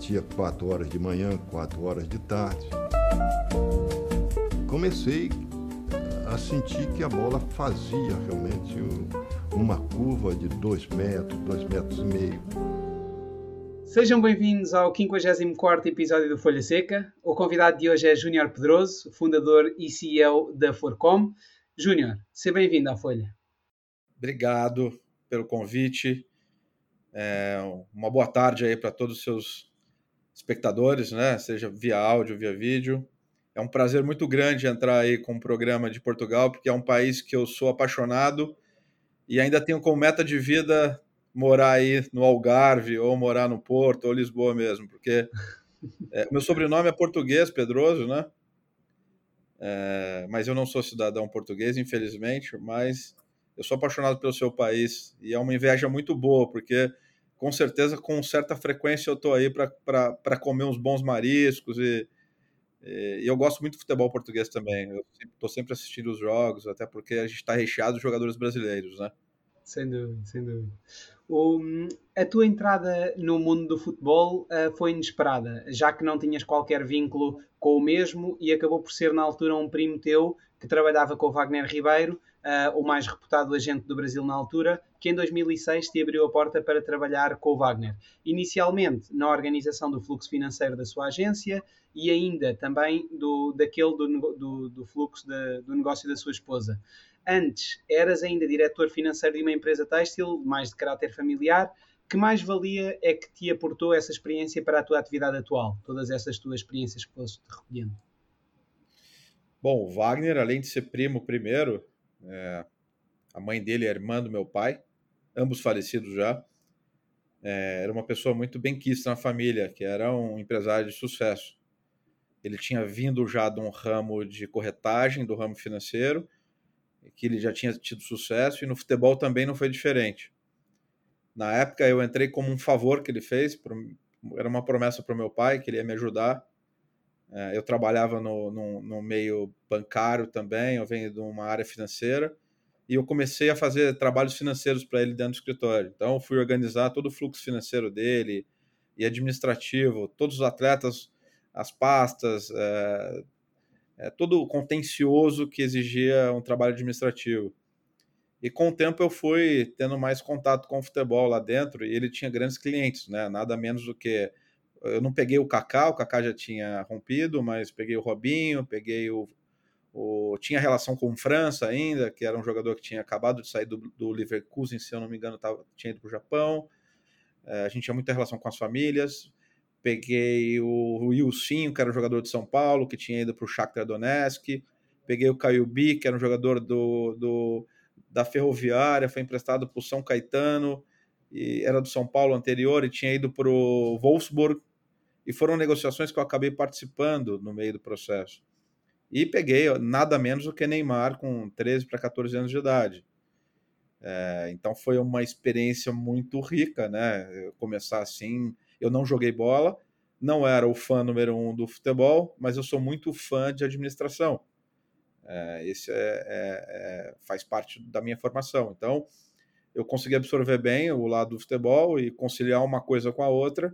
batia 4 horas de manhã, 4 horas de tarde. Comecei a sentir que a bola fazia realmente uma curva de 2 metros, 2 metros e meio. Sejam bem-vindos ao 54 episódio do Folha Seca. O convidado de hoje é Júnior Pedroso, fundador e CEO da Forcom. Júnior, seja bem-vindo à Folha. Obrigado pelo convite. É, uma boa tarde aí para todos os seus espectadores, né? Seja via áudio, via vídeo. É um prazer muito grande entrar aí com o programa de Portugal, porque é um país que eu sou apaixonado e ainda tenho como meta de vida morar aí no Algarve, ou morar no Porto, ou Lisboa mesmo, porque é, meu sobrenome é português, Pedroso, né? É, mas eu não sou cidadão português, infelizmente, mas eu sou apaixonado pelo seu país e é uma inveja muito boa, porque com certeza, com certa frequência, eu estou aí para comer uns bons mariscos e, e, eu gosto muito do futebol português também. Eu estou sempre assistindo os jogos, até porque a gente está recheado de jogadores brasileiros, né? Sem dúvida, sem dúvida. O, a tua entrada no mundo do futebol uh, foi inesperada, já que não tinhas qualquer vínculo com o mesmo e acabou por ser na altura um primo teu que trabalhava com o Wagner Ribeiro, uh, o mais reputado agente do Brasil na altura, que em 2006 te abriu a porta para trabalhar com o Wagner. Inicialmente na organização do fluxo financeiro da sua agência e ainda também do, daquele do, do, do fluxo de, do negócio da sua esposa. Antes, eras ainda diretor financeiro de uma empresa têxtil, mais de caráter familiar. Que mais valia é que te aportou essa experiência para a tua atividade atual? Todas essas tuas experiências que foste recolhendo. Bom, o Wagner, além de ser primo primeiro, é, a mãe dele é irmã do meu pai, ambos falecidos já. É, era uma pessoa muito bem quista na família, que era um empresário de sucesso. Ele tinha vindo já de um ramo de corretagem, do ramo financeiro, que ele já tinha tido sucesso, e no futebol também não foi diferente. Na época eu entrei como um favor que ele fez, era uma promessa para o meu pai que ele ia me ajudar. É, eu trabalhava no, no, no, meio bancário também, eu venho de uma área financeira, e eu comecei a fazer trabalhos financeiros para ele dentro do escritório. Então, fui organizar todo o fluxo financeiro dele e administrativo, todos os atletas, as pastas, é, é, todo o contencioso que exigia um trabalho administrativo. E com o tempo eu fui tendo mais contato com o futebol lá dentro e ele tinha grandes clientes, né? Nada menos do que eu não peguei o Kaká, o Kaká já tinha rompido, mas peguei o Robinho, peguei o, o tinha relação com o França ainda, que era um jogador que tinha acabado de sair do, do Leverkusen, se eu não me engano, tava, tinha ido para o Japão. É, a gente tinha muita relação com as famílias. Peguei o Wilson, que era um jogador de São Paulo, que tinha ido para o Shakhtar Donetsk, peguei o Caio B, que era um jogador do, do, da Ferroviária, foi emprestado para o São Caetano, e era do São Paulo anterior e tinha ido para o Wolfsburg, e foram negociações que eu acabei participando no meio do processo. E peguei nada menos do que Neymar com 13 para 14 anos de idade. É, então foi uma experiência muito rica, né? Começar assim, eu não joguei bola, não era o fã número um do futebol, mas eu sou muito fã de administração. É, esse é, é, é, faz parte da minha formação. Então, eu consegui absorver bem o lado do futebol e conciliar uma coisa com a outra.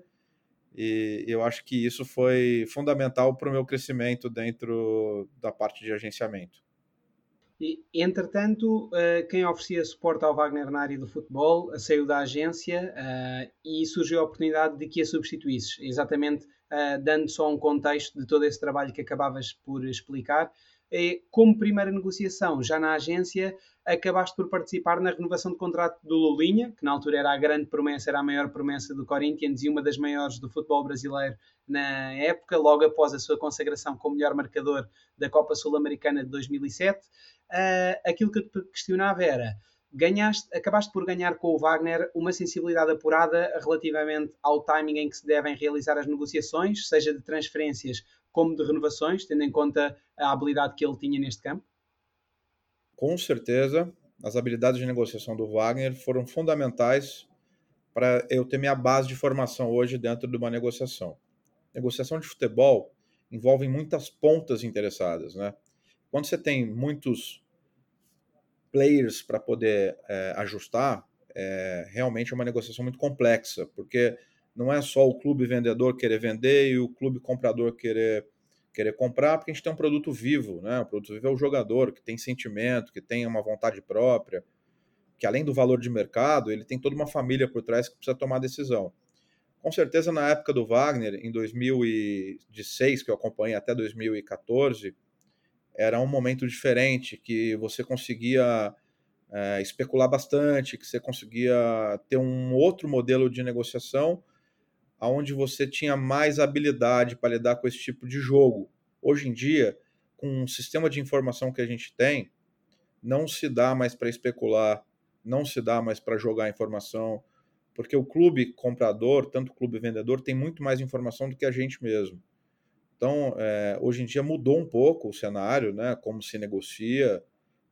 E eu acho que isso foi fundamental para o meu crescimento dentro da parte de agenciamento. E, entretanto, uh, quem oferecia suporte ao Wagner na área do futebol saiu da agência uh, e surgiu a oportunidade de que a substituísses, exatamente uh, dando só um contexto de todo esse trabalho que acabavas por explicar. Como primeira negociação, já na agência, acabaste por participar na renovação de contrato do Lulinha, que na altura era a grande promessa, era a maior promessa do Corinthians e uma das maiores do futebol brasileiro na época, logo após a sua consagração como melhor marcador da Copa Sul-Americana de 2007 uh, aquilo que eu te questionava era ganhaste, acabaste por ganhar com o Wagner uma sensibilidade apurada relativamente ao timing em que se devem realizar as negociações, seja de transferências como de renovações, tendo em conta a habilidade que ele tinha neste campo? Com certeza, as habilidades de negociação do Wagner foram fundamentais para eu ter minha base de formação hoje dentro de uma negociação. Negociação de futebol envolve muitas pontas interessadas, né? Quando você tem muitos players para poder é, ajustar, é, realmente é uma negociação muito complexa, porque não é só o clube vendedor querer vender e o clube comprador querer querer comprar, porque a gente tem um produto vivo, né? O produto vivo é o jogador que tem sentimento, que tem uma vontade própria, que além do valor de mercado, ele tem toda uma família por trás que precisa tomar decisão. Com certeza, na época do Wagner, em 2006, que eu acompanhei até 2014, era um momento diferente, que você conseguia é, especular bastante, que você conseguia ter um outro modelo de negociação, onde você tinha mais habilidade para lidar com esse tipo de jogo. Hoje em dia, com o sistema de informação que a gente tem, não se dá mais para especular, não se dá mais para jogar informação, porque o clube comprador, tanto o clube vendedor, tem muito mais informação do que a gente mesmo. Então, é, hoje em dia mudou um pouco o cenário, né? Como se negocia,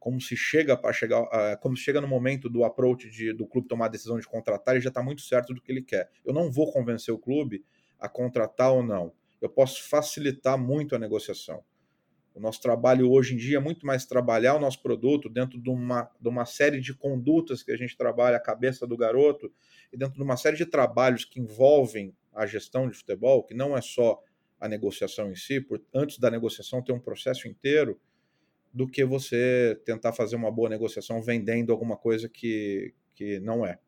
como se chega para chegar, uh, como chega no momento do approach de, do clube tomar a decisão de contratar, ele já está muito certo do que ele quer. Eu não vou convencer o clube a contratar ou não. Eu posso facilitar muito a negociação. O nosso trabalho hoje em dia é muito mais trabalhar o nosso produto dentro de uma, de uma série de condutas que a gente trabalha a cabeça do garoto e dentro de uma série de trabalhos que envolvem a gestão de futebol, que não é só a negociação em si, por, antes da negociação ter um processo inteiro, do que você tentar fazer uma boa negociação vendendo alguma coisa que, que não é.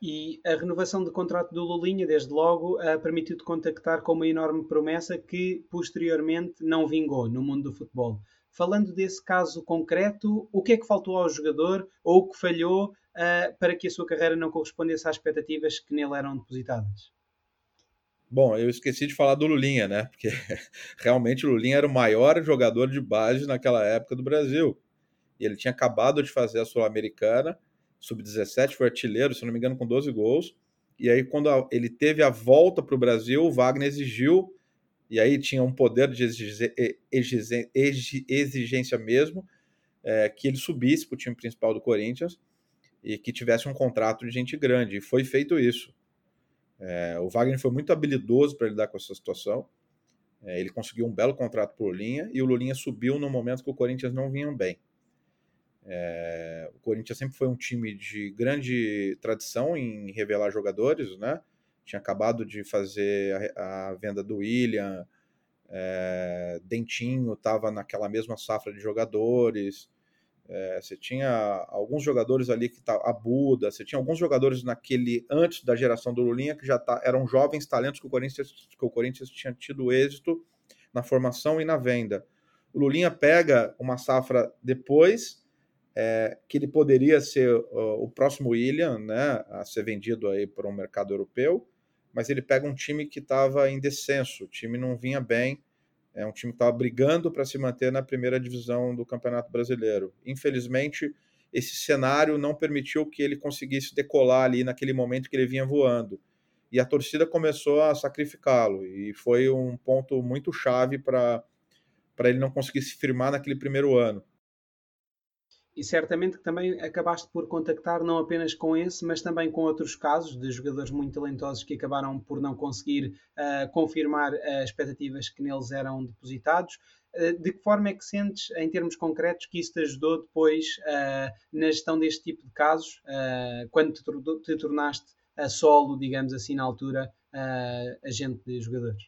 E a renovação de contrato do Lulinha, desde logo, uh, permitiu-te contactar com uma enorme promessa que posteriormente não vingou no mundo do futebol. Falando desse caso concreto, o que é que faltou ao jogador ou o que falhou uh, para que a sua carreira não correspondesse às expectativas que nele eram depositadas? Bom, eu esqueci de falar do Lulinha, né? Porque realmente o Lulinha era o maior jogador de base naquela época do Brasil. E ele tinha acabado de fazer a Sul-Americana, sub-17, foi artilheiro, se não me engano, com 12 gols. E aí, quando ele teve a volta para o Brasil, o Wagner exigiu, e aí tinha um poder de exigência mesmo, é, que ele subisse para o time principal do Corinthians e que tivesse um contrato de gente grande. E foi feito isso. É, o Wagner foi muito habilidoso para lidar com essa situação. É, ele conseguiu um belo contrato para o Lulinha e o Lulinha subiu no momento que o Corinthians não vinha bem. É, o Corinthians sempre foi um time de grande tradição em revelar jogadores, né? Tinha acabado de fazer a, a venda do William, é, Dentinho estava naquela mesma safra de jogadores. É, você tinha alguns jogadores ali que tá, a Buda, você tinha alguns jogadores naquele antes da geração do Lulinha que já tá, eram jovens talentos que o Corinthians que o Corinthians tinha tido êxito na formação e na venda. O Lulinha pega uma safra depois é, que ele poderia ser o, o próximo William, né, a ser vendido aí para um mercado europeu, mas ele pega um time que estava em descenso, o time não vinha bem é um time que estava brigando para se manter na primeira divisão do Campeonato Brasileiro. Infelizmente, esse cenário não permitiu que ele conseguisse decolar ali naquele momento que ele vinha voando. E a torcida começou a sacrificá-lo. E foi um ponto muito chave para ele não conseguir se firmar naquele primeiro ano e certamente que também acabaste por contactar não apenas com esse, mas também com outros casos de jogadores muito talentosos que acabaram por não conseguir uh, confirmar as expectativas que neles eram depositados. Uh, de que forma é que sentes, em termos concretos, que isso te ajudou depois uh, na gestão deste tipo de casos, quando te, te, tornaste a solo, digamos assim, na altura, agente de jogadores?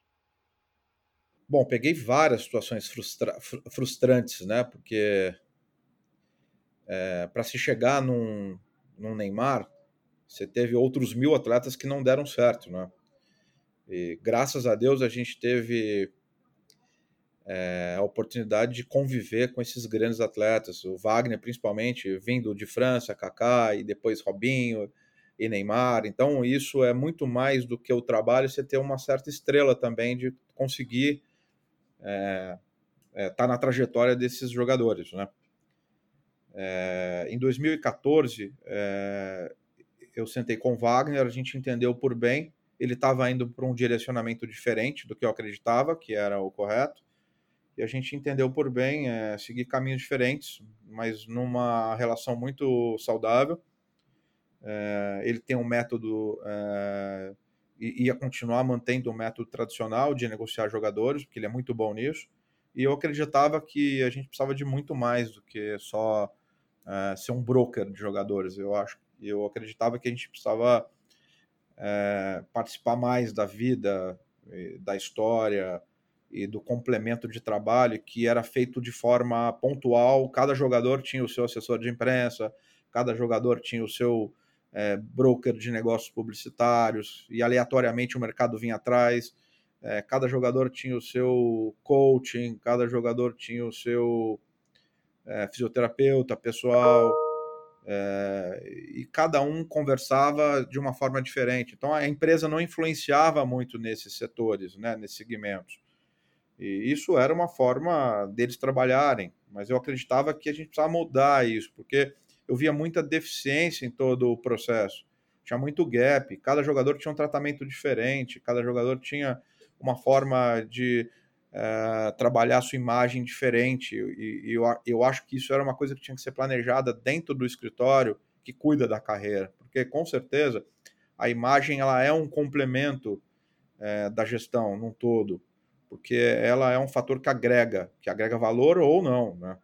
Bom, peguei várias situações frustra frustrantes, né? Porque é, para se chegar num, num Neymar, você teve outros mil atletas que não deram certo, né? E graças a Deus a gente teve é, a oportunidade de conviver com esses grandes atletas, o Wagner principalmente, vindo de França, Kaká e depois Robinho e Neymar. Então isso é muito mais do que o trabalho, você ter uma certa estrela também de conseguir estar é, é, tá na trajetória desses jogadores, né? É, em 2014, é, eu sentei com o Wagner, a gente entendeu por bem, ele estava indo para um direcionamento diferente do que eu acreditava, que era o correto, e a gente entendeu por bem é, seguir caminhos diferentes, mas numa relação muito saudável. É, ele tem um método, é, ia continuar mantendo o método tradicional de negociar jogadores, porque ele é muito bom nisso, e eu acreditava que a gente precisava de muito mais do que só uh, ser um broker de jogadores. Eu acho, eu acreditava que a gente precisava é, participar mais da vida, da história e do complemento de trabalho que era feito de forma pontual. Cada jogador tinha o seu assessor de imprensa, cada jogador tinha o seu é, broker de negócios publicitários e aleatoriamente o mercado vinha atrás. É, cada jogador tinha o seu coaching, cada jogador tinha o seu é, fisioterapeuta pessoal é, e cada um conversava de uma forma diferente. Então a empresa não influenciava muito nesses setores, né, nesses segmentos. E isso era uma forma deles trabalharem, mas eu acreditava que a gente precisava mudar isso, porque eu via muita deficiência em todo o processo. Tinha muito gap, cada jogador tinha um tratamento diferente, cada jogador tinha uma forma de é, trabalhar a sua imagem diferente. E, e eu, eu acho que isso era uma coisa que tinha que ser planejada dentro do escritório que cuida da carreira, porque com certeza a imagem ela é um complemento é, da gestão num todo, porque ela é um fator que agrega, que agrega valor ou não, né?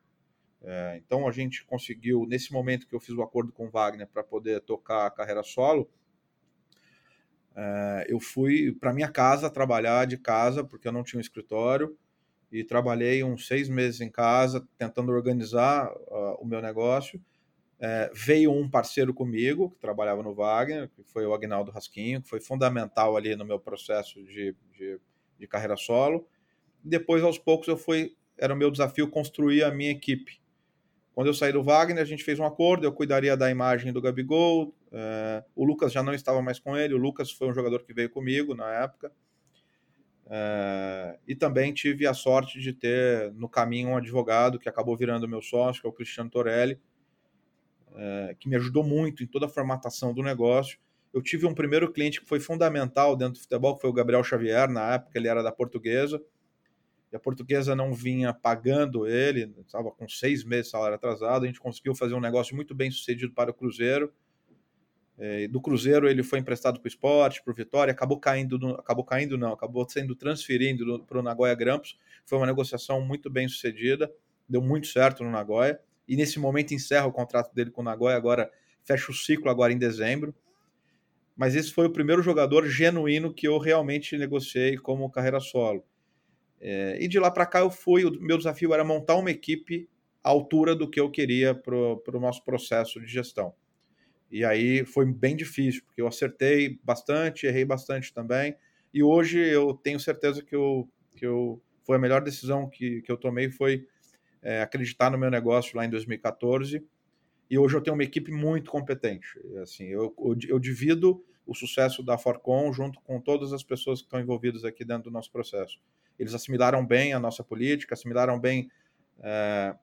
É, então a gente conseguiu, nesse momento que eu fiz o acordo com Wagner para poder tocar a carreira solo, é, eu fui para minha casa trabalhar de casa, porque eu não tinha um escritório, e trabalhei uns seis meses em casa, tentando organizar uh, o meu negócio. É, veio um parceiro comigo, que trabalhava no Wagner, que foi o Agnaldo Rasquinho, que foi fundamental ali no meu processo de, de, de carreira solo. Depois, aos poucos, eu fui, era o meu desafio construir a minha equipe. Quando eu saí do Wagner, a gente fez um acordo, eu cuidaria da imagem do Gabigol, é, o Lucas já não estava mais com ele, o Lucas foi um jogador que veio comigo na época. É, e também tive a sorte de ter no caminho um advogado que acabou virando meu sócio, que é o Cristiano Torelli, é, que me ajudou muito em toda a formatação do negócio. Eu tive um primeiro cliente que foi fundamental dentro do futebol, que foi o Gabriel Xavier, na época ele era da Portuguesa, e a portuguesa não vinha pagando ele, estava com seis meses de salário atrasado. A gente conseguiu fazer um negócio muito bem sucedido para o Cruzeiro. É, do Cruzeiro ele foi emprestado para o esporte, para o Vitória, acabou caindo, no, acabou caindo não, acabou sendo transferido para o Nagoya Grampus. Foi uma negociação muito bem sucedida, deu muito certo no Nagoya. E nesse momento encerra o contrato dele com o Nagoya, agora fecha o ciclo agora em dezembro. Mas esse foi o primeiro jogador genuíno que eu realmente negociei como carreira solo. É, e de lá para cá eu fui, o meu desafio era montar uma equipe à altura do que eu queria para o nosso processo de gestão. E aí foi bem difícil, porque eu acertei bastante, errei bastante também. E hoje eu tenho certeza que eu, que eu foi a melhor decisão que, que eu tomei foi é, acreditar no meu negócio lá em 2014. E hoje eu tenho uma equipe muito competente. Assim, eu, eu, eu divido o sucesso da Forcon junto com todas as pessoas que estão envolvidas aqui dentro do nosso processo. Eles assimilaram bem a nossa política, assimilaram bem é,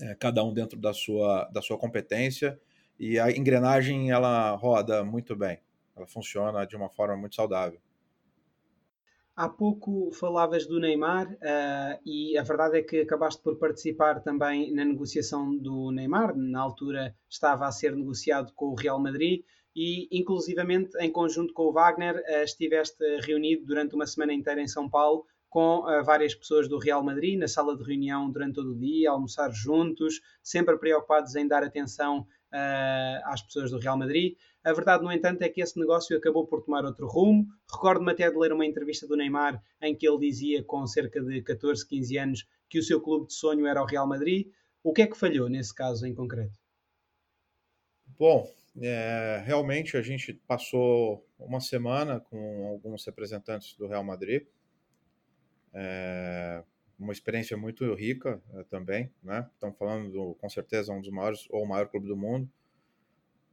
é, cada um dentro da sua, da sua competência e a engrenagem ela roda muito bem, ela funciona de uma forma muito saudável. Há pouco falavas do Neymar uh, e a verdade é que acabaste por participar também na negociação do Neymar. Na altura estava a ser negociado com o Real Madrid e, inclusivamente, em conjunto com o Wagner, uh, estiveste reunido durante uma semana inteira em São Paulo com uh, várias pessoas do Real Madrid na sala de reunião durante todo o dia, almoçar juntos, sempre preocupados em dar atenção uh, às pessoas do Real Madrid. A verdade, no entanto, é que esse negócio acabou por tomar outro rumo. Recordo-me até de ler uma entrevista do Neymar em que ele dizia, com cerca de 14, 15 anos, que o seu clube de sonho era o Real Madrid. O que é que falhou nesse caso em concreto? Bom, é, realmente a gente passou uma semana com alguns representantes do Real Madrid. É, uma experiência muito rica é, também, né? Estamos falando, do, com certeza, um dos maiores ou o maior clube do mundo.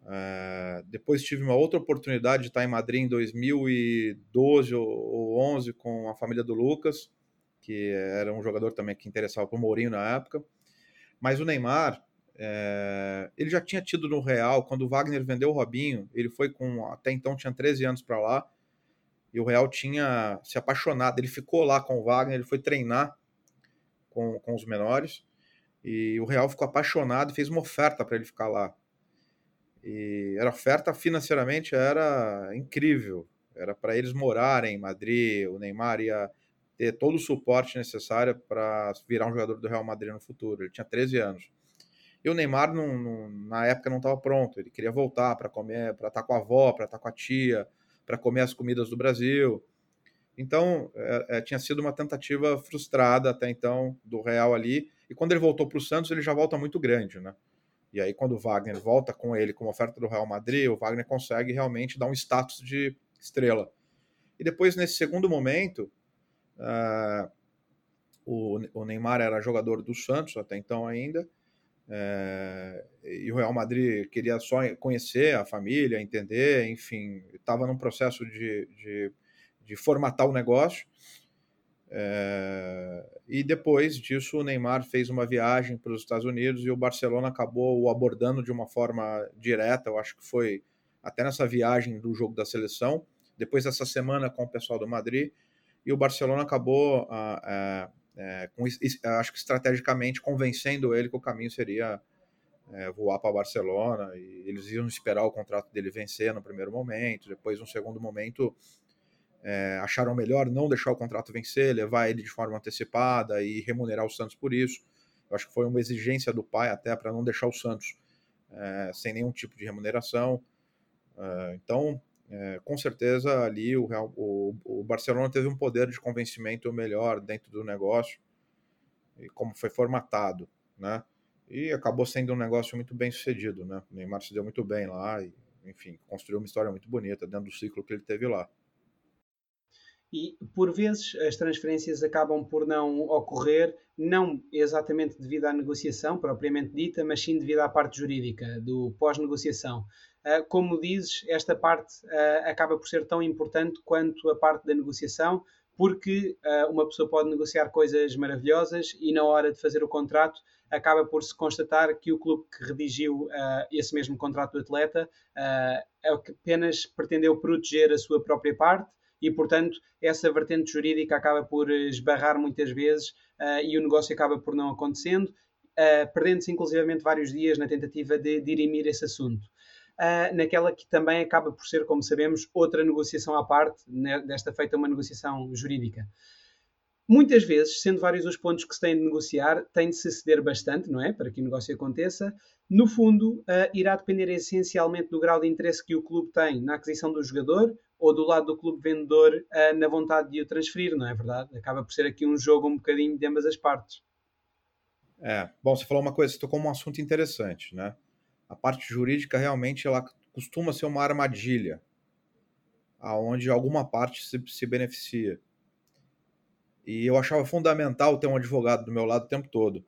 É, depois tive uma outra oportunidade de estar em Madrid em 2012 ou 11 com a família do Lucas, que era um jogador também que interessava para o Mourinho na época. Mas o Neymar, é, ele já tinha tido no Real, quando o Wagner vendeu o Robinho, ele foi com, até então tinha 13 anos para lá, e o Real tinha se apaixonado, ele ficou lá com o Wagner, ele foi treinar com, com os menores. E o Real ficou apaixonado e fez uma oferta para ele ficar lá. E era oferta financeiramente era incrível. Era para eles morarem em Madrid, o Neymar ia ter todo o suporte necessário para virar um jogador do Real Madrid no futuro. Ele tinha 13 anos. E o Neymar, não, não, na época, não estava pronto. Ele queria voltar para comer, para estar tá com a avó, para estar tá com a tia, para comer as comidas do Brasil. Então, é, é, tinha sido uma tentativa frustrada até então do Real ali. E quando ele voltou para o Santos, ele já volta muito grande, né? E aí, quando o Wagner volta com ele como oferta do Real Madrid, o Wagner consegue realmente dar um status de estrela. E depois, nesse segundo momento, uh, o, o, Neymar era jogador do Santos até então ainda, uh, e o Real Madrid queria só conhecer a família, entender, enfim, estava num processo de, de, de, formatar o negócio. Uh, e depois disso, o Neymar fez uma viagem para os Estados Unidos e o Barcelona acabou o abordando de uma forma direta. Eu acho que foi até nessa viagem do jogo da seleção depois dessa semana com o pessoal do Madrid, e o Barcelona acabou, ah, é, é, com, acho que estrategicamente, convencendo ele que o caminho seria é, voar para Barcelona, e eles iam esperar o contrato dele vencer no primeiro momento, depois, no segundo momento, é, acharam melhor não deixar o contrato vencer, levar ele de forma antecipada e remunerar o Santos por isso. Eu acho que foi uma exigência do pai até para não deixar o Santos é, sem nenhum tipo de remuneração. É, então, é, com certeza ali o, Real, o, o, Barcelona teve um poder de convencimento melhor dentro do negócio e como foi formatado, né? E acabou sendo um negócio muito bem sucedido, né? O Neymar se deu muito bem lá e, enfim, construiu uma história muito bonita dentro do ciclo que ele teve lá. E por vezes as transferências acabam por não ocorrer, não exatamente devido à negociação propriamente dita, mas sim devido à parte jurídica do pós-negociação. Ah, como dizes, esta parte ah, acaba por ser tão importante quanto a parte da negociação, porque ah, uma pessoa pode negociar coisas maravilhosas e na hora de fazer o contrato acaba por se constatar que o clube que redigiu esse mesmo contrato do atleta apenas pretendeu proteger a sua própria parte e, portanto, essa vertente jurídica acaba por esbarrar muitas vezes e o negócio acaba por não acontecendo, perdendo-se inclusivamente vários dias na tentativa de dirimir esse assunto uh, naquela que também acaba por ser, como sabemos, outra negociação à parte, né, desta feita uma negociação jurídica. Muitas vezes, sendo vários os pontos que se têm de negociar, tem de se ceder bastante, não é? Para que o negócio aconteça. No fundo, uh, irá depender essencialmente do grau de interesse que o clube tem na aquisição do jogador ou do lado do clube vendedor uh, na vontade de o transferir, não é verdade? Acaba por ser aqui um jogo um bocadinho de ambas as partes. É, bom, você falou uma coisa, você tocou um assunto interessante, né? a parte jurídica realmente ela costuma ser uma armadilha, aonde alguma parte se, se beneficia. E eu achava fundamental ter um advogado do meu lado o tempo todo,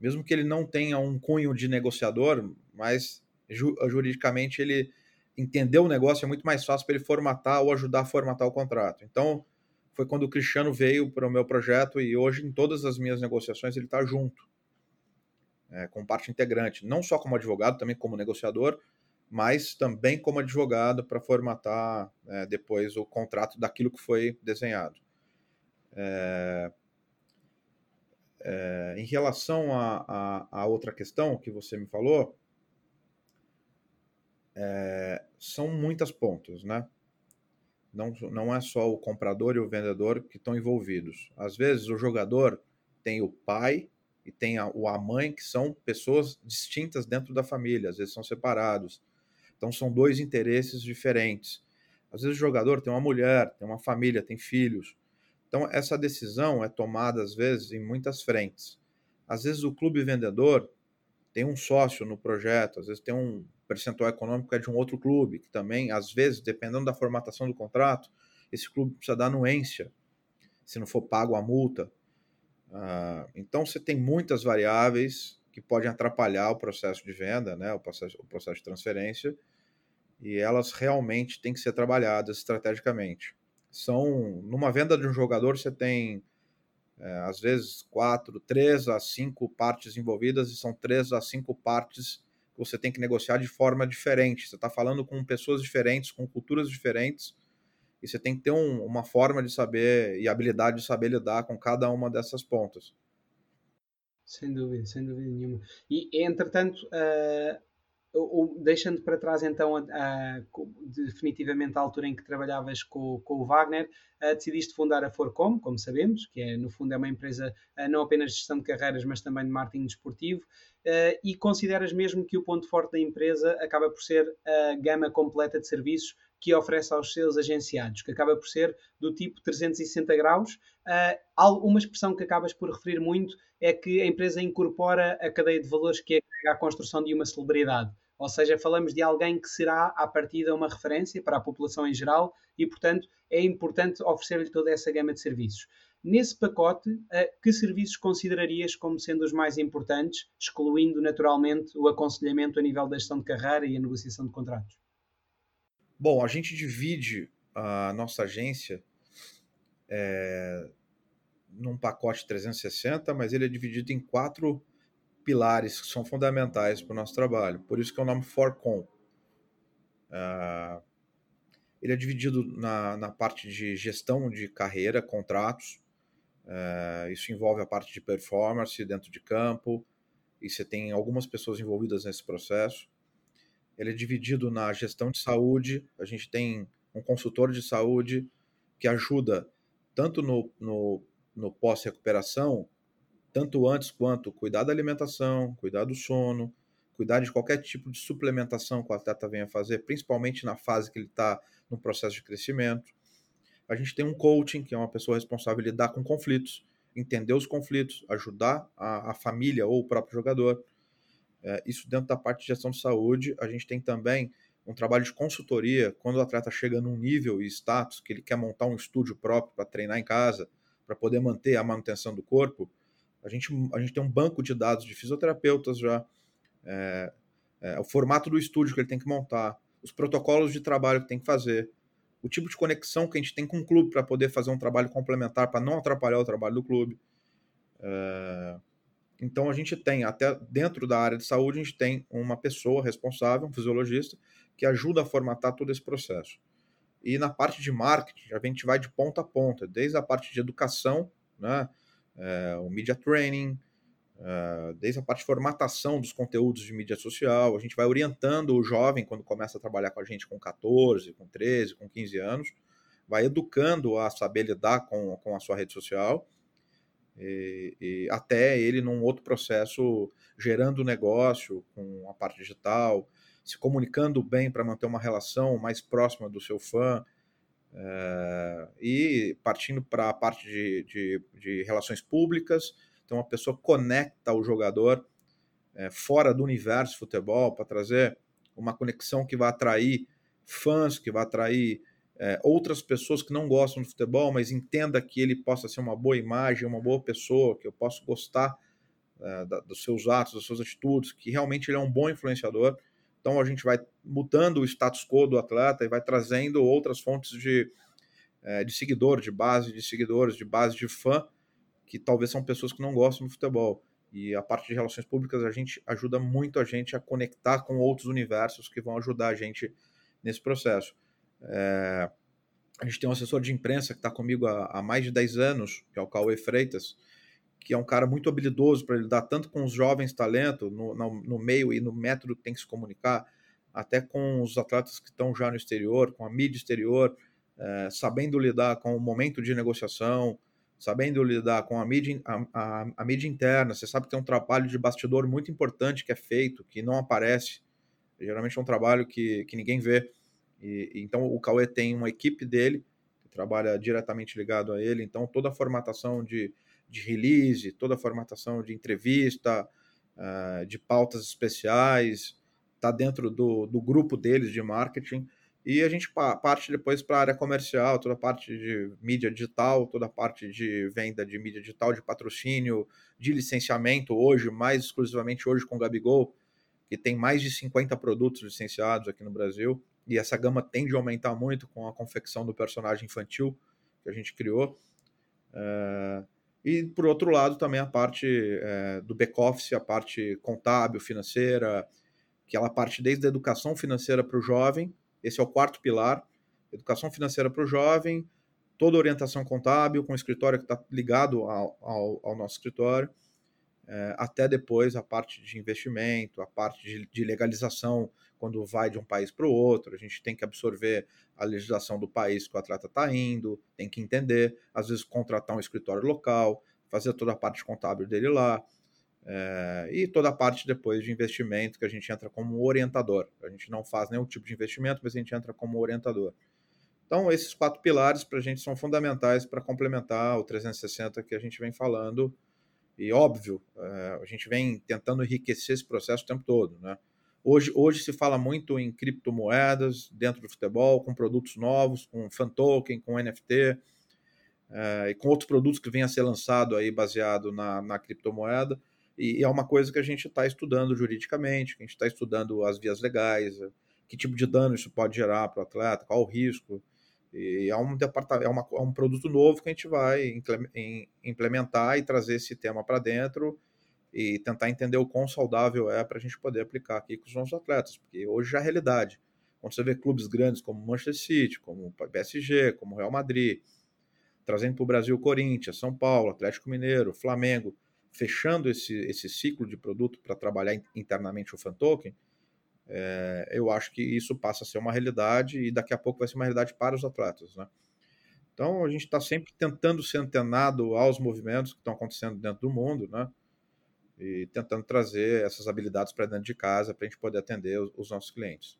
mesmo que ele não tenha um cunho de negociador, mas ju, juridicamente ele entender o negócio é muito mais fácil para ele formatar ou ajudar a formatar o contrato. Então, foi quando o Cristiano veio para o meu projeto e hoje em todas as minhas negociações ele está junto é, como parte integrante, não só como advogado, também como negociador, mas também como advogado para formatar é, depois o contrato daquilo que foi desenhado. É, é, em relação a, outra questão que você me falou, é, são muitas pontas, né? Não, não é só o comprador e o vendedor que estão envolvidos. Às vezes o jogador tem o pai e tem a, a mãe, que são pessoas distintas dentro da família, às vezes são separados. Então são dois interesses diferentes. Às vezes o jogador tem uma mulher, tem uma família, tem filhos. Então essa decisão é tomada às vezes em muitas frentes. Às vezes o clube vendedor tem um sócio no projeto, às vezes tem um percentual econômico é de um outro clube, que também, às vezes, dependendo da formatação do contrato, esse clube precisa dar anuência, se não for pago a multa. Ah, então você tem muitas variáveis que podem atrapalhar o processo de venda, né, o, processo, o processo de transferência, e elas realmente têm que ser trabalhadas estrategicamente. São numa venda de um jogador você tem é, às vezes quatro, três a cinco partes envolvidas e são três a cinco partes que você tem que negociar de forma diferente. Você está falando com pessoas diferentes, com culturas diferentes e você tem que ter um, uma forma de saber e habilidade de saber lidar com cada uma dessas pontas. Sem dúvida, sem dúvida nenhuma. E, entretanto, uh, deixando para trás então a, a, definitivamente a altura em que trabalhavas com, com o Wagner, uh, decidiste fundar a Forcom, como sabemos, que é no fundo é uma empresa uh, não apenas de gestão de carreiras, mas também de marketing desportivo, e consideras mesmo que o ponto forte da empresa acaba por ser a gama completa de serviços que oferece aos seus agenciados, que acaba por ser do tipo 360 graus. Uh, uma expressão que acabas por referir muito é que a empresa incorpora a cadeia de valores que é a construção de uma celebridade. Ou seja, falamos de alguém que será, à partida, uma referência para a população em geral e, portanto, é importante oferecer-lhe toda essa gama de serviços. Nesse pacote, que serviços considerarias como sendo os mais importantes, excluindo naturalmente o aconselhamento a nível da gestão de carreira e a negociação de contratos? Bom, a gente divide a nossa agência é, num pacote 360, mas ele é dividido em quatro pilares que são fundamentais para o nosso trabalho. Por isso que é o nome Forcom. Uh, ele é dividido na, na parte de gestão de carreira, contratos. Uh, isso envolve a parte de performance dentro de campo, e você tem algumas pessoas envolvidas nesse processo. Ele é dividido na gestão de saúde, a gente tem um consultor de saúde que ajuda tanto no, no, no pós-recuperação tanto antes quanto cuidar da alimentação, cuidar do sono, cuidar de qualquer tipo de suplementação que o atleta venha fazer, principalmente na fase que ele está no processo de crescimento. A gente tem um coaching, que é uma pessoa responsável de lidar com conflitos, entender os conflitos, ajudar a, a família ou o próprio jogador. É, isso dentro da parte de gestão de saúde. A gente tem também um trabalho de consultoria, quando o atleta chega num nível e status que ele quer montar um estúdio próprio para treinar em casa, para poder manter a manutenção do corpo, a gente, a gente tem um banco de dados de fisioterapeutas já, é, é, o formato do estúdio que ele tem que montar, os protocolos de trabalho que tem que fazer, o tipo de conexão que a gente tem com o clube para poder fazer um trabalho complementar para não atrapalhar o trabalho do clube. É, então a gente tem, até dentro da área de saúde, a gente tem uma pessoa responsável, um fisiologista, que ajuda a formatar todo esse processo. E na parte de marketing, a gente vai de ponta a ponta, desde a parte de educação, né? É, o media training, é, desde a parte de formatação dos conteúdos de mídia social. A gente vai orientando o jovem quando começa a trabalhar com a gente com 14, com 13, com 15 anos, vai educando a saber lidar com, com a sua rede social. E, e, até ele num outro processo gerando negócio com a parte digital, se comunicando bem para manter uma relação mais próxima do seu fã, é, e partindo para a parte de, de, de, relações públicas, então a pessoa conecta o jogador é, fora do universo futebol para trazer uma conexão que vai atrair fãs, que vai atrair é, outras pessoas que não gostam de futebol, mas entenda que ele possa ser uma boa imagem, uma boa pessoa, que eu posso gostar da, dos seus atos, das suas atitudes, que realmente ele é um bom influenciador então a gente vai mudando o status quo do atleta e vai trazendo outras fontes de, é, de seguidor, de base de seguidores, de base de fã, que talvez são pessoas que não gostam do futebol. E a parte de relações públicas a gente ajuda muito a gente a conectar com outros universos que vão ajudar a gente nesse processo. É, a gente tem um assessor de imprensa que está comigo há, há, mais de 10 anos, que é o Cauê Freitas, que é um cara muito habilidoso para lidar tanto com os jovens talentos, no, no, no, meio e no método que tem que se comunicar, até com os atletas que estão já no exterior, com a mídia exterior, é, sabendo lidar com o momento de negociação, sabendo lidar com a mídia, a, a, a, mídia interna. Você sabe que tem um trabalho de bastidor muito importante que é feito, que não aparece. Geralmente é um trabalho que, que ninguém vê. E, então o Cauê tem uma equipe dele, que trabalha diretamente ligado a ele. Então toda a formatação de de release, toda a formatação de entrevista, uh, de pautas especiais, está dentro do, do grupo deles de marketing. E a gente parte depois para a área comercial, toda a parte de mídia digital, toda a parte de venda de mídia digital, de patrocínio, de licenciamento, hoje, mais exclusivamente hoje com o Gabigol, que tem mais de 50 produtos licenciados aqui no Brasil. E essa gama tende a aumentar muito com a confecção do personagem infantil que a gente criou. Uh, e, por outro lado, também a parte é, do back-office, a parte contábil, financeira, aquela parte desde a educação financeira para o jovem, esse é o quarto pilar, educação financeira para o jovem, toda orientação contábil, com o escritório que está ligado ao, ao, ao, nosso escritório, é, até depois a parte de investimento, a parte de, de legalização quando vai de um país para o outro, a gente tem que absorver a legislação do país que o atleta está indo, tem que entender, às vezes contratar um escritório local, fazer toda a parte contábil dele lá. É, e toda a parte depois de investimento que a gente entra como orientador. A gente não faz nenhum tipo de investimento, mas a gente entra como orientador. Então, esses quatro pilares para a gente são fundamentais para complementar o 360 que a gente vem falando. E, óbvio, é, a gente vem tentando enriquecer esse processo o tempo todo. Né? Hoje, hoje se fala muito em criptomoedas dentro do futebol, com produtos novos, com fan token, com NFT, é, e com outros produtos que vêm a ser lançado aí baseado na, na criptomoeda. E, é uma coisa que a gente está estudando juridicamente, que a gente está estudando as vias legais, que tipo de dano isso pode gerar para o atleta, qual o risco. E é um, é, uma, é um produto novo que a gente vai implementar e trazer esse tema para dentro e tentar entender o quão saudável é para a gente poder aplicar aqui com os nossos atletas, porque hoje já é realidade. Quando você vê clubes grandes como Manchester City, como PSG, como Real Madrid, trazendo para o Brasil Corinthians, São Paulo, Atlético Mineiro, Flamengo, fechando esse, esse ciclo de produto para trabalhar internamente o fan token, é, eu acho que isso passa a ser uma realidade e daqui a pouco vai ser uma realidade para os atletas. Né? Então a gente está sempre tentando ser antenado aos movimentos que estão acontecendo dentro do mundo, né? E tentando trazer essas habilidades para dentro de casa para a gente poder atender os, os nossos clientes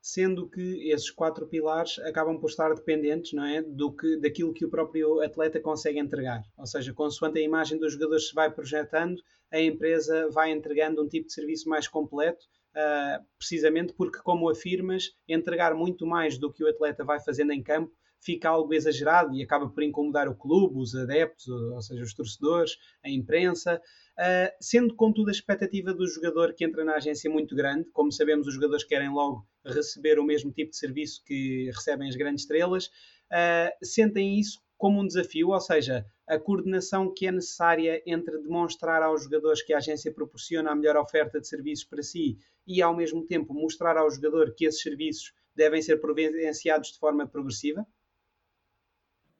sendo que esses quatro pilares acabam por estar dependentes não é, do que, daquilo que o próprio atleta consegue entregar. Ou seja, consoante a imagem dos jogadores se vai projetando, a empresa vai entregando um tipo de serviço mais completo, uh, precisamente porque, como afirmas, entregar muito mais do que o atleta vai fazendo em campo fica algo exagerado e acaba por incomodar o clube, os adeptos, ou seja, os torcedores, a imprensa. Uh, sendo, contudo, a expectativa do jogador que entra na agência muito grande, como sabemos, os jogadores querem logo receber o mesmo tipo de serviço que recebem as grandes estrelas, uh, sentem isso como um desafio, ou seja, a coordenação que é necessária entre demonstrar aos jogadores que a agência proporciona a melhor oferta de serviços para si e, ao mesmo tempo, mostrar ao jogador que esses serviços devem ser providenciados de forma progressiva?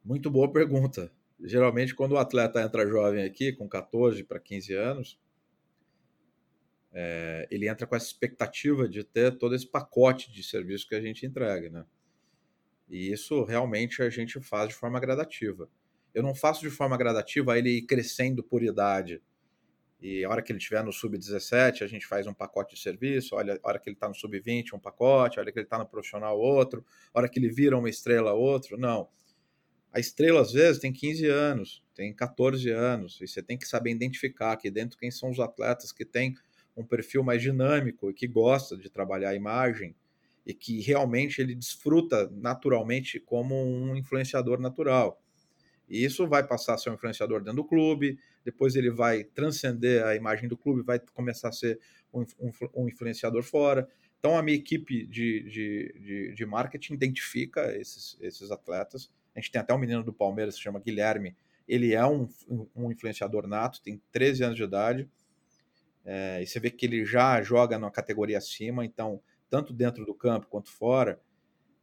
Muito boa pergunta. Geralmente, quando o atleta entra jovem aqui, com 14 para 15 anos, é, ele entra com essa expectativa de ter todo esse pacote de serviço que a gente entrega, né? E isso realmente a gente faz de forma gradativa. Eu não faço de forma gradativa ele ir crescendo por idade. E a hora que ele estiver no sub-17, a gente faz um pacote de serviço. Olha, a hora que ele está no sub-20, um pacote. A hora que ele está no profissional, outro. A hora que ele vira uma estrela, outro. Não. A estrela, às vezes, tem 15 anos, tem 14 anos, e você tem que saber identificar aqui dentro quem são os atletas que têm um perfil mais dinâmico e que gosta de trabalhar a imagem e que realmente ele desfruta naturalmente como um influenciador natural. E isso vai passar a ser um influenciador dentro do clube, depois ele vai transcender a imagem do clube, vai começar a ser um, um, um influenciador fora. Então, a minha equipe de, de, de, de marketing identifica esses, esses atletas a gente tem até um menino do Palmeiras se chama Guilherme. Ele é um, um influenciador nato, tem 13 anos de idade. É, e você vê que ele já joga na categoria acima, então, tanto dentro do campo quanto fora,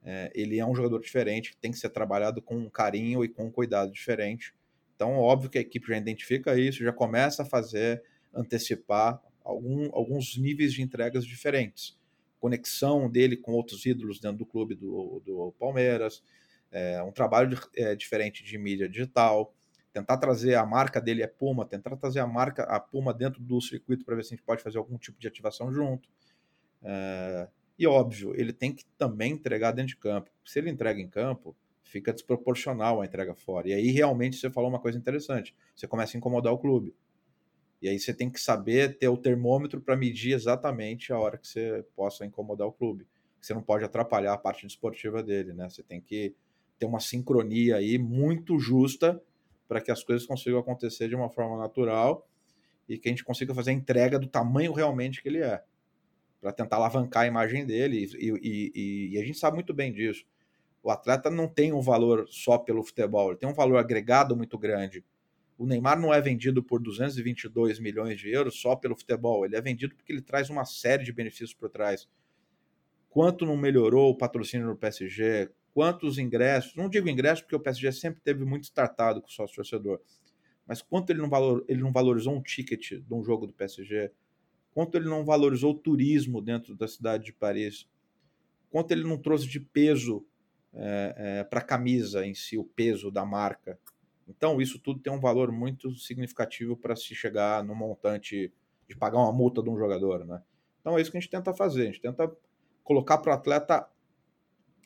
é, ele é um jogador diferente, que tem que ser trabalhado com carinho e com cuidado diferente. Então, óbvio que a equipe já identifica isso, já começa a fazer, antecipar algum, alguns níveis de entregas diferentes. Conexão dele com outros ídolos dentro do clube do, do Palmeiras, é, um trabalho de, é, diferente de mídia digital, tentar trazer a marca dele é Puma, tentar trazer a marca a Puma dentro do circuito para ver se a gente pode fazer algum tipo de ativação junto. É, e óbvio, ele tem que também entregar dentro de campo. Se ele entrega em campo, fica desproporcional a entrega fora. E aí realmente você falou uma coisa interessante. Você começa a incomodar o clube. E aí você tem que saber ter o termômetro para medir exatamente a hora que você possa incomodar o clube. Você não pode atrapalhar a parte desportiva dele, né? Você tem que ter uma sincronia aí muito justa para que as coisas consigam acontecer de uma forma natural e que a gente consiga fazer a entrega do tamanho realmente que ele é, para tentar alavancar a imagem dele. E, e, e, e, a gente sabe muito bem disso. O atleta não tem um valor só pelo futebol, ele tem um valor agregado muito grande. O Neymar não é vendido por 222 milhões de euros só pelo futebol, ele é vendido porque ele traz uma série de benefícios por trás. Quanto não melhorou o patrocínio no PSG? Quantos ingressos, não digo ingressos porque o PSG sempre teve muito tratado com o sócio torcedor, mas quanto ele não, valor, ele não valorizou um ticket de um jogo do PSG, quanto ele não valorizou o turismo dentro da cidade de Paris, quanto ele não trouxe de peso é, é, para a camisa em si, o peso da marca. Então, isso tudo tem um valor muito significativo para se chegar no montante de pagar uma multa de um jogador, né? Então, é isso que a gente tenta fazer. A gente tenta colocar para o atleta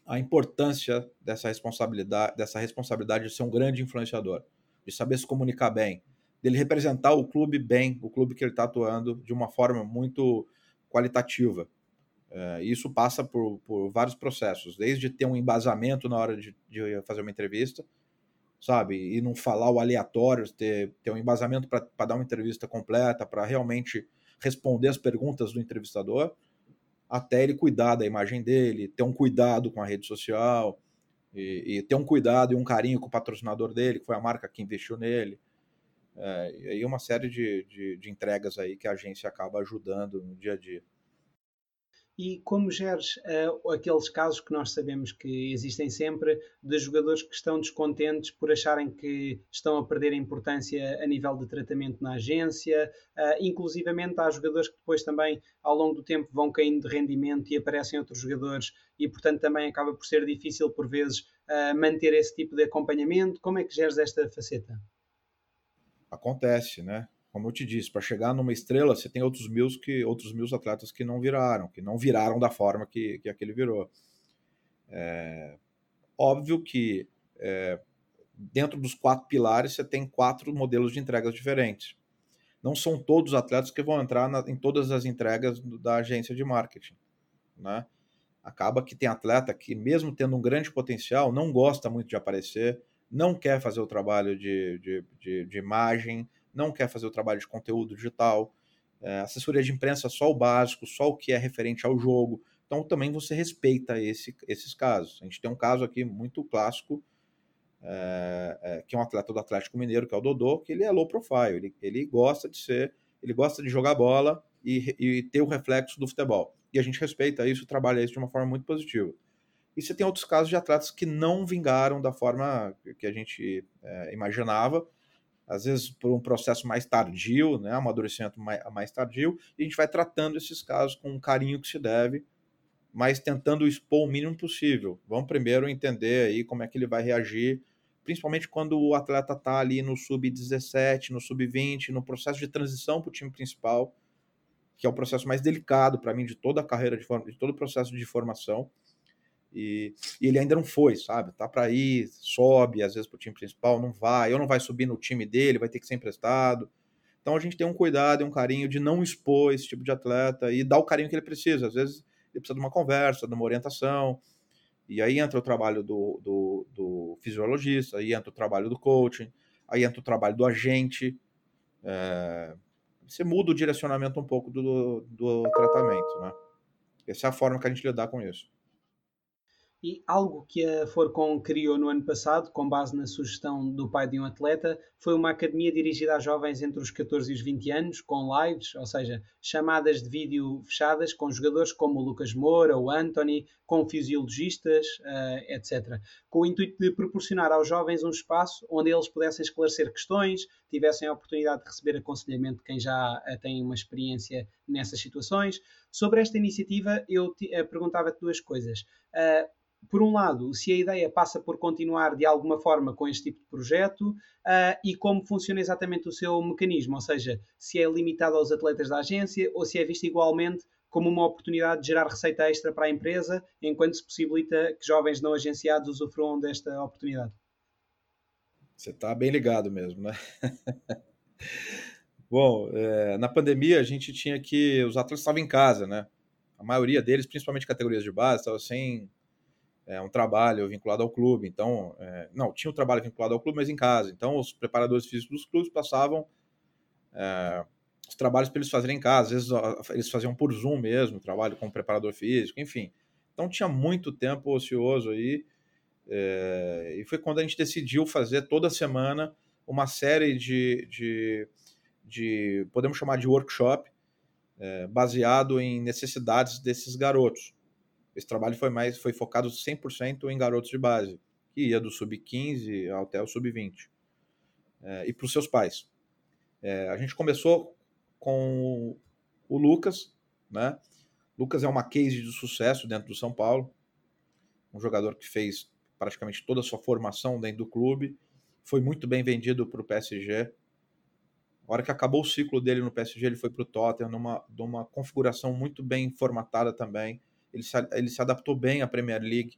a importância dessa responsabilidade, dessa responsabilidade de ser um grande influenciador, de saber se comunicar bem, dele representar o clube bem, o clube que ele está atuando de uma forma muito qualitativa. É, isso passa por, por, vários processos, desde ter um embasamento na hora de, de, fazer uma entrevista, sabe, e não falar o aleatório, ter, ter um embasamento para dar uma entrevista completa, para realmente responder as perguntas do entrevistador, até ele cuidar da imagem dele, ter um cuidado com a rede social, e, e ter um cuidado e um carinho com o patrocinador dele, que foi a marca que investiu nele. É, e aí uma série de, de, de entregas aí que a agência acaba ajudando no dia a dia. E como geres uh, aqueles casos que nós sabemos que existem sempre de jogadores que estão descontentes por acharem que estão a perder a importância a nível de tratamento na agência, uh, inclusivamente há jogadores que depois também ao longo do tempo vão caindo de rendimento e aparecem outros jogadores e portanto também acaba por ser difícil por vezes uh, manter esse tipo de acompanhamento. Como é que geres esta faceta? Acontece, né? Como eu te disse, para chegar numa estrela, você tem outros mil que outros mil atletas que não viraram, que não viraram da forma que, que aquele virou. É, óbvio que é, dentro dos quatro pilares você tem quatro modelos de entregas diferentes. Não são todos os atletas que vão entrar na, em todas as entregas da agência de marketing, né? Acaba que tem atleta que, mesmo tendo um grande potencial, não gosta muito de aparecer, não quer fazer o trabalho de, de, de, de imagem, não quer fazer o trabalho de conteúdo digital, é, assessoria de imprensa só o básico, só o que é referente ao jogo. Então também você respeita esse, esses casos. A gente tem um caso aqui muito clássico, é, é, que é um atleta do Atlético Mineiro, que é o Dodô, que ele é low profile, ele, ele gosta de ser, ele gosta de jogar bola e, e ter o reflexo do futebol. E a gente respeita isso trabalha isso de uma forma muito positiva. E você tem outros casos de atletas que não vingaram da forma que a gente é, imaginava, às vezes por um processo mais tardio, né, amadurecimento mais, mais tardio, e a gente vai tratando esses casos com o carinho que se deve, mas tentando expor o mínimo possível. Vamos primeiro entender aí como é que ele vai reagir, principalmente quando o atleta está ali no sub-17, no sub-20, no processo de transição para o time principal, que é o processo mais delicado para mim de toda a carreira, de, de todo o processo de formação. E, e, ele ainda não foi, sabe? Tá para ir, sobe às vezes para o time principal, não vai, ou não vai subir no time dele, vai ter que ser emprestado. Então a gente tem um cuidado e um carinho de não expor esse tipo de atleta e dar o carinho que ele precisa. Às vezes ele precisa de uma conversa, de uma orientação. E aí entra o trabalho do, do, do fisiologista, aí entra o trabalho do coaching, aí entra o trabalho do agente. É... Você muda o direcionamento um pouco do, do tratamento, né? Essa é a forma que a gente lidar com isso. E algo que a Forcon criou no ano passado, com base na sugestão do pai de um atleta, foi uma academia dirigida a jovens entre os 14 e os 20 anos, com lives, ou seja, chamadas de vídeo fechadas com jogadores como o Lucas Moura, o Anthony, com fisiologistas, uh, eh, etc. Com o intuito de proporcionar aos jovens um espaço onde eles pudessem esclarecer questões, tivessem a oportunidade de receber aconselhamento de quem já uh, tem uma experiência nessas situações. Sobre esta iniciativa, eu uh, perguntava-te duas coisas por um lado, se a ideia passa por continuar de alguma forma com este tipo de projeto uh, e como funciona exatamente o seu mecanismo, ou seja, se é limitado aos atletas da agência ou se é visto igualmente como uma oportunidade de gerar receita extra para a empresa, enquanto se possibilita que jovens não agenciados usufruam desta oportunidade. Você está bem ligado mesmo, né? Bom, é, na pandemia a gente tinha que. Os atletas estavam em casa, né? A maioria deles, principalmente categorias de base, estavam sem é, um trabalho vinculado ao clube. Então, é, não, tinha um trabalho vinculado ao clube, mas em casa. Então, os preparadores físicos dos clubes passavam é, os trabalhos para eles fazerem em casa. Às vezes eles faziam por Zoom mesmo, trabalho com o preparador físico, enfim. Então, tinha muito tempo ocioso aí. É, e foi quando a gente decidiu fazer toda semana uma série de, de, de podemos chamar de workshop, é, baseado em necessidades desses garotos. Esse trabalho foi mais foi focado 100% em garotos de base, que ia do sub-15 até o sub-20. É, e para os seus pais. É, a gente começou com o Lucas, né? Lucas é uma case de sucesso dentro do São Paulo, um jogador que fez praticamente toda a sua formação dentro do clube foi muito bem vendido para o PSG. A hora que acabou o ciclo dele no PSG, ele foi para o Tottenham, numa, numa configuração muito bem formatada também. Ele se, ele se adaptou bem à Premier League.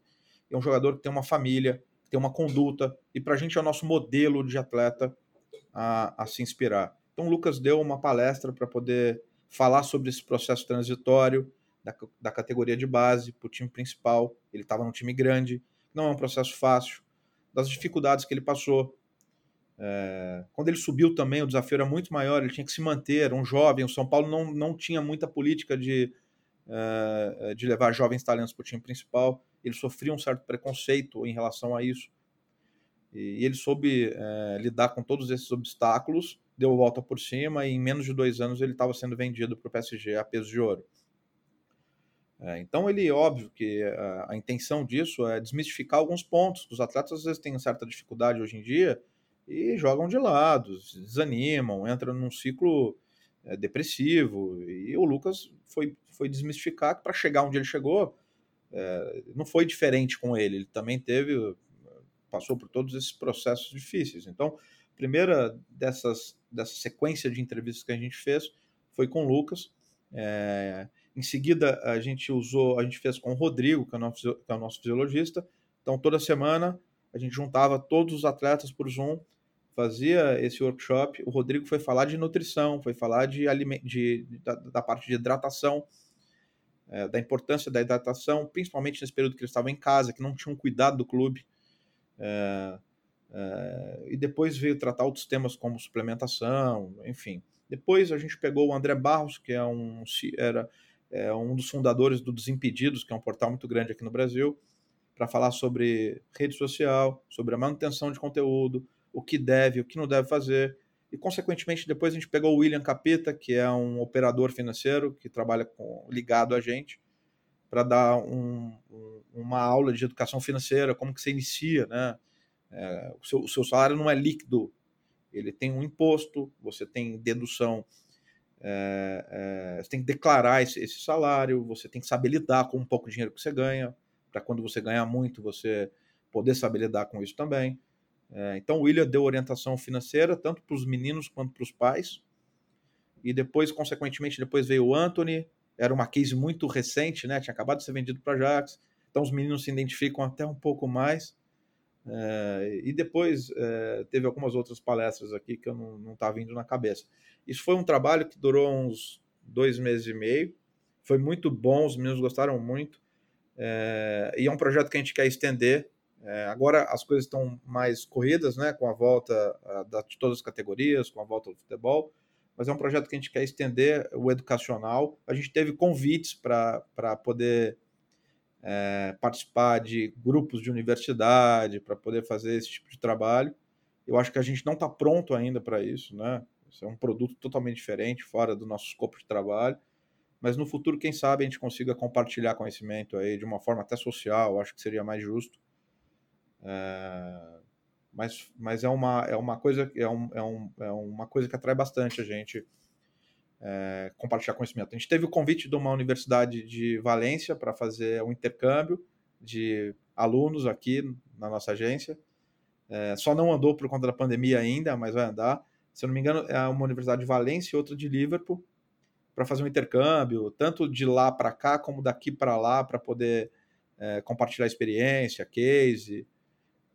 É um jogador que tem uma família, que tem uma conduta, e para a gente é o nosso modelo de atleta a, a se inspirar. Então, o Lucas deu uma palestra para poder falar sobre esse processo transitório da, da categoria de base para o time principal. Ele estava num time grande, não é um processo fácil, das dificuldades que ele passou. É, quando ele subiu também, o desafio era muito maior, ele tinha que se manter, um jovem. O São Paulo não, não tinha muita política de, é, de levar jovens talentos para o time principal. Ele sofria um certo preconceito em relação a isso. E, ele soube é, lidar com todos esses obstáculos, deu volta por cima e em menos de dois anos ele estava sendo vendido para o PSG a peso de ouro. É, então ele, óbvio que a, intenção disso é desmistificar alguns pontos. Os atletas às vezes têm certa dificuldade hoje em dia e jogam de lado, desanimam, entram num ciclo é, depressivo. E o Lucas foi, foi desmistificar que para chegar onde ele chegou, é, não foi diferente com ele. Ele também teve, passou por todos esses processos difíceis. Então, primeira dessas, dessa sequência de entrevistas que a gente fez foi com o Lucas. É, em seguida, a gente usou, a gente fez com o Rodrigo, que é o nosso, que é o nosso fisiologista. Então, toda semana a gente juntava todos os atletas por Zoom, fazia esse workshop. O Rodrigo foi falar de nutrição, foi falar de, de, da, da parte de hidratação, é, da importância da hidratação, principalmente nesse período que ele estava em casa, que não tinha um cuidado do clube. É, é, e depois veio tratar outros temas como suplementação, enfim. Depois a gente pegou o André Barros, que é um, era é um dos fundadores do Desimpedidos, que é um portal muito grande aqui no Brasil, para falar sobre rede social, sobre a manutenção de conteúdo, o que deve, o que não deve fazer. E, consequentemente, depois a gente pegou o William Capita, que é um operador financeiro que trabalha com, ligado a gente, para dar um, uma aula de educação financeira, como que você inicia, né? É, o, seu, o seu salário não é líquido, ele tem um imposto, você tem dedução é, é, você tem que declarar esse, esse, salário, você tem que saber lidar com um pouco de dinheiro que você ganha, para quando você ganhar muito, você poder saber lidar com isso também. É, então, o William deu orientação financeira tanto para os meninos quanto para os pais. E depois, consequentemente, depois veio o Anthony. Era uma case muito recente, né? Tinha acabado de ser vendido para Ajax. Então, os meninos se identificam até um pouco mais. É, e depois é, teve algumas outras palestras aqui que eu não estava vindo na cabeça. Isso foi um trabalho que durou uns dois meses e meio. Foi muito bom, os meninos gostaram muito. E é um projeto que a gente quer estender. É, agora as coisas estão mais corridas, né, com a volta a, da, de todas as categorias, com a volta do futebol, mas é um projeto que a gente quer estender o educacional. A gente teve convites para poder é, participar de grupos de universidade, para poder fazer esse tipo de trabalho. Eu acho que a gente não está pronto ainda para isso, né? Isso é um produto totalmente diferente, fora do nosso escopo de trabalho. Mas no futuro, quem sabe, a gente consiga compartilhar conhecimento aí de uma forma até social, acho que seria mais justo. É... Mas, mas é, uma, é, uma coisa, é, um, é, um, é uma coisa que atrai bastante a gente é, compartilhar conhecimento. A gente teve o convite de uma universidade de Valência para fazer um intercâmbio de alunos aqui na nossa agência. É, só não andou por conta da pandemia ainda, mas vai andar se eu não me engano, é uma universidade de Valência e outra de Liverpool, para fazer um intercâmbio, tanto de lá para cá como daqui para lá, para poder é, compartilhar experiência, case.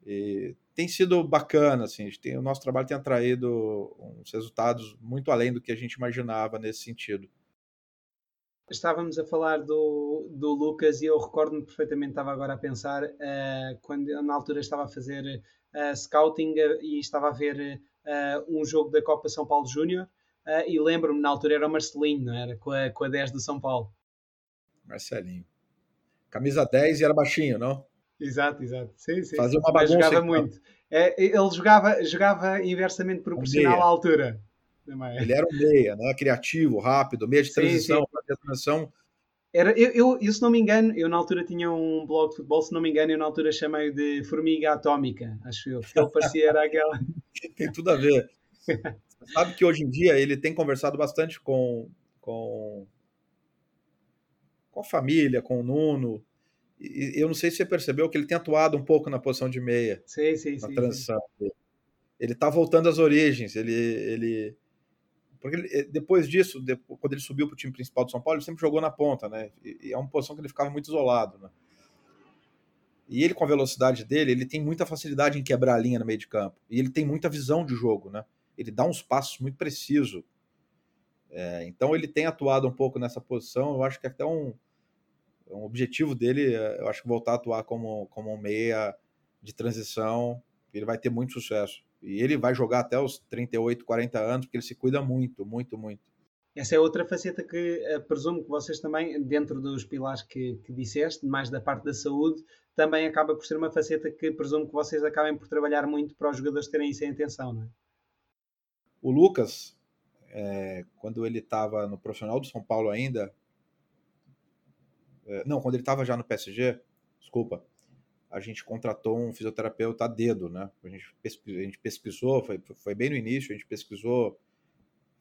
E tem sido bacana, assim, tem, o nosso trabalho tem atraído uns resultados muito além do que a gente imaginava nesse sentido. Estávamos a falar do, do Lucas e eu recordo-me perfeitamente, estava agora a pensar, uh, quando na altura estava a fazer uh, scouting uh, e estava a ver um jogo da Copa São Paulo Júnior e lembro-me, na altura era o Marcelinho, não era? Com a, com a 10 do São Paulo. Marcelinho. Camisa 10 e era baixinho, não? Exato, exato. Sim, sim. Fazia uma bagunça. jogava muito. É, ele jogava, jogava inversamente proporcional à altura. Ele era um meia, né? criativo, rápido, meia de transição, sim, sim. transição. Era, eu, eu, eu, se não me engano, eu na altura tinha um blog de futebol, se não me engano, eu na altura chamei de Formiga Atómica, acho eu, porque ele parecia era aquela. tem tudo a ver. Sabe que hoje em dia ele tem conversado bastante com, com, com a família, com o Nuno. Eu não sei se você percebeu que ele tem atuado um pouco na posição de meia. Sim, sim, na sim. transição ele tá voltando às origens. Ele, ele porque ele, eh, depois disso, depois, quando ele subiu para o time principal do São Paulo, ele sempre jogou na ponta, né? E, e, é uma posição que ele ficava muito isolado, né? E ele, com a velocidade dele, ele tem muita facilidade em quebrar a linha no meio de campo. E ele tem muita visão de jogo, né? Ele dá uns passos muito precisos. É, então ele tem atuado um pouco nessa posição. Eu acho que até um, um objetivo dele, é, eu acho que voltar a atuar como, como um meia de transição, ele vai ter muito sucesso. E ele vai jogar até os 38, 40 anos, porque ele se cuida muito, muito, muito. Essa é outra faceta que uh, presumo que vocês também, dentro dos pilares que, que disseste, mais da parte da saúde, também acaba por ser uma faceta que presumo que vocês acabem por trabalhar muito para os jogadores terem isso em atenção, não é? O Lucas, é, quando ele estava no profissional do São Paulo ainda, é, não, quando ele estava já no PSG, desculpa, a gente contratou um fisioterapeuta a dedo, né? A gente, pesquisou, a gente pesquisou, foi, foi bem no início, a gente pesquisou,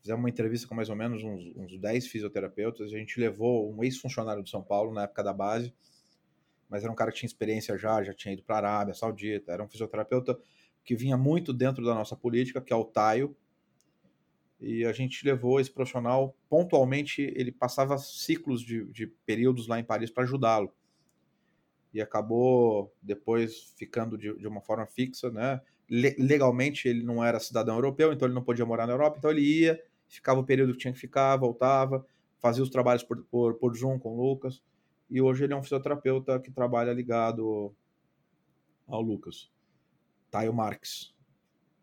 fizemos uma entrevista com mais ou menos uns, uns 10 fisioterapeutas, a gente levou um ex-funcionário de São Paulo na época da base, mas era um cara que tinha experiência já, já tinha ido para a Arábia Saudita, era um fisioterapeuta que vinha muito dentro da nossa política, que é o Taio, e a gente levou esse profissional, pontualmente, ele passava ciclos de, de períodos lá em Paris para ajudá-lo e acabou depois ficando de, de uma forma fixa, né? legalmente ele não era cidadão europeu, então ele não podia morar na Europa, então ele ia, ficava o período que tinha que ficar, voltava, fazia os trabalhos por, por, por Zoom com o Lucas, e hoje ele é um fisioterapeuta que trabalha ligado ao Lucas, Taio Marques.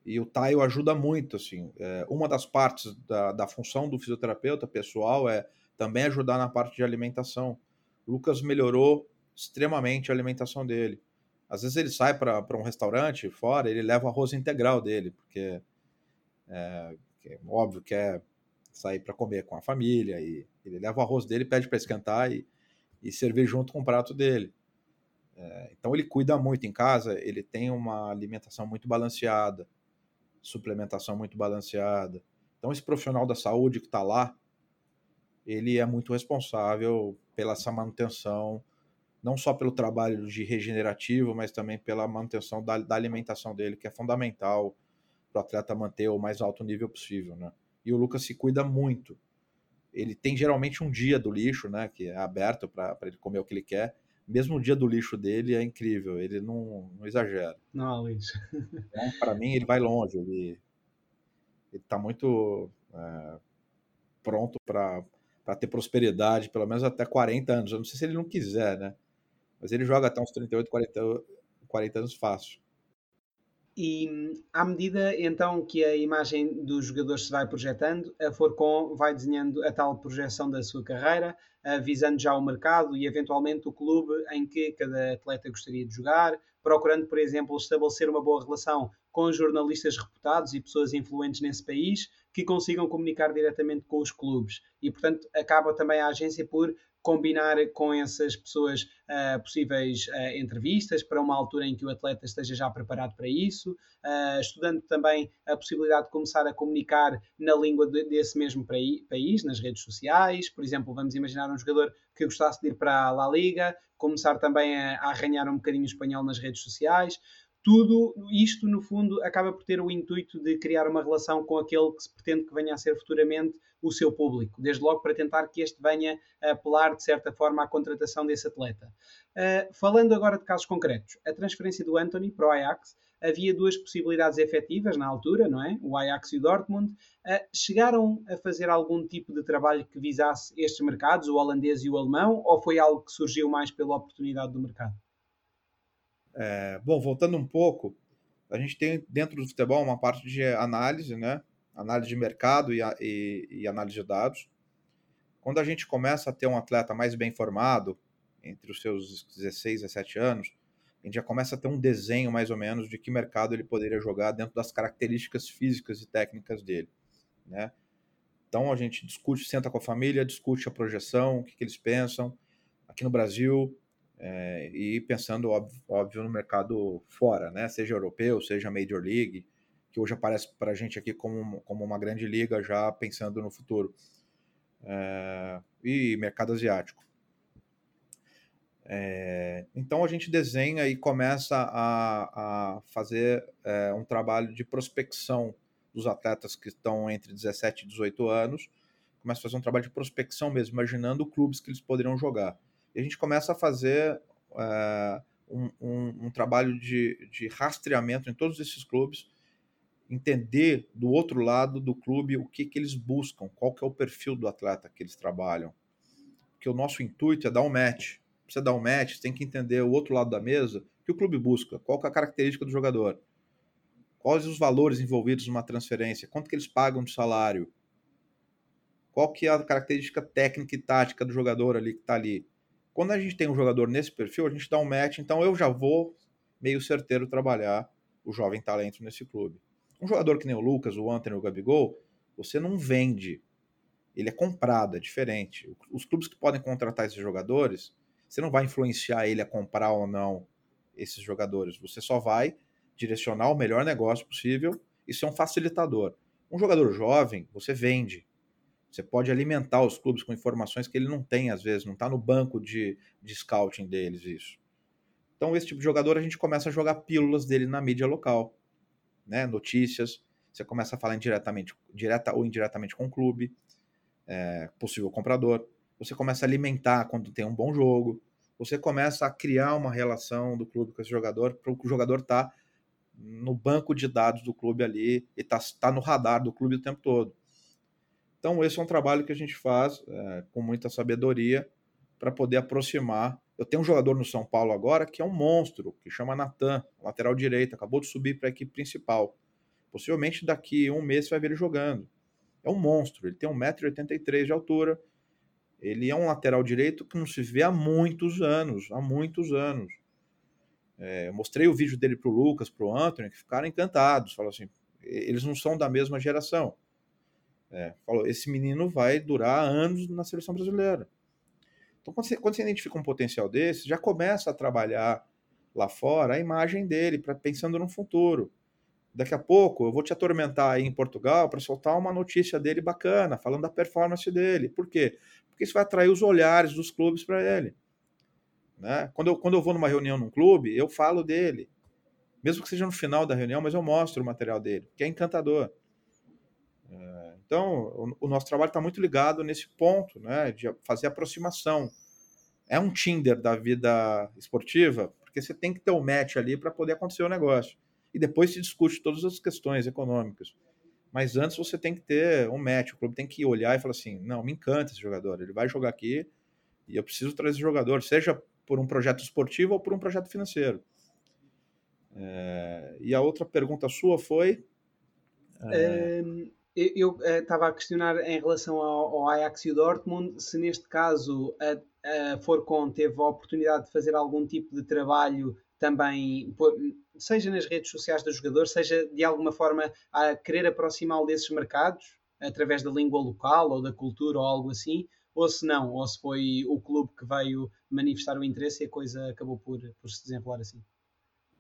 E o Taio ajuda muito, assim, é, uma das partes da, da função do fisioterapeuta pessoal é também ajudar na parte de alimentação. O Lucas melhorou extremamente a alimentação dele. Às vezes ele sai para um restaurante fora, ele leva o arroz integral dele, porque é, é óbvio que é sair para comer com a família, e ele leva o arroz dele, pede para esquentar e, e servir junto com o prato dele. É, então ele cuida muito em casa, ele tem uma alimentação muito balanceada, suplementação muito balanceada. Então esse profissional da saúde que está lá, ele é muito responsável pela essa manutenção não só pelo trabalho de regenerativo, mas também pela manutenção da, da alimentação dele, que é fundamental para o atleta manter o mais alto nível possível, né? E o Lucas se cuida muito. Ele tem geralmente um dia do lixo, né, que é aberto para ele comer o que ele quer. Mesmo o dia do lixo dele é incrível, ele não, não exagera. Não, lixo. Então, para mim, ele vai longe, ele está muito é, pronto para ter prosperidade, pelo menos até 40 anos. Eu não sei se ele não quiser, né? Mas ele joga até uns 38, 40, 40 anos fácil. E à medida então que a imagem dos jogadores se vai projetando, a Forcon vai desenhando a tal projeção da sua carreira, visando já o mercado e eventualmente o clube em que cada atleta gostaria de jogar, procurando, por exemplo, estabelecer uma boa relação com jornalistas reputados e pessoas influentes nesse país que consigam comunicar diretamente com os clubes. E, portanto, acaba também a agência por combinar com essas pessoas uh, possíveis uh, entrevistas para uma altura em que o atleta esteja já preparado para isso, uh, estudando também a possibilidade de começar a comunicar na língua de, desse mesmo país, nas redes sociais. Por exemplo, vamos imaginar um jogador que gostasse de ir para a La Liga, começar também a, a arranhar um bocadinho espanhol nas redes sociais tudo isto, no fundo, acaba por ter o intuito de criar uma relação com aquele que se pretende que venha a ser futuramente o seu público, desde logo para tentar que este venha a apelar, de certa forma, à contratação desse atleta. Uh, falando agora de casos concretos, a transferência do Anthony para o Ajax, havia duas possibilidades efetivas na altura, não é? O Ajax e o Dortmund. Uh, chegaram a fazer algum tipo de trabalho que visasse estes mercados, o holandês e o alemão, ou foi algo que surgiu mais pela oportunidade do mercado? É, bom, voltando um pouco, a gente tem dentro do futebol uma parte de análise, né? Análise de mercado e, e, e análise de dados. Quando a gente começa a ter um atleta mais bem formado, entre os seus 16 a 17 anos, a gente já começa a ter um desenho mais ou menos de que mercado ele poderia jogar dentro das características físicas e técnicas dele, né? Então a gente discute, senta com a família, discute a projeção, o que, que eles pensam. Aqui no Brasil, é, e pensando, óbvio, óbvio, no mercado fora, né? seja europeu, seja Major League, que hoje aparece para a gente aqui como, como uma grande liga, já pensando no futuro, é, e mercado asiático. É, então a gente desenha e começa a, a fazer é, um trabalho de prospecção dos atletas que estão entre 17 e 18 anos, começa a fazer um trabalho de prospecção mesmo, imaginando clubes que eles poderiam jogar. E a gente começa a fazer é, um, um, um, trabalho de, de rastreamento em todos esses clubes, entender do outro lado do clube o que, que eles buscam, qual que é o perfil do atleta que eles trabalham. Porque o nosso intuito é dar um match. Você dar um match, tem que entender o outro lado da mesa, o que o clube busca, qual que é a característica do jogador, quais os valores envolvidos numa transferência, quanto que eles pagam de salário, qual que é a característica técnica e tática do jogador ali que está ali. Quando a gente tem um jogador nesse perfil, a gente dá um match, então eu já vou meio certeiro trabalhar o jovem talento nesse clube. Um jogador que nem o Lucas, o Anthony, o Gabigol, você não vende. Ele é comprado, é diferente. Os clubes que podem contratar esses jogadores, você não vai influenciar ele a comprar ou não esses jogadores. Você só vai direcionar o melhor negócio possível e ser um facilitador. Um jogador jovem, você vende. Você pode alimentar os clubes com informações que ele não tem, às vezes, não está no banco de, de scouting deles, isso. Então, esse tipo de jogador, a gente começa a jogar pílulas dele na mídia local, né? notícias, você começa a falar indiretamente, direta ou indiretamente com o clube, é, possível comprador, você começa a alimentar quando tem um bom jogo, você começa a criar uma relação do clube com esse jogador, para o jogador estar tá no banco de dados do clube ali e está tá no radar do clube o tempo todo. Então, esse é um trabalho que a gente faz é, com muita sabedoria para poder aproximar. Eu tenho um jogador no São Paulo agora que é um monstro, que chama Natan, lateral direito, acabou de subir para a equipe principal. Possivelmente daqui um mês você vai ver ele jogando. É um monstro, ele tem 1,83m de altura. Ele é um lateral direito que não se vê há muitos anos, há muitos anos. É, mostrei o vídeo dele para o Lucas, para o Anthony, que ficaram encantados. Falaram assim, eles não são da mesma geração. É, falou, esse menino vai durar anos na seleção brasileira. Então, quando você, quando você identifica um potencial desse, já começa a trabalhar lá fora a imagem dele, pra, pensando no futuro. Daqui a pouco eu vou te atormentar aí em Portugal para soltar uma notícia dele bacana, falando da performance dele. Por quê? Porque isso vai atrair os olhares dos clubes para ele. Né? Quando, eu, quando eu vou numa reunião num clube, eu falo dele. Mesmo que seja no final da reunião, mas eu mostro o material dele, que é encantador. É, então, o, nosso trabalho está muito ligado nesse ponto, né, de fazer aproximação. É um Tinder da vida esportiva, porque você tem que ter o um match ali para poder acontecer o negócio. E depois se discute todas as questões econômicas. Mas antes você tem que ter um match, o clube tem que olhar e falar assim: não, me encanta esse jogador, ele vai jogar aqui e eu preciso trazer esse jogador, seja por um projeto esportivo ou por um projeto financeiro. É, e a outra pergunta sua foi. É... Eu estava a questionar em relação ao, ao, Ajax e o Dortmund se neste caso a, a Forcon teve a oportunidade de fazer algum tipo de trabalho também, seja nas redes sociais do jogador, seja de alguma forma a querer aproximá-lo desses mercados através da língua local ou da cultura ou algo assim, ou se não, ou se foi o clube que veio manifestar o interesse e a coisa acabou por, por se desenrolar assim.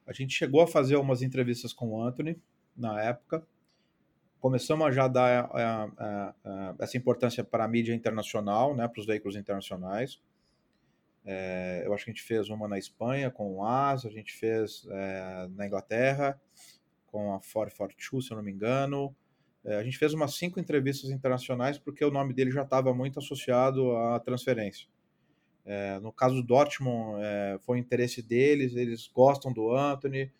A gente chegou a fazer algumas entrevistas com o Anthony na época, começamos a já dar a, a, a, essa importância para a mídia internacional, né, para os veículos internacionais. É, eu acho que a gente fez uma na Espanha com o AS, a gente fez é, na Inglaterra com a 442, se eu não me engano. É, a gente fez umas cinco entrevistas internacionais porque o nome dele já estava muito associado à transferência. No caso do Dortmund, foi o interesse deles, eles gostam do Anthony,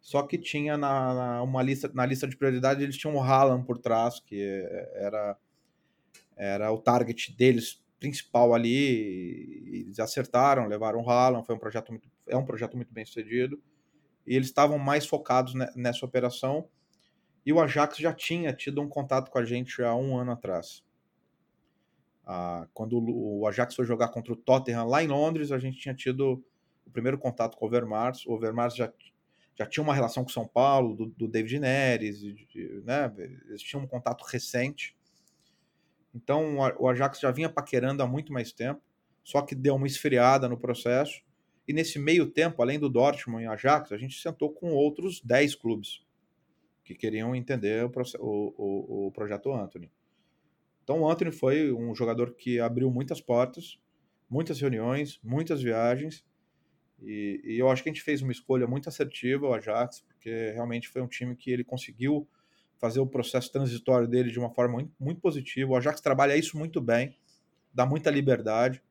só que tinha na, na, uma lista, na lista de prioridade, eles tinham o Haaland por trás, que era, era o target deles principal ali. Eles acertaram, levaram o Haaland, foi um projeto muito, é um projeto muito bem sucedido. E eles estavam mais focados nessa operação. E o Ajax já tinha tido um contato com a gente há um ano atrás. Ah, quando o Ajax foi jogar contra o Tottenham lá em Londres, a gente tinha tido o primeiro contato com o Overmars. O Overmars já já tinha uma relação com São Paulo, do, do David Neres, né? eles tinham um contato recente. Então o Ajax já vinha paquerando há muito mais tempo, só que deu uma esfriada no processo. E nesse meio tempo, além do Dortmund e Ajax, a gente sentou com outros 10 clubes que queriam entender o, o, o, o projeto Anthony. Então o Anthony foi um jogador que abriu muitas portas. muitas reuniões, muitas viagens, e, e, eu acho que a gente fez uma escolha muito assertiva, o Ajax, porque realmente foi um time que ele conseguiu fazer o processo transitório dele de uma forma muito, muito positiva. O Ajax trabalha isso muito bem, dá muita liberdade.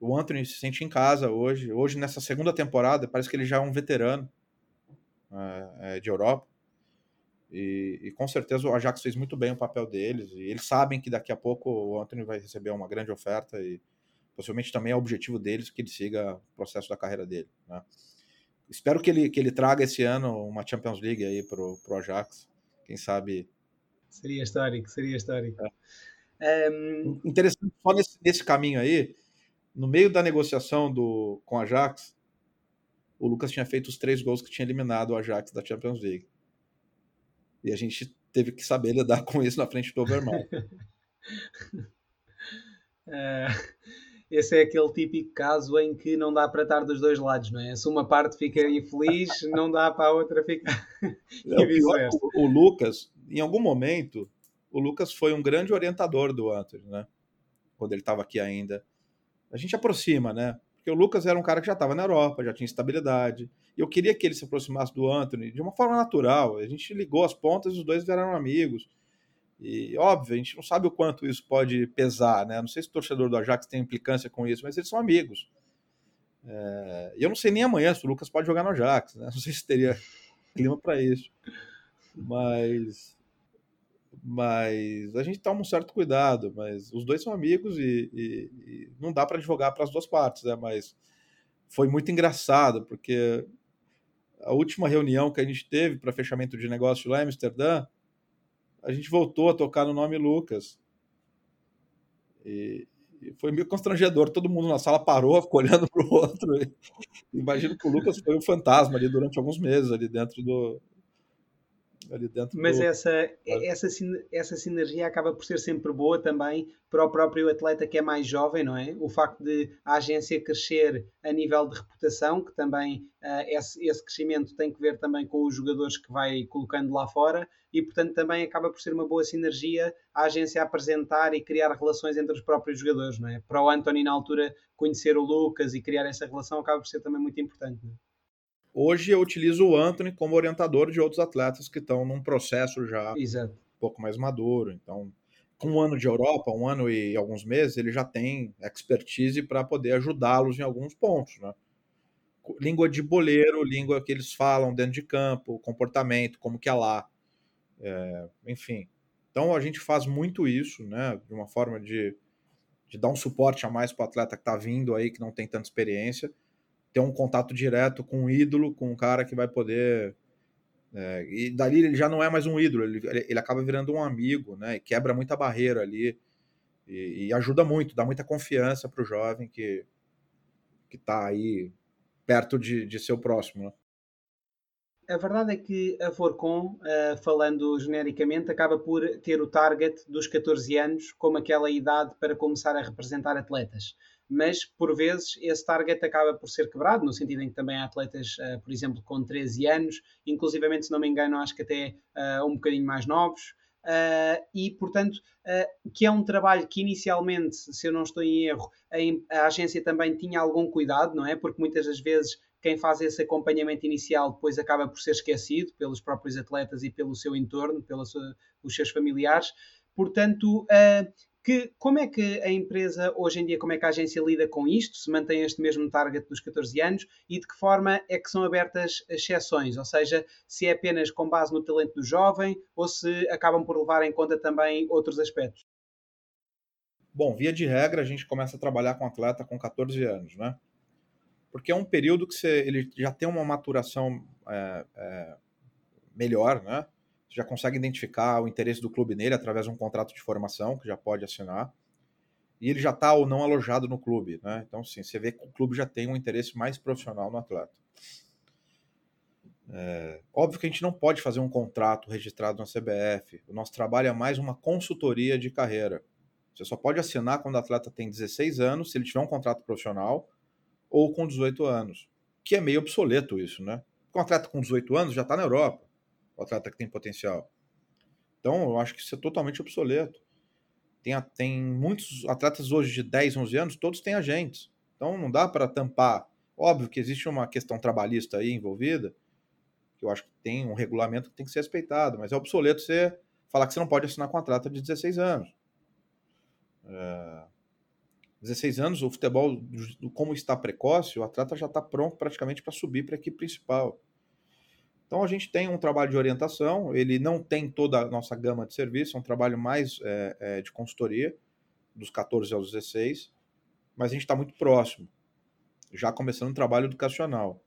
O Anthony se sente em casa hoje. Hoje, nessa segunda temporada, parece que ele já é um veterano é, de Europa. E, e, com certeza o Ajax fez muito bem o papel deles. E eles sabem que daqui a pouco o Anthony vai receber uma grande oferta e possivelmente também é o objetivo deles que ele siga o processo da carreira dele. Né? Espero que ele, que ele traga esse ano uma Champions League aí pro, pro Ajax. Quem sabe. Seria histórico, seria histórico. É. Um... Interessante, só nesse, nesse caminho aí, no meio da negociação do, com o Ajax, o Lucas tinha feito os três gols que tinha eliminado o Ajax da Champions League. E a gente teve que saber lidar com isso na frente do Overmars. é, esse é aquele típico caso em que não dá para estar dos dois lados, não é? Se uma parte fica infeliz, não dá para a outra ficar. É, o, o, Lucas, em algum momento, o Lucas foi um grande orientador do Anthony, né? Quando ele estava aqui ainda. A gente aproxima, né? Porque o Lucas era um cara que já estava na Europa, já tinha estabilidade. E eu queria que ele se aproximasse do Anthony de uma forma natural. A gente ligou as pontas e os dois viraram amigos. E óbvio, a gente não sabe o quanto isso pode pesar, né? Não sei se o torcedor do Ajax tem implicância com isso, mas eles são amigos. É... Eu não sei nem amanhã se o Lucas pode jogar no Ajax, né? Não sei se teria clima para isso. Mas mas a gente toma um certo cuidado, mas os dois são amigos e, e, e não dá para advogar para as duas partes, né? Mas foi muito engraçado, porque a última reunião que a gente teve para fechamento de negócio lá em Amsterdã, a gente voltou a tocar no nome Lucas. E, e foi meio constrangedor. Todo mundo na sala parou, ficou olhando para o outro. Imagino que o Lucas foi um fantasma ali durante alguns meses ali dentro do, ali dentro. Mas do... essa, essa, essa sinergia acaba por ser sempre boa também para o próprio atleta que é mais jovem, não é? O facto de a agência crescer a nível de reputação, que também uh, esse, esse crescimento tem que ver também com os jogadores que vai colocando lá fora e, portanto, também acaba por ser uma boa sinergia a agência apresentar e criar relações entre os próprios jogadores, não é? Para o Anthony, na altura, conhecer o Lucas e criar essa relação acaba por ser também muito importante. Não é? Hoje eu utilizo o Anthony como orientador de outros atletas que estão num processo já Exato. um pouco mais maduro. Então, com um ano de Europa, um ano e alguns meses, ele já tem expertise para poder ajudá-los em alguns pontos, né? Língua de boleiro, língua que eles falam dentro de campo, comportamento, como que é lá, é, enfim. Então a gente faz muito isso, né? De uma forma de, de dar um suporte a mais para o atleta que está vindo aí, que não tem tanta experiência ter um contato direto com um ídolo, com um cara que vai poder. É, e dali ele já não é mais um ídolo, ele, ele acaba virando um amigo, né? E quebra muita barreira ali. E, e ajuda muito, dá muita confiança para o jovem que está aí perto de, de ser o próximo. Né? a verdade é que a Forcon, uh, falando genericamente, acaba por ter o target dos 14 anos como aquela idade para começar a representar atletas mas por vezes esse target acaba por ser quebrado, no sentido em que também há atletas, uh, por exemplo, com 13 anos, inclusivamente, se não me engano, acho que até uh, um bocadinho mais novos. Uh, e, portanto, que é um trabalho que inicialmente, se eu não estou em erro, a, a agência também tinha algum cuidado, não é? Porque muitas das vezes quem faz esse acompanhamento inicial depois acaba por ser esquecido pelos próprios atletas e pelo seu entorno, pelos seus familiares. Portanto, que, como é que a empresa, hoje em dia, como é que a agência lida com isto? Se mantém este mesmo target dos 14 anos e de que forma é que são abertas exceções? Ou seja, se é apenas com base no talento do jovem ou se acabam por levar em conta também outros aspectos? Bom, via de regra, a gente começa a trabalhar com atleta com 14 anos, né? Porque é um período que você, ele já tem uma maturação é, é, melhor, né? Já consegue identificar o interesse do clube nele através de um contrato de formação que já pode assinar. E ele já está ou não alojado no clube, né? Então, sim, você vê que o clube já tem um interesse mais profissional no atleta. É, óbvio que a gente não pode fazer um contrato registrado na CBF. O nosso trabalho é mais uma consultoria de carreira. Você só pode assinar quando o atleta tem 16 anos, se ele tiver um contrato profissional, ou com 18 anos. Que é meio obsoleto isso, né? Um atleta com 18 anos já está na Europa o atleta que tem potencial. Então, eu acho que isso é totalmente obsoleto. tem, tem muitos atletas hoje de 10, 11 anos, todos têm agentes. Então não dá para tampar. Óbvio que existe uma questão trabalhista aí envolvida, que eu acho que tem um regulamento que tem que ser respeitado, mas é obsoleto você falar que você não pode assinar contrato de 16 anos. É... 16 anos, o futebol, como está precoce, o atleta já está pronto praticamente para subir para a equipe principal. Então a gente tem um trabalho de orientação, ele não tem toda a nossa gama de serviço, é um trabalho mais é, é, de consultoria, dos 14 aos 16, mas a gente está muito próximo, já começando um trabalho educacional.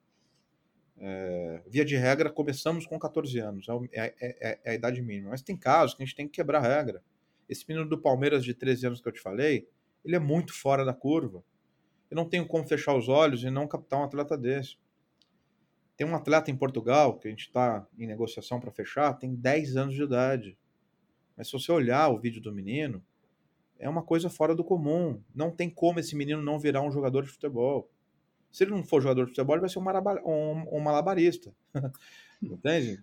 É, via de regra, começamos com 14 anos, é, é, é, é, a idade mínima, mas tem casos que a gente tem que quebrar a regra. Esse menino do Palmeiras de 13 anos que eu te falei, ele é muito fora da curva. Eu não tenho como fechar os olhos e não captar um atleta desse. Tem um atleta em Portugal, que a gente está em negociação para fechar, tem 10 anos de idade. Mas se você olhar o vídeo do menino, é uma coisa fora do comum. Não tem como esse menino não virar um jogador de futebol. Se ele não for jogador de futebol, ele vai ser um, um, um malabarista. Entende?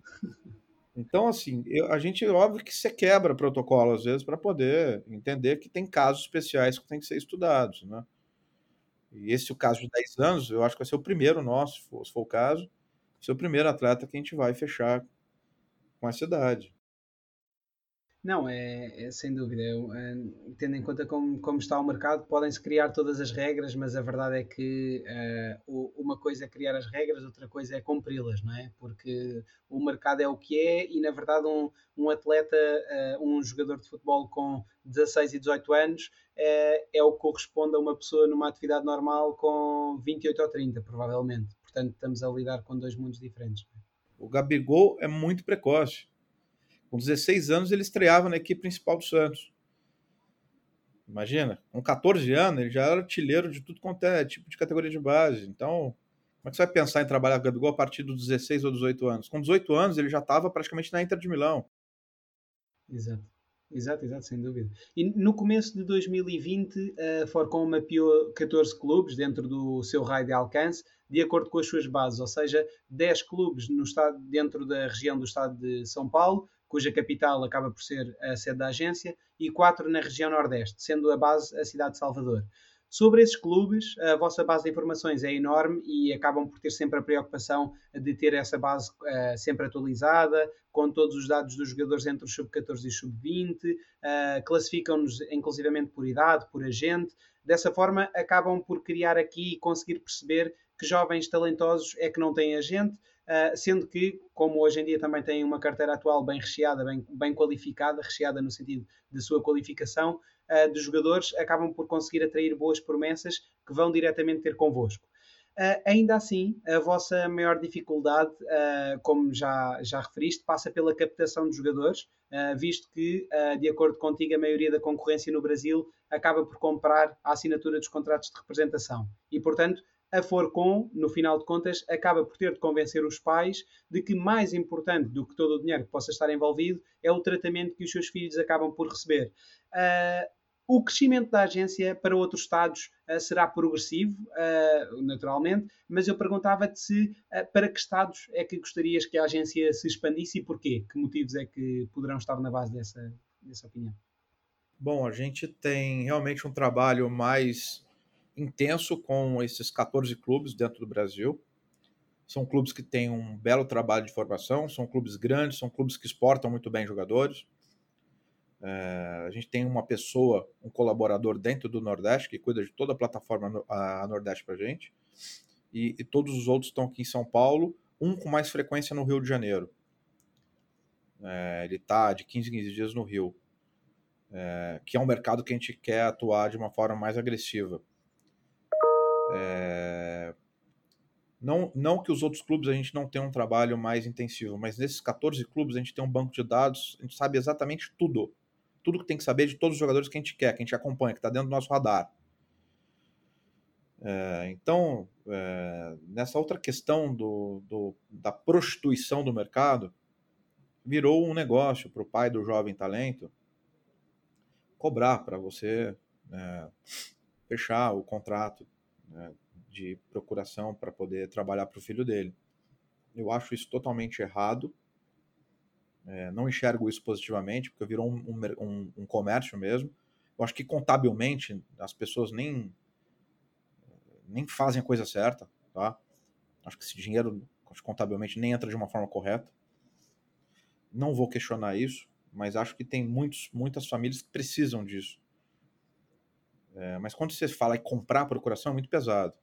Então, assim, eu, a gente, óbvio que você quebra protocolo às vezes para poder entender que tem casos especiais que têm que ser estudados, né? E esse, o caso de 10 anos, eu acho que vai ser o primeiro nosso, se for, se for o caso, ser o primeiro atleta que a gente vai fechar com essa idade. Não, é, é sem dúvida. Eu, é, tendo em conta como, como está o mercado, podem-se criar todas as regras, mas a verdade é que uh, uma coisa é criar as regras, outra coisa é cumpri-las, não é? Porque o mercado é o que é e, na verdade, um, um atleta, uh, um jogador de futebol com 16 e 18 anos uh, é o que corresponde a uma pessoa numa atividade normal com 28 ou 30, provavelmente. Portanto, estamos a lidar com dois mundos diferentes. É? O Gabigol é muito precoce. Com 16 anos, ele estreava na equipe principal do Santos. Imagina, com 14 anos, ele já era artilheiro de tudo quanto é tipo de categoria de base. Então, como é que você vai pensar em trabalhar com o Gabigol a partir dos 16 ou 18 anos? Com 18 anos, ele já estava praticamente na Inter de Milão. Exato. Exato, exato, sem dúvida. E no começo de 2020, a Forcom mapeou 14 clubes dentro do seu raio de alcance, de acordo com as suas bases, ou seja, 10 clubes no estado, dentro da região do estado de São Paulo, cuja capital acaba por ser a sede da agência, e 4 na região Nordeste, sendo a base a cidade de Salvador. Sobre esses clubes, a vossa base de informações é enorme e acabam por ter sempre a preocupação de ter essa base uh, sempre atualizada, com todos os dados dos jogadores entre os sub-14 e sub-20, uh, classificam-nos inclusivamente por idade, por agente. Dessa forma, acabam por criar aqui e conseguir perceber que jovens talentosos é que não têm agente, uh, sendo que, como hoje em dia também têm uma carteira atual bem recheada, bem, bem qualificada, recheada no sentido de sua qualificação, uh, de jogadores, acabam por conseguir atrair boas promessas que vão diretamente ter convosco. Uh, ainda assim, a vossa maior dificuldade, uh, como já, já referiste, passa pela captação de jogadores, uh, visto que, de acordo contigo, a maioria da concorrência no Brasil acaba por comprar a assinatura dos contratos de representação. E, portanto, a Forcom, no final de contas, acaba por ter de convencer os pais de que mais importante do que todo o dinheiro que possa estar envolvido é o tratamento que os seus filhos acabam por receber. Uh, o crescimento da agência para outros estados uh, será progressivo, uh, naturalmente, mas eu perguntava-te se para que estados é que gostarias que a agência se expandisse e porquê? Que motivos é que poderão estar na base dessa, dessa opinião? Bom, a gente tem realmente um trabalho mais intenso com esses 14 clubes dentro do Brasil. São clubes que têm um belo trabalho de formação, são clubes grandes, são clubes que exportam muito bem jogadores. É, a gente tem uma pessoa, um colaborador dentro do Nordeste que cuida de toda a plataforma a Nordeste para a gente. E, e, todos os outros estão aqui em São Paulo, um com mais frequência no Rio de Janeiro. É, ele está de 15 em 15 dias no Rio, é, que é um mercado que a gente quer atuar de uma forma mais agressiva. É... Não, não que os outros clubes a gente não tenha um trabalho mais intensivo, mas nesses 14 clubes a gente tem um banco de dados, a gente sabe exatamente tudo. Tudo que tem que saber de todos os jogadores que a gente quer, que a gente acompanha, que está dentro do nosso radar. É, então, é, nessa outra questão do, do, da prostituição do mercado, virou um negócio para o pai do jovem talento cobrar para você é, fechar o contrato né, de procuração para poder trabalhar para o filho dele. Eu acho isso totalmente errado. É, não enxergo isso positivamente, porque virou um, um, um, comércio mesmo. Eu acho que contabilmente as pessoas nem, nem fazem a coisa certa, tá? Acho que esse dinheiro contabilmente nem entra de uma forma correta. Não vou questionar isso, mas acho que tem muitos, muitas famílias que precisam disso. É, mas quando você fala em comprar a procuração, é muito pesado.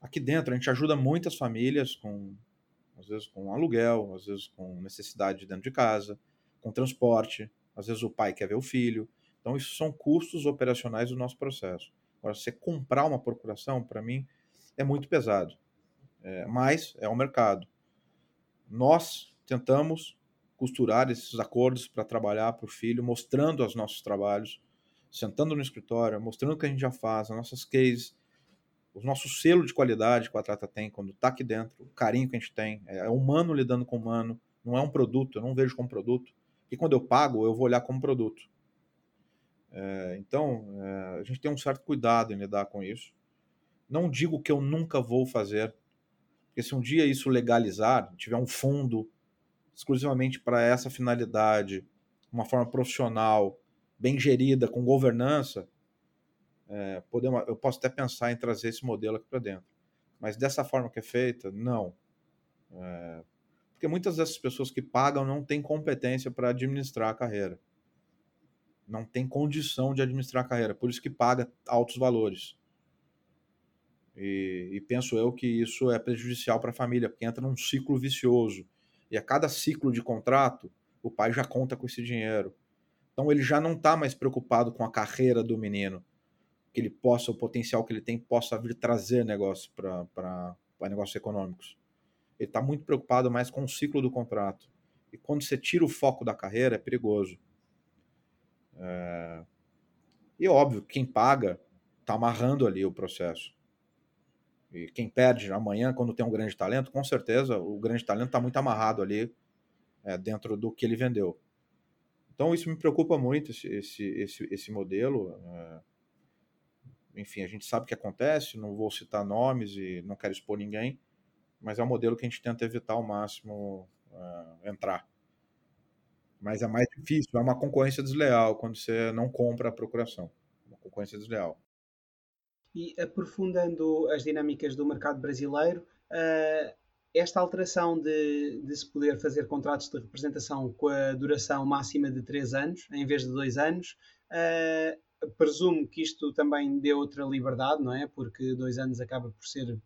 Aqui dentro a gente ajuda muitas famílias com, às vezes com aluguel, às vezes com necessidade dentro de casa, com transporte, às vezes o pai quer ver o filho. Então isso são custos operacionais do nosso processo. Agora, você comprar uma procuração, para mim, é muito pesado. É, mas é o mercado. Nós tentamos costurar esses acordos para trabalhar para o filho, mostrando os nossos trabalhos, sentando no escritório, mostrando o que a gente já faz, as nossas cases, o nosso selo de qualidade que o atleta tem quando está aqui dentro, o carinho que a gente tem, é humano lidando com humano, não é um produto, eu não vejo como produto. E quando eu pago, eu vou olhar como produto. É, então, é, a gente tem um certo cuidado em lidar com isso. Não digo que eu nunca vou fazer, porque se um dia isso legalizar, tiver um fundo exclusivamente para essa finalidade, uma forma profissional, bem gerida, com governança, é, podemos, eu posso até pensar em trazer esse modelo aqui para dentro. Mas dessa forma que é feita, não. É, porque muitas dessas pessoas que pagam não têm competência para administrar a carreira. Não tem condição de administrar a carreira, por isso que paga altos valores. E, e penso eu que isso é prejudicial para a família, porque entra num ciclo vicioso. E a cada ciclo de contrato, o pai já conta com esse dinheiro. Então ele já não está mais preocupado com a carreira do menino, que ele possa, o potencial que ele tem, possa vir trazer negócio para negócios econômicos. Ele está muito preocupado mais com o ciclo do contrato. E quando você tira o foco da carreira, é perigoso. É... E óbvio, quem paga está amarrando ali o processo. E quem perde amanhã, quando tem um grande talento, com certeza o grande talento está muito amarrado ali é, dentro do que ele vendeu. Então isso me preocupa muito, esse, esse, esse, esse modelo. É... Enfim, a gente sabe o que acontece, não vou citar nomes e não quero expor ninguém, mas é um modelo que a gente tenta evitar ao máximo é, entrar. Mas é mais difícil, é uma concorrência desleal quando você não compra a procuração. Uma concorrência desleal. E aprofundando as dinâmicas do mercado brasileiro, uh, esta alteração de, de, se poder fazer contratos de representação com a duração máxima de 3 anos, em vez de 2 anos, uh, presumo que isto também dê outra liberdade, não é? Porque 2 anos acaba por ser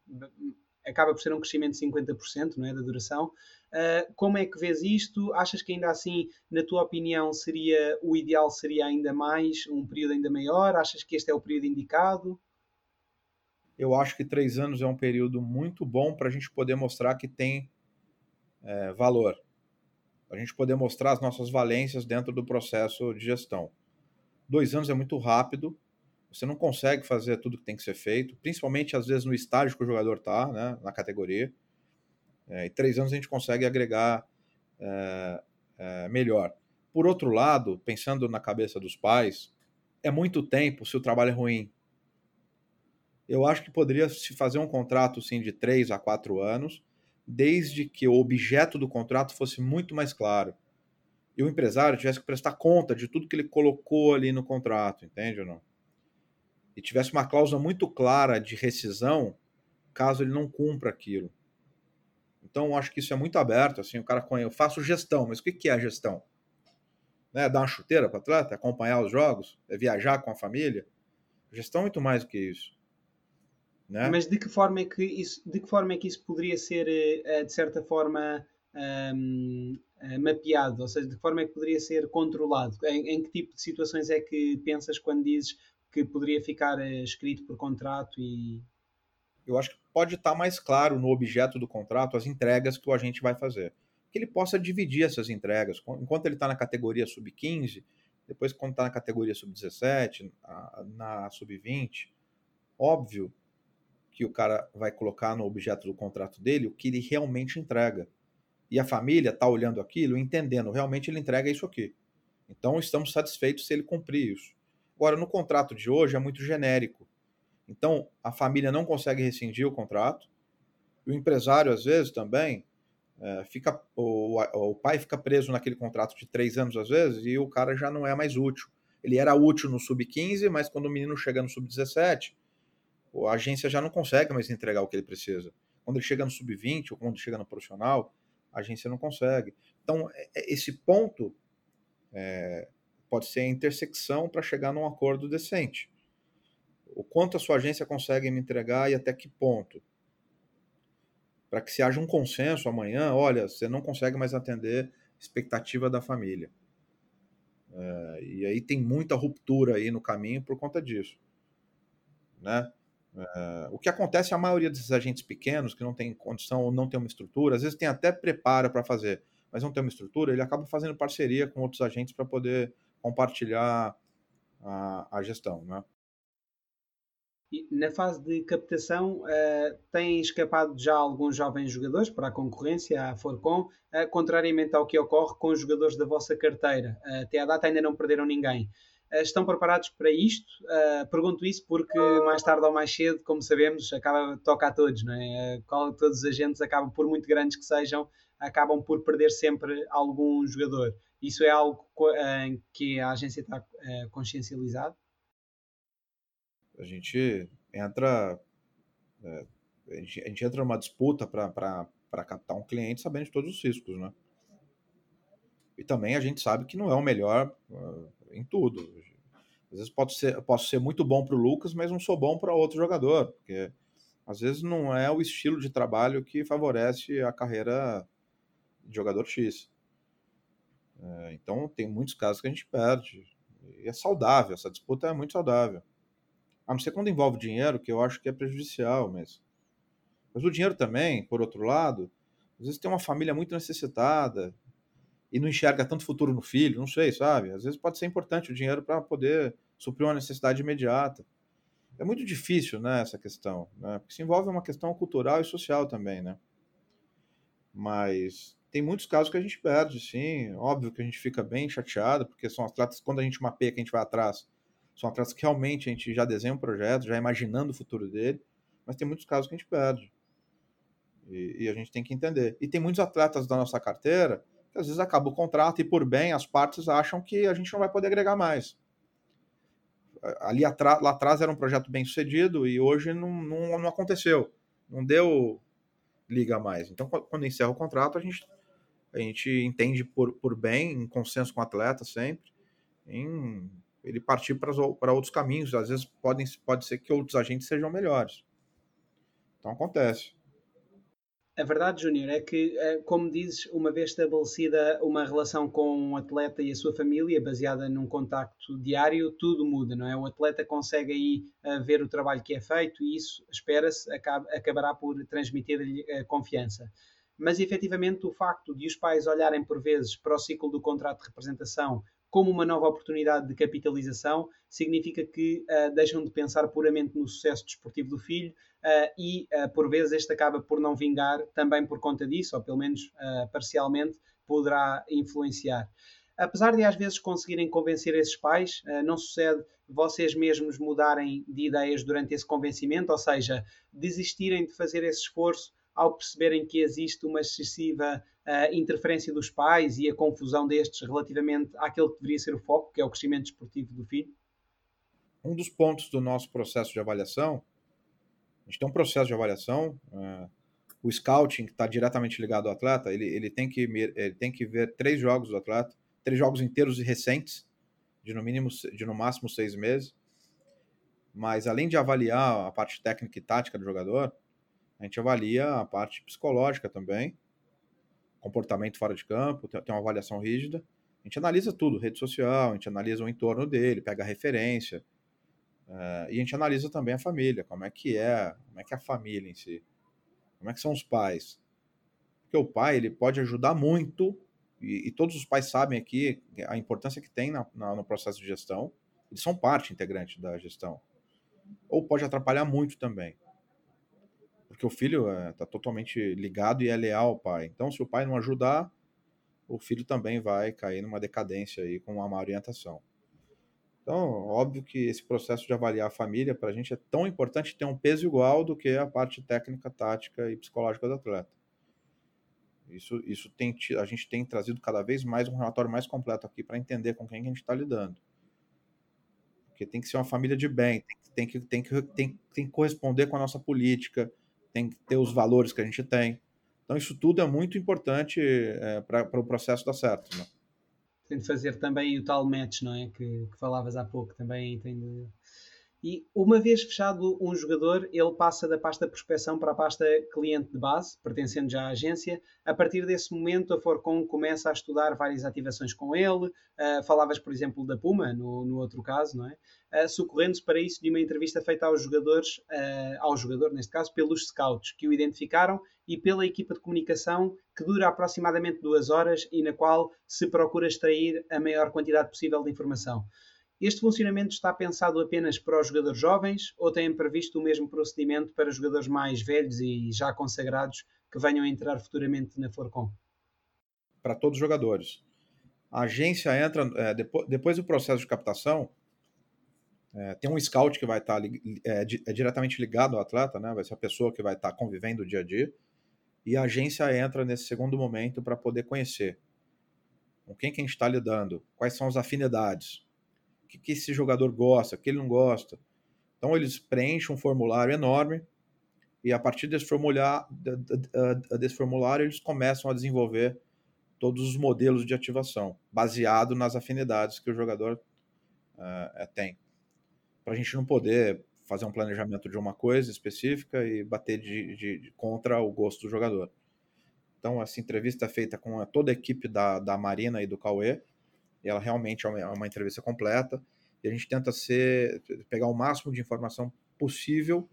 acaba por ser um crescimento de 50% não é, da duração. Uh, como é que vês isto? Achas que ainda assim, na tua opinião, seria o ideal seria ainda mais, um período ainda maior? Achas que este é o período indicado? eu acho que três anos é um período muito bom para a gente poder mostrar que tem é, valor. A gente poder mostrar as nossas valências dentro do processo de gestão. Dois anos é muito rápido, você não consegue fazer tudo que tem que ser feito, principalmente às vezes no estágio que o jogador está, né, na categoria. É, e três anos a gente consegue agregar é, é, melhor. Por outro lado, pensando na cabeça dos pais, é muito tempo se o trabalho é ruim eu acho que poderia se fazer um contrato sim de três a quatro anos, desde que o objeto do contrato fosse muito mais claro. E o empresário tivesse que prestar conta de tudo que ele colocou ali no contrato, entende ou não? E tivesse uma cláusula muito clara de rescisão caso ele não cumpra aquilo. Então, acho que isso é muito aberto. Assim, o cara eu faço gestão, mas o que é gestão? Né? Dar uma chuteira para o atleta, acompanhar os jogos, é viajar com a família. Gestão é muito mais do que isso. Né? Mas de que forma é que isso, de que forma é que isso poderia ser, eh, de certa forma, um, eh, mapeado? Ou seja, de que forma é que poderia ser controlado? Em, em, que tipo de situações é que pensas quando dizes que poderia ficar eh, escrito por contrato e... Eu acho que pode estar mais claro no objeto do contrato as entregas que o agente vai fazer. Que ele possa dividir essas entregas. Enquanto ele está na categoria sub-15, depois quando está na categoria sub-17, na sub-20, óbvio que o cara vai colocar no objeto do contrato dele o que ele realmente entrega. E a família está olhando aquilo, entendendo, realmente ele entrega isso aqui. Então estamos satisfeitos se ele cumprir isso. Agora, no contrato de hoje é muito genérico. Então a família não consegue rescindir o contrato. O empresário, às vezes, também é, fica. O, o pai fica preso naquele contrato de três anos, às vezes, e o cara já não é mais útil. ele era útil no sub-15, mas quando o menino chega no sub-17, a agência já não consegue mais entregar o que ele precisa. Quando ele chega no sub-20 ou quando chega no profissional, a agência não consegue. Então, é, é, esse ponto é, pode ser a intersecção para chegar num acordo decente. O quanto a sua agência consegue me entregar e até que ponto. Para que se haja um consenso amanhã, olha, você não consegue mais atender expectativa da família. É, e aí tem muita ruptura aí no caminho por conta disso. Né? É, o que acontece a maioria desses agentes pequenos que não tem condição ou não tem uma estrutura, às vezes tem até preparo para fazer, mas não tem uma estrutura, ele acaba fazendo parceria com outros agentes para poder compartilhar a, a gestão. Né? na fase de captação, uh, têm escapado já alguns jovens jogadores para a concorrência, à Forcom, uh, contrariamente ao que ocorre com os jogadores da vossa carteira. Uh, até à data ainda não perderam ninguém. Estão preparados para isto? pergunto isso porque mais tarde ou mais cedo, como sabemos, acaba, toca a todos, não é? todos os agentes acabam, por muito grandes que sejam, acabam por perder sempre algum jogador. Isso é algo que a agência está consciencializada? a gente entra a, gente, a gente entra numa disputa para captar um cliente sabendo de todos os riscos, né? E também a gente sabe que não é o melhor uh, em tudo. Às vezes pode ser, posso ser muito bom para o Lucas, mas não sou bom para outro jogador, porque às vezes não é o estilo de trabalho que favorece a carreira de jogador X. É, então tem muitos casos que a gente perde. E é saudável, essa disputa é muito saudável. A não ser quando envolve dinheiro, que eu acho que é prejudicial, mas. Mas o dinheiro também, por outro lado, às vezes tem uma família muito necessitada e não enxerga tanto futuro no filho, não sei, sabe? Às vezes pode ser importante o dinheiro para poder suprir uma necessidade imediata. É muito difícil, né, essa questão, né? Porque se envolve uma questão cultural e social também, né? Mas tem muitos casos que a gente perde, sim. Óbvio que a gente fica bem chateado, porque são atletas, quando a gente mapeia que a gente vai atrás, são atletas que realmente a gente já desenha um projeto, já imaginando o futuro dele, mas tem muitos casos que a gente perde. E, e, a gente tem que entender. E tem muitos atletas da nossa carteira às vezes acaba o contrato e, por bem, as partes acham que a gente não vai poder agregar mais. Ali atrás, lá atrás era um projeto bem sucedido e hoje não, não, não aconteceu. Não deu liga mais. Então, quando encerra o contrato, a gente, a gente entende por, por bem, em consenso com o atleta sempre, em ele partir para, para outros caminhos. Às vezes podem, pode ser que outros agentes sejam melhores. Então acontece. A verdade, Júnior, é que, eh, como dizes, uma vez estabelecida uma relação com um atleta e a sua família, baseada num contacto diário, tudo muda, não é? O atleta consegue aí eh, ver o trabalho que é feito e isso, espera-se, acabará por transmitir-lhe eh, confiança. Mas, efetivamente, o facto de os pais olharem por vezes para o ciclo do contrato de representação como uma nova oportunidade de capitalização, significa que uh, deixam de pensar puramente no sucesso desportivo do filho uh, e, uh, por vezes, este acaba por não vingar também por conta disso, ou pelo menos parcialmente poderá influenciar. Apesar de às vezes conseguirem convencer esses pais, não sucede vocês mesmos mudarem de ideias durante esse convencimento, ou seja, desistirem de fazer esse esforço ao perceberem que existe uma excessiva uh, interferência dos pais e a confusão destes relativamente àquele que deveria ser o foco, que é o crescimento desportivo do filho? Um dos pontos do nosso processo de avaliação, a gente tem um processo de avaliação, uh, o scouting, que está diretamente ligado ao atleta, ele, ele, tem que, ele tem que ver três jogos do atleta, três jogos inteiros e recentes, de no mínimo, de no máximo seis meses. Mas além de avaliar a parte técnica e tática do jogador, a gente avalia a parte psicológica também, comportamento fora de campo, tem uma avaliação rígida. A gente analisa tudo, rede social, a gente analisa o entorno dele, pega referência. Uh, e a gente analisa também a família, como é que é, como é que é a família em si, como é que são os pais. Porque o pai ele pode ajudar muito, e, e todos os pais sabem aqui a importância que tem na, na, no processo de gestão, eles são parte integrante da gestão. Ou pode atrapalhar muito também porque o filho está eh, é, totalmente ligado e é leal ao pai. Então, se o pai não ajudar, o filho também vai cair numa decadência aí com uma má orientação. Então, óbvio que esse processo de avaliar a família para a gente é tão importante ter um peso igual do que a parte técnica, tática e psicológica do atleta. Isso, isso tem, a gente tem trazido cada vez mais um relatório mais completo aqui para entender com quem a gente está lidando. porque tem que ser uma família de bem, tem que, tem que, tem, tem que corresponder com a nossa política, tem que ter os valores que a gente tem. Então, isso tudo é muito importante é, para o pro processo dar certo. Né? Tem de fazer também o tal match, não é? Que, que falavas há pouco, também tem de e uma vez fechado um jogador, ele passa da pasta prospecção para a pasta cliente de base, pertencendo já à agência. A partir desse momento, a Forcon começa a estudar várias ativações com ele. Uh, falavas, por exemplo, da Puma, no, no outro caso, não é? Uh, socorrendo-se para isso de uma entrevista feita aos jogadores, uh, ao jogador, neste caso, pelos scouts que o identificaram e pela equipa de comunicação que dura aproximadamente duas horas e na qual se procura extrair a maior quantidade possível de informação. Este funcionamento está pensado apenas para os jogadores jovens ou têm previsto o mesmo procedimento para jogadores mais velhos e já consagrados que venham a entrar futuramente na Forcom? Para todos os jogadores. A agência entra, é, depois, depois, do processo de captação, é, tem um scout que vai estar é, é, diretamente ligado ao atleta, né? vai ser a pessoa que vai estar convivendo o dia a dia, e a agência entra nesse segundo momento para poder conhecer com quem que a gente está lidando, quais são as afinidades, o que, que esse jogador gosta, o que ele não gosta. Então eles preenchem um formulário enorme e a partir desse formulário, desse formulário eles começam a desenvolver todos os modelos de ativação, baseado nas afinidades que o jogador uh, tem. Para a gente não poder fazer um planejamento de uma coisa específica e bater de, de, de, contra o gosto do jogador. Então, essa entrevista é feita com toda a equipe da, da Marina e do Cauê, ela realmente é uma, é uma entrevista completa, e a gente tenta ser, pegar o máximo de informação possível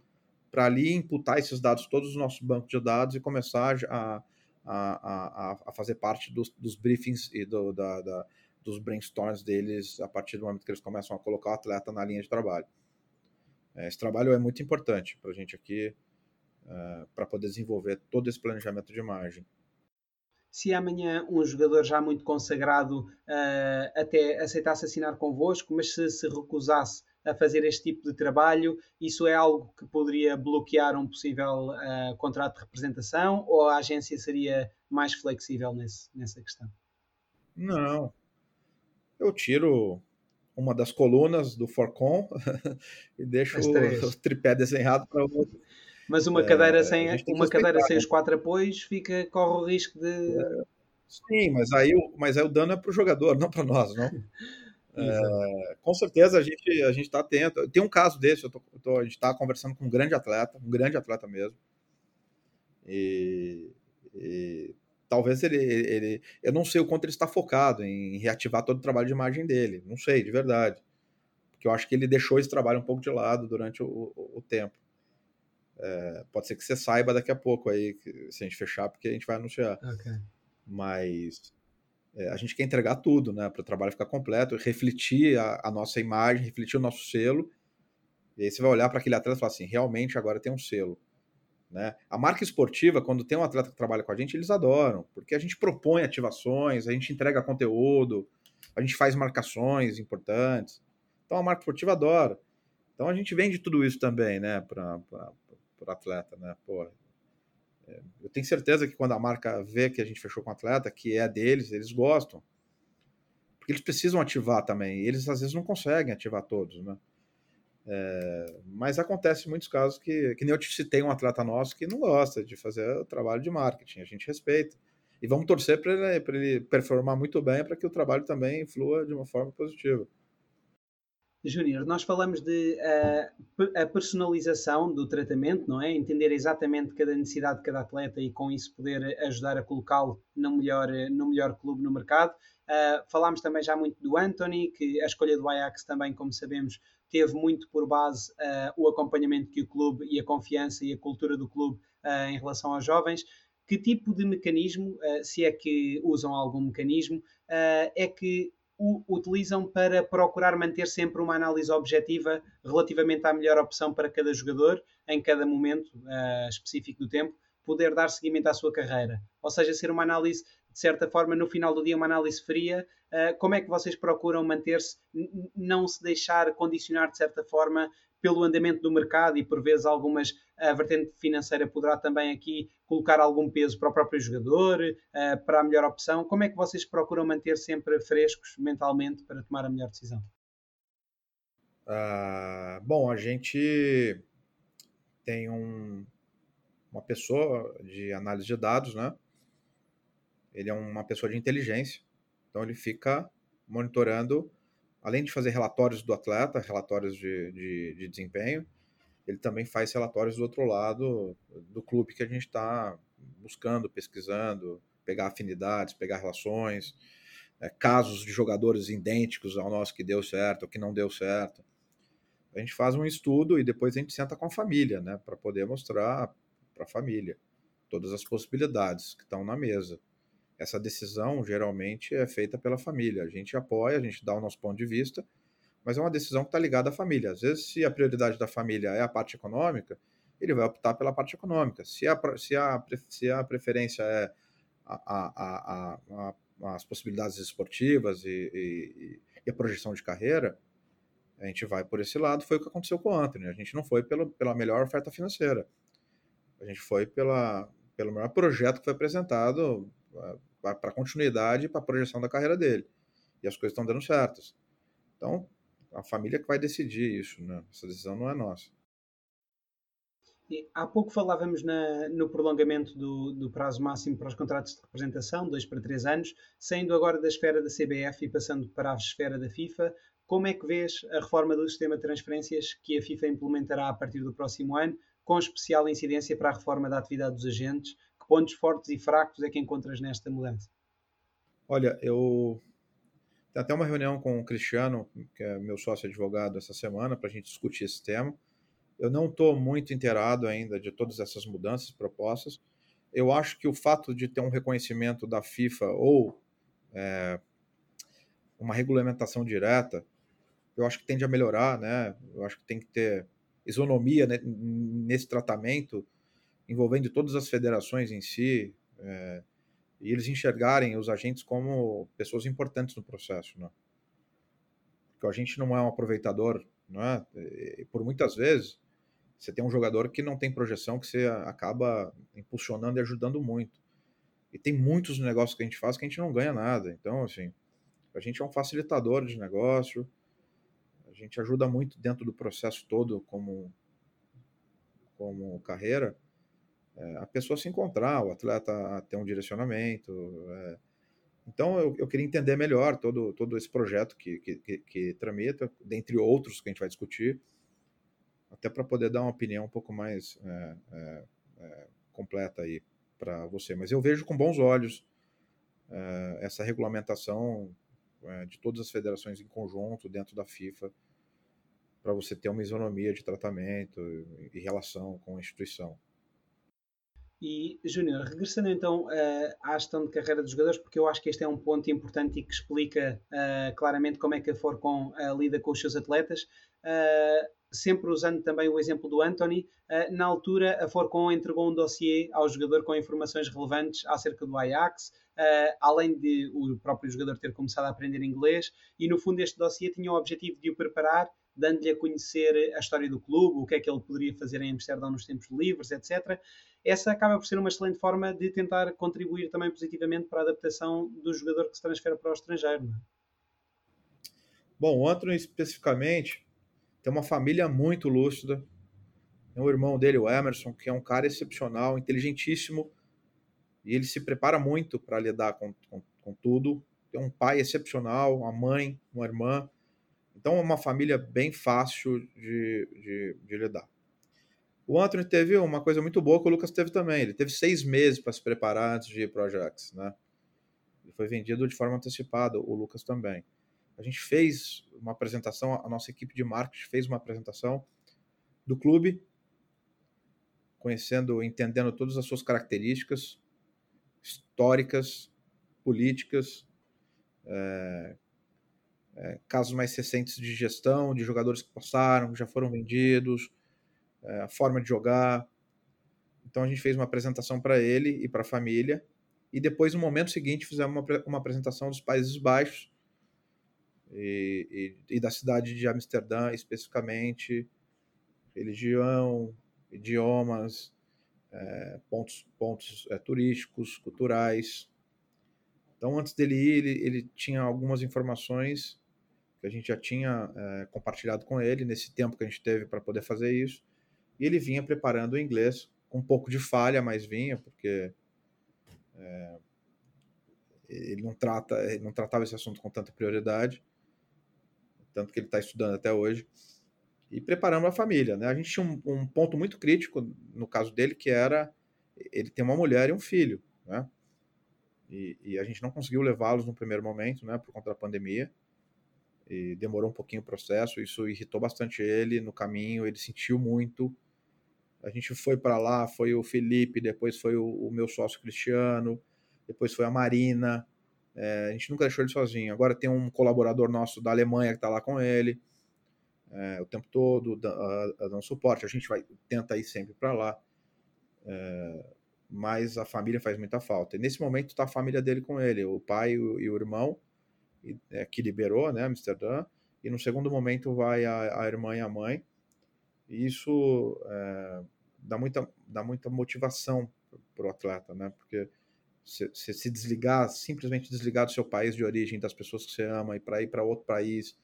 para ali imputar esses dados todos no nosso banco de dados e começar a, a, a, a fazer parte dos, dos briefings e do, da, da, dos brainstorms deles a partir do momento que eles começam a colocar o atleta na linha de trabalho. É, esse trabalho é muito importante para a gente aqui, é, para poder desenvolver todo esse planejamento de imagem se amanhã um jogador já muito consagrado uh, até aceitasse assinar convosco, mas se se recusasse a fazer este tipo de trabalho, isso é algo que poderia bloquear um possível uh, contrato de representação ou a agência seria mais flexível nesse, nessa questão? Não. Eu tiro uma das colunas do Forcon e deixo o, tripé desenhado para o outro. Mas uma cadeira é, sem, uma cadeira sem os quatro apoios fica, corre o risco de. Sim, mas aí, mas aí o dano é para o jogador, não para nós, não? É, com certeza a gente a gente está atento. Tem um caso desse, eu tô, eu tô a gente está conversando com um grande atleta, um grande atleta mesmo. E, e talvez ele, ele, eu não sei o quanto ele está focado em reativar todo o trabalho de imagem dele, não sei, de verdade, porque eu acho que ele deixou esse trabalho um pouco de lado durante o, o, o tempo. É, pode ser que você saiba daqui a pouco aí, se a gente fechar, porque a gente vai anunciar. Okay. Mas é, a gente quer entregar tudo, né? Para o trabalho ficar completo, refletir a, a, nossa imagem, refletir o nosso selo. E aí você vai olhar para aquele atleta e falar assim: realmente agora tem um selo. Né? A marca esportiva, quando tem um atleta que trabalha com a gente, eles adoram, porque a gente propõe ativações, a gente entrega conteúdo, a gente faz marcações importantes. Então a marca esportiva adora. Então a gente vende tudo isso também, né, para por atleta, né? Pô, é, eu tenho certeza que quando a marca vê que a gente fechou com o atleta, que é deles, eles gostam. Porque eles precisam ativar também. E eles às vezes não conseguem ativar todos, né? É, mas acontece muitos casos que, que nem eu te citei um atleta nosso que não gosta de fazer o trabalho de marketing. A gente respeita. E vamos torcer para ele, ele performar muito bem para que o trabalho também flua de uma forma positiva. Júnior, nós falamos de uh, a personalização do tratamento, não é? Entender exatamente cada necessidade de cada atleta e com isso poder ajudar a colocá-lo no melhor, no melhor clube no mercado. Uh, falámos também já muito do Anthony, que a escolha do Ajax também, como sabemos, teve muito por base uh, o acompanhamento que o clube e a confiança e a cultura do clube em relação aos jovens. Que tipo de mecanismo, se é que usam algum mecanismo, é que utilizam para procurar manter sempre uma análise objetiva relativamente à melhor opção para cada jogador, em cada momento uh, específico do tempo, poder dar seguimento à sua carreira. Ou seja, ser uma análise, de certa forma, no final do dia, uma análise fria. Uh, como é que vocês procuram manter-se, não se deixar condicionar, de certa forma, pelo andamento do mercado e por vezes algumas a vertente financeira poderá também aqui colocar algum peso para o próprio jogador, uh, para a melhor opção. Como é que vocês procuram manter sempre frescos mentalmente para tomar a melhor decisão? Uh, bom, a gente tem um, uma pessoa de análise de dados, né? Ele é uma pessoa de inteligência, então ele fica monitorando, além de fazer relatórios do atleta, relatórios de, de, de desempenho, ele também faz relatórios do outro lado do clube que a gente está buscando, pesquisando, pegar afinidades, pegar relações, é, casos de jogadores idênticos ao nosso que deu certo, que não deu certo. A gente faz um estudo e depois a gente senta com a família, né, para poder mostrar para a família todas as possibilidades que estão na mesa. Essa decisão geralmente é feita pela família. A gente apoia, a gente dá o nosso ponto de vista, mas é uma decisão que está ligada à família. Às vezes, se a prioridade da família é a parte econômica, ele vai optar pela parte econômica. Se a, se a, se a preferência é a, a, a, as possibilidades esportivas e, e, e, a projeção de carreira, a gente vai por esse lado. Foi o que aconteceu com o Anthony. A gente não foi pelo, pela melhor oferta financeira. A gente foi pela, pelo melhor projeto que foi apresentado para continuidade para projeção da carreira dele. E as coisas estão dando certas. Então, a família que vai decidir isso, né? Essa decisão não é nossa. Há pouco falávamos na, no prolongamento do, do, prazo máximo para os contratos de representação, dois para três anos, saindo agora da esfera da CBF e passando para a esfera da FIFA. Como é que vês a reforma do sistema de transferências que a FIFA implementará a partir do próximo ano, com especial incidência para a reforma da atividade dos agentes? Pontos fortes e fracos é que encontras nesta mudança? Olha, eu até uma reunião com o Cristiano, que é meu sócio advogado, essa semana, para a gente discutir esse tema. Eu não estou muito inteirado ainda de todas essas mudanças propostas. Eu acho que o fato de ter um reconhecimento da FIFA ou é, uma regulamentação direta, eu acho que tende a melhorar, né? Eu acho que tem que ter isonomia nesse tratamento, envolvendo todas as federações em si, é, e eles enxergarem os agentes como pessoas importantes no processo, né? Porque a gente não é um aproveitador, né? E por muitas vezes você tem um jogador que não tem projeção, que você acaba impulsionando e ajudando muito. E tem muitos negócios que a gente faz que a gente não ganha nada. Então, assim, a gente é um facilitador de negócio, a gente ajuda muito dentro do processo todo como, como carreira, é, a pessoa se encontrar, o atleta ter um direcionamento. É. Então, eu, eu, queria entender melhor todo, todo esse projeto que, que, que, que tramita, dentre outros que a gente vai discutir, até para poder dar uma opinião um pouco mais é, é, é completa aí para você. Mas eu vejo com bons olhos é, essa regulamentação de todas as federações em conjunto dentro da FIFA para você ter uma isonomia de tratamento e relação com a instituição. E, Júnior, regressando então uh, à gestão de carreira dos jogadores, porque eu acho que este é um ponto importante e que explica uh, claramente como é que a Forcon uh, lida com os seus atletas, sempre usando também o exemplo do Anthony. na altura, a Forcon entregou um dossiê ao jogador com informações relevantes acerca do Ajax, além de o próprio jogador ter começado a aprender inglês, e no fundo este dossiê tinha o objetivo de o preparar dando-lhe a conhecer a história do clube, o que é que ele poderia fazer em Amsterdão nos tempos livres, etc. Essa acaba por ser uma excelente forma de tentar contribuir também positivamente para a adaptação do jogador que se transfere para o estrangeiro. É? Bom, o Anthony especificamente tem uma família muito lúcida. Tem o irmão dele, o Emerson, que é um cara excepcional, inteligentíssimo, e ele se prepara muito para lidar com, com, com tudo. Tem um pai excepcional, uma mãe, uma irmã então é uma família bem fácil de, de, de lidar. O Anthony teve uma coisa muito boa que o Lucas teve também. Ele teve seis meses para se preparar antes de ir para o Ajax, né? Ele foi vendido de forma antecipada, o Lucas também. A gente fez uma apresentação, a nossa equipe de marketing fez uma apresentação do clube, conhecendo, entendendo todas as suas características históricas, políticas, é, é, casos mais recentes de gestão, de jogadores que passaram, que já foram vendidos, é, a forma de jogar. Então a gente fez uma apresentação para ele e para a família, e depois, no momento seguinte, fizemos uma, uma apresentação dos Países Baixos e, e, e da cidade de Amsterdã, especificamente, religião, idiomas, é, pontos, pontos é, turísticos, culturais. Então, antes dele ir, ele, ele tinha algumas informações que a gente já tinha é, compartilhado com ele nesse tempo que a gente teve para poder fazer isso. E ele vinha preparando o inglês com um pouco de falha, mas vinha, porque é, ele não trata, ele não tratava esse assunto com tanta prioridade, tanto que ele está estudando até hoje e preparando a família, né? A gente tinha um, um, ponto muito crítico no caso dele que era ele tem uma mulher e um filho, né? E, e a gente não conseguiu levá-los no primeiro momento, né? Por conta da pandemia e demorou um pouquinho o processo. Isso irritou bastante ele no caminho. Ele sentiu muito. A gente foi para lá, foi o Felipe, depois foi o, o meu sócio Cristiano depois foi a Marina. É, a gente nunca deixou ele sozinho. Agora tem um colaborador nosso da Alemanha que está lá com ele é, o tempo todo, dando suporte. A gente vai tenta ir sempre para lá, é, mas a família faz muita falta. E nesse momento está a família dele com ele, o pai e o, e o irmão, que liberou, né, Amsterdã. E no segundo momento vai a, a irmã e a mãe. E isso é, dá muita, dá muita motivação para o atleta, né? Porque você se desligar, simplesmente desligar do seu país de origem, das pessoas que você ama, e para ir para outro país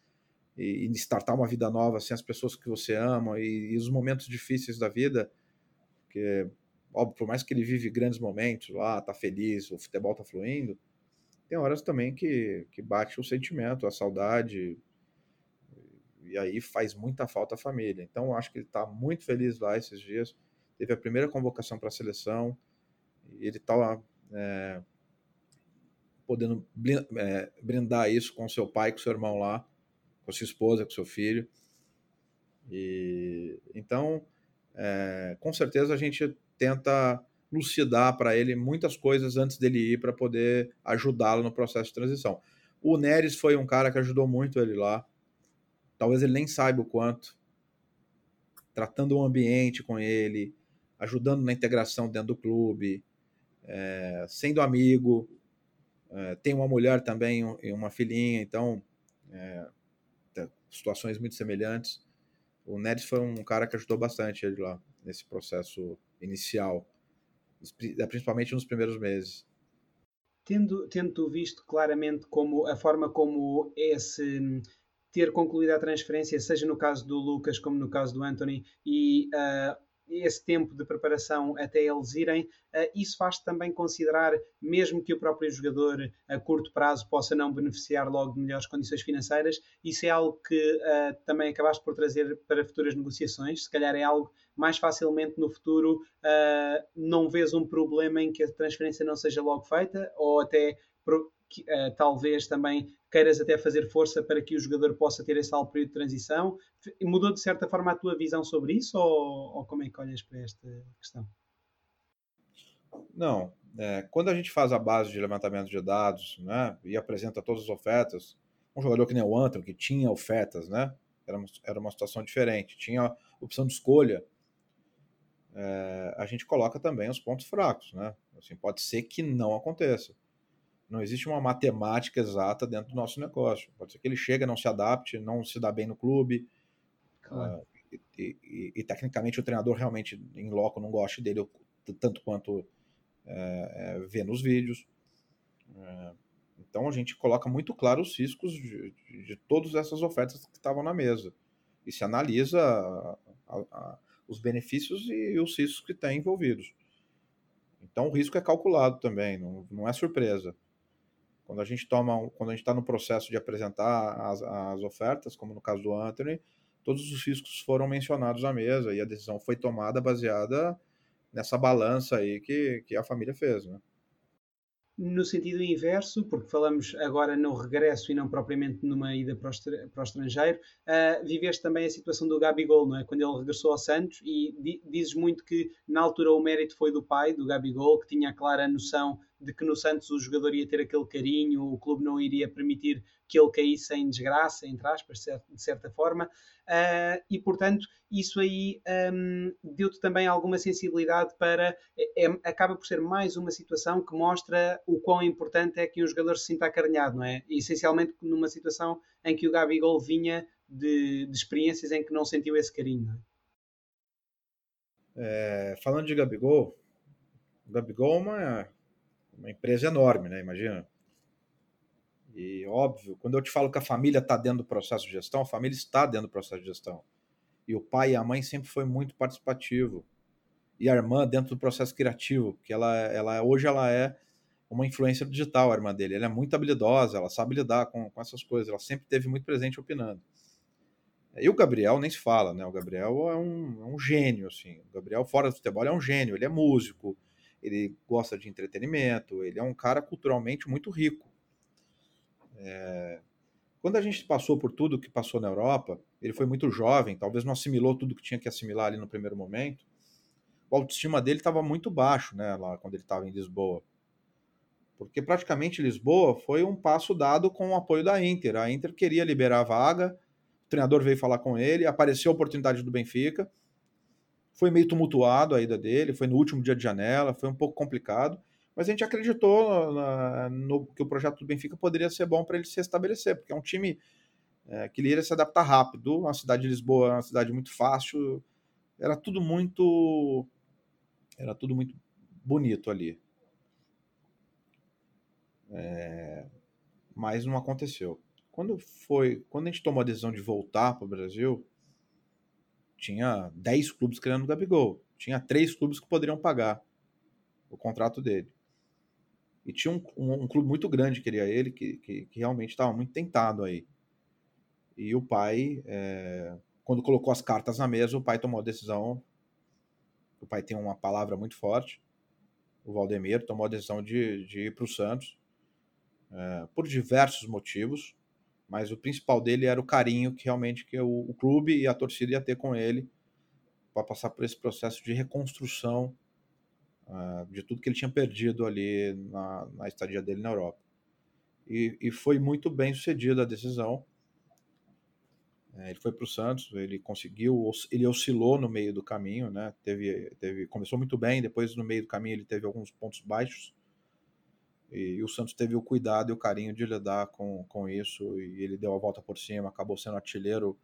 e, e, startar uma vida nova sem as pessoas que você ama e, e os momentos difíceis da vida, porque, óbvio, por mais que ele vive grandes momentos lá, tá feliz, o futebol tá fluindo, tem horas também que, que bate o sentimento, a saudade, e aí faz muita falta a família. Então, eu acho que ele está muito feliz lá esses dias. Teve a primeira convocação para a seleção, e ele está é, podendo é, brindar isso com seu pai, com seu irmão lá, com sua esposa, com seu filho. E então, é, com certeza a gente tenta lucidar para ele muitas coisas antes dele ir para poder ajudá-lo no processo de transição. O Neres foi um cara que ajudou muito ele lá. Talvez ele nem saiba o quanto. Tratando o ambiente com ele, ajudando na integração dentro do clube, é, sendo amigo, é, tem uma mulher também e uma filhinha, então é, situações muito semelhantes. O Neres foi um cara que ajudou bastante ele lá nesse processo inicial, principalmente nos primeiros meses. Tendo, tendo visto claramente como a forma como esse ter concluído a transferência, seja no caso do Lucas como no caso do Anthony, e uh, esse tempo de preparação até eles irem, uh, isso faz também considerar, mesmo que o próprio jogador a curto prazo possa não beneficiar logo de melhores condições financeiras, isso é algo que uh, também acabaste por trazer para futuras negociações. Se calhar é algo mais facilmente no futuro uh, não vês um problema em que a transferência não seja logo feita, ou até que, uh, talvez também queiras até fazer força para que o jogador possa ter esse alto período de transição. Mudou de certa forma a tua visão sobre isso ou, ou como é que olhas para esta questão? Não. É, quando a gente faz a base de levantamento de dados né, e apresenta todas as ofertas, um jogador que nem o Antônio, que tinha ofertas, né, era, uma, era uma situação diferente, tinha opção de escolha, é, a gente coloca também os pontos fracos. Né? Assim, pode ser que não aconteça. Não existe uma matemática exata dentro do nosso negócio. Pode ser que ele chegue, não se adapte, não se dá bem no clube. Claro. Uh, e, e, e, tecnicamente o treinador realmente em loco não goste dele tanto quanto é, é, vê nos vídeos. É, então a gente coloca muito claro os riscos de, de, de todas essas ofertas que estavam na mesa. E se analisa a, a, a, os benefícios e os riscos que tem envolvidos. Então o risco é calculado também, não, não é surpresa. Quando a gente toma, quando a gente está no processo de apresentar as, as ofertas, como no caso do Anthony, todos os riscos foram mencionados à mesa e a decisão foi tomada baseada nessa balança aí que, que a família fez, né? no sentido inverso, porque falamos agora no regresso e não propriamente numa ida para o, para o estrangeiro, uh, viveste também a situação do Gabigol, não é? Quando ele regressou ao Santos e di dizes muito que na altura o mérito foi do pai, do Gabigol, que tinha a clara noção de que no Santos o jogador ia ter aquele carinho, o clube não iria permitir que ele caísse em desgraça, entre aspas, de certa forma, uh, e portanto isso aí um, deu-te também alguma sensibilidade para. É, é, acaba por ser mais uma situação que mostra o quão importante é que um jogador se sinta acarinhado, não é? Essencialmente numa situação em que o Gabigol vinha de, de experiências em que não sentiu esse carinho. É? É, falando de Gabigol, o Gabigol é uma uma empresa enorme, né? Imagina. E óbvio, quando eu te falo que a família está dentro do processo de gestão, a família está dentro do processo de gestão. E o pai e a mãe sempre foi muito participativo. E a irmã dentro do processo criativo, que ela, ela hoje ela é uma influência digital, a irmã dele. Ela é muito habilidosa, ela sabe lidar com, com essas coisas, ela sempre teve muito presente opinando. E o Gabriel nem se fala, né? O Gabriel é um, é um gênio, assim. O Gabriel, fora do futebol, é um gênio. Ele é músico, ele gosta de entretenimento, ele é um cara culturalmente muito rico. É... Quando a gente passou por tudo que passou na Europa, ele foi muito jovem, talvez não assimilou tudo que tinha que assimilar ali no primeiro momento. A autoestima dele estava muito baixo, né, lá quando ele estava em Lisboa. Porque praticamente Lisboa foi um passo dado com o apoio da Inter. A Inter queria liberar a vaga, o treinador veio falar com ele, apareceu a oportunidade do Benfica. Foi meio tumultuado a ida dele, foi no último dia de janela, foi um pouco complicado, mas a gente acreditou na, no, que o projeto do Benfica poderia ser bom para ele se estabelecer, porque é um time é, que ele iria se adaptar rápido. A cidade de Lisboa é uma cidade muito fácil, era tudo muito, era tudo muito bonito ali. É, mas não aconteceu. Quando foi, quando a gente tomou a decisão de voltar para o Brasil, tinha 10 clubes querendo o Gabigol. Tinha três clubes que poderiam pagar o contrato dele. E tinha um, um, um clube muito grande que queria ele, que, que, que realmente estava muito tentado aí. E o pai, é, quando colocou as cartas na mesa, o pai tomou a decisão. O pai tem uma palavra muito forte. O Valdemir tomou a decisão de, de ir para o Santos é, por diversos motivos mas o principal dele era o carinho que realmente que o, o clube e a torcida ia ter com ele para passar por esse processo de reconstrução uh, de tudo que ele tinha perdido ali na, na estadia dele na Europa. E, e, foi muito bem sucedida a decisão. É, ele foi para o Santos, ele conseguiu, ele oscilou no meio do caminho, né? Teve, teve, começou muito bem, depois no meio do caminho ele teve alguns pontos baixos, e, o Santos teve o cuidado e o carinho de lidar com, com isso, e ele deu a volta por cima, acabou sendo artilheiro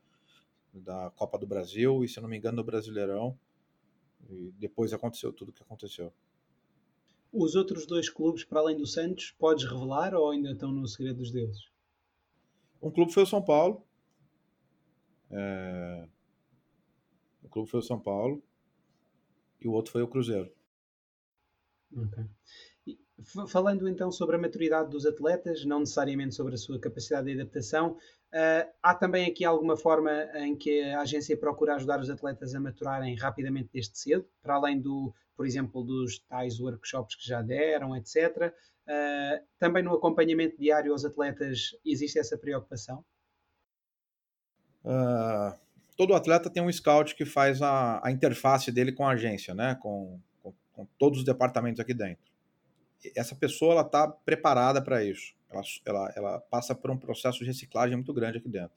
da Copa do Brasil e, se não me engano, do Brasileirão. E depois aconteceu tudo o que aconteceu. Os outros dois clubes, para além do Santos, podes revelar ou ainda estão no segredo dos deuses? Um clube foi o São Paulo. É... O clube foi o São Paulo. E o outro foi o Cruzeiro. Ok. Falando então sobre a maturidade dos atletas, não necessariamente sobre a sua capacidade de adaptação, uh, há também aqui alguma forma em que a agência procura ajudar os atletas a maturarem rapidamente desde cedo, para além do, por exemplo, dos tais workshops que já deram, etc. Eh, também no acompanhamento diário aos atletas existe essa preocupação? Uh, todo atleta tem um scout que faz a, a interface dele com a agência, né? com, com, com todos os departamentos aqui dentro essa pessoa ela está preparada para isso. Ela, ela, ela passa por um processo de reciclagem muito grande aqui dentro.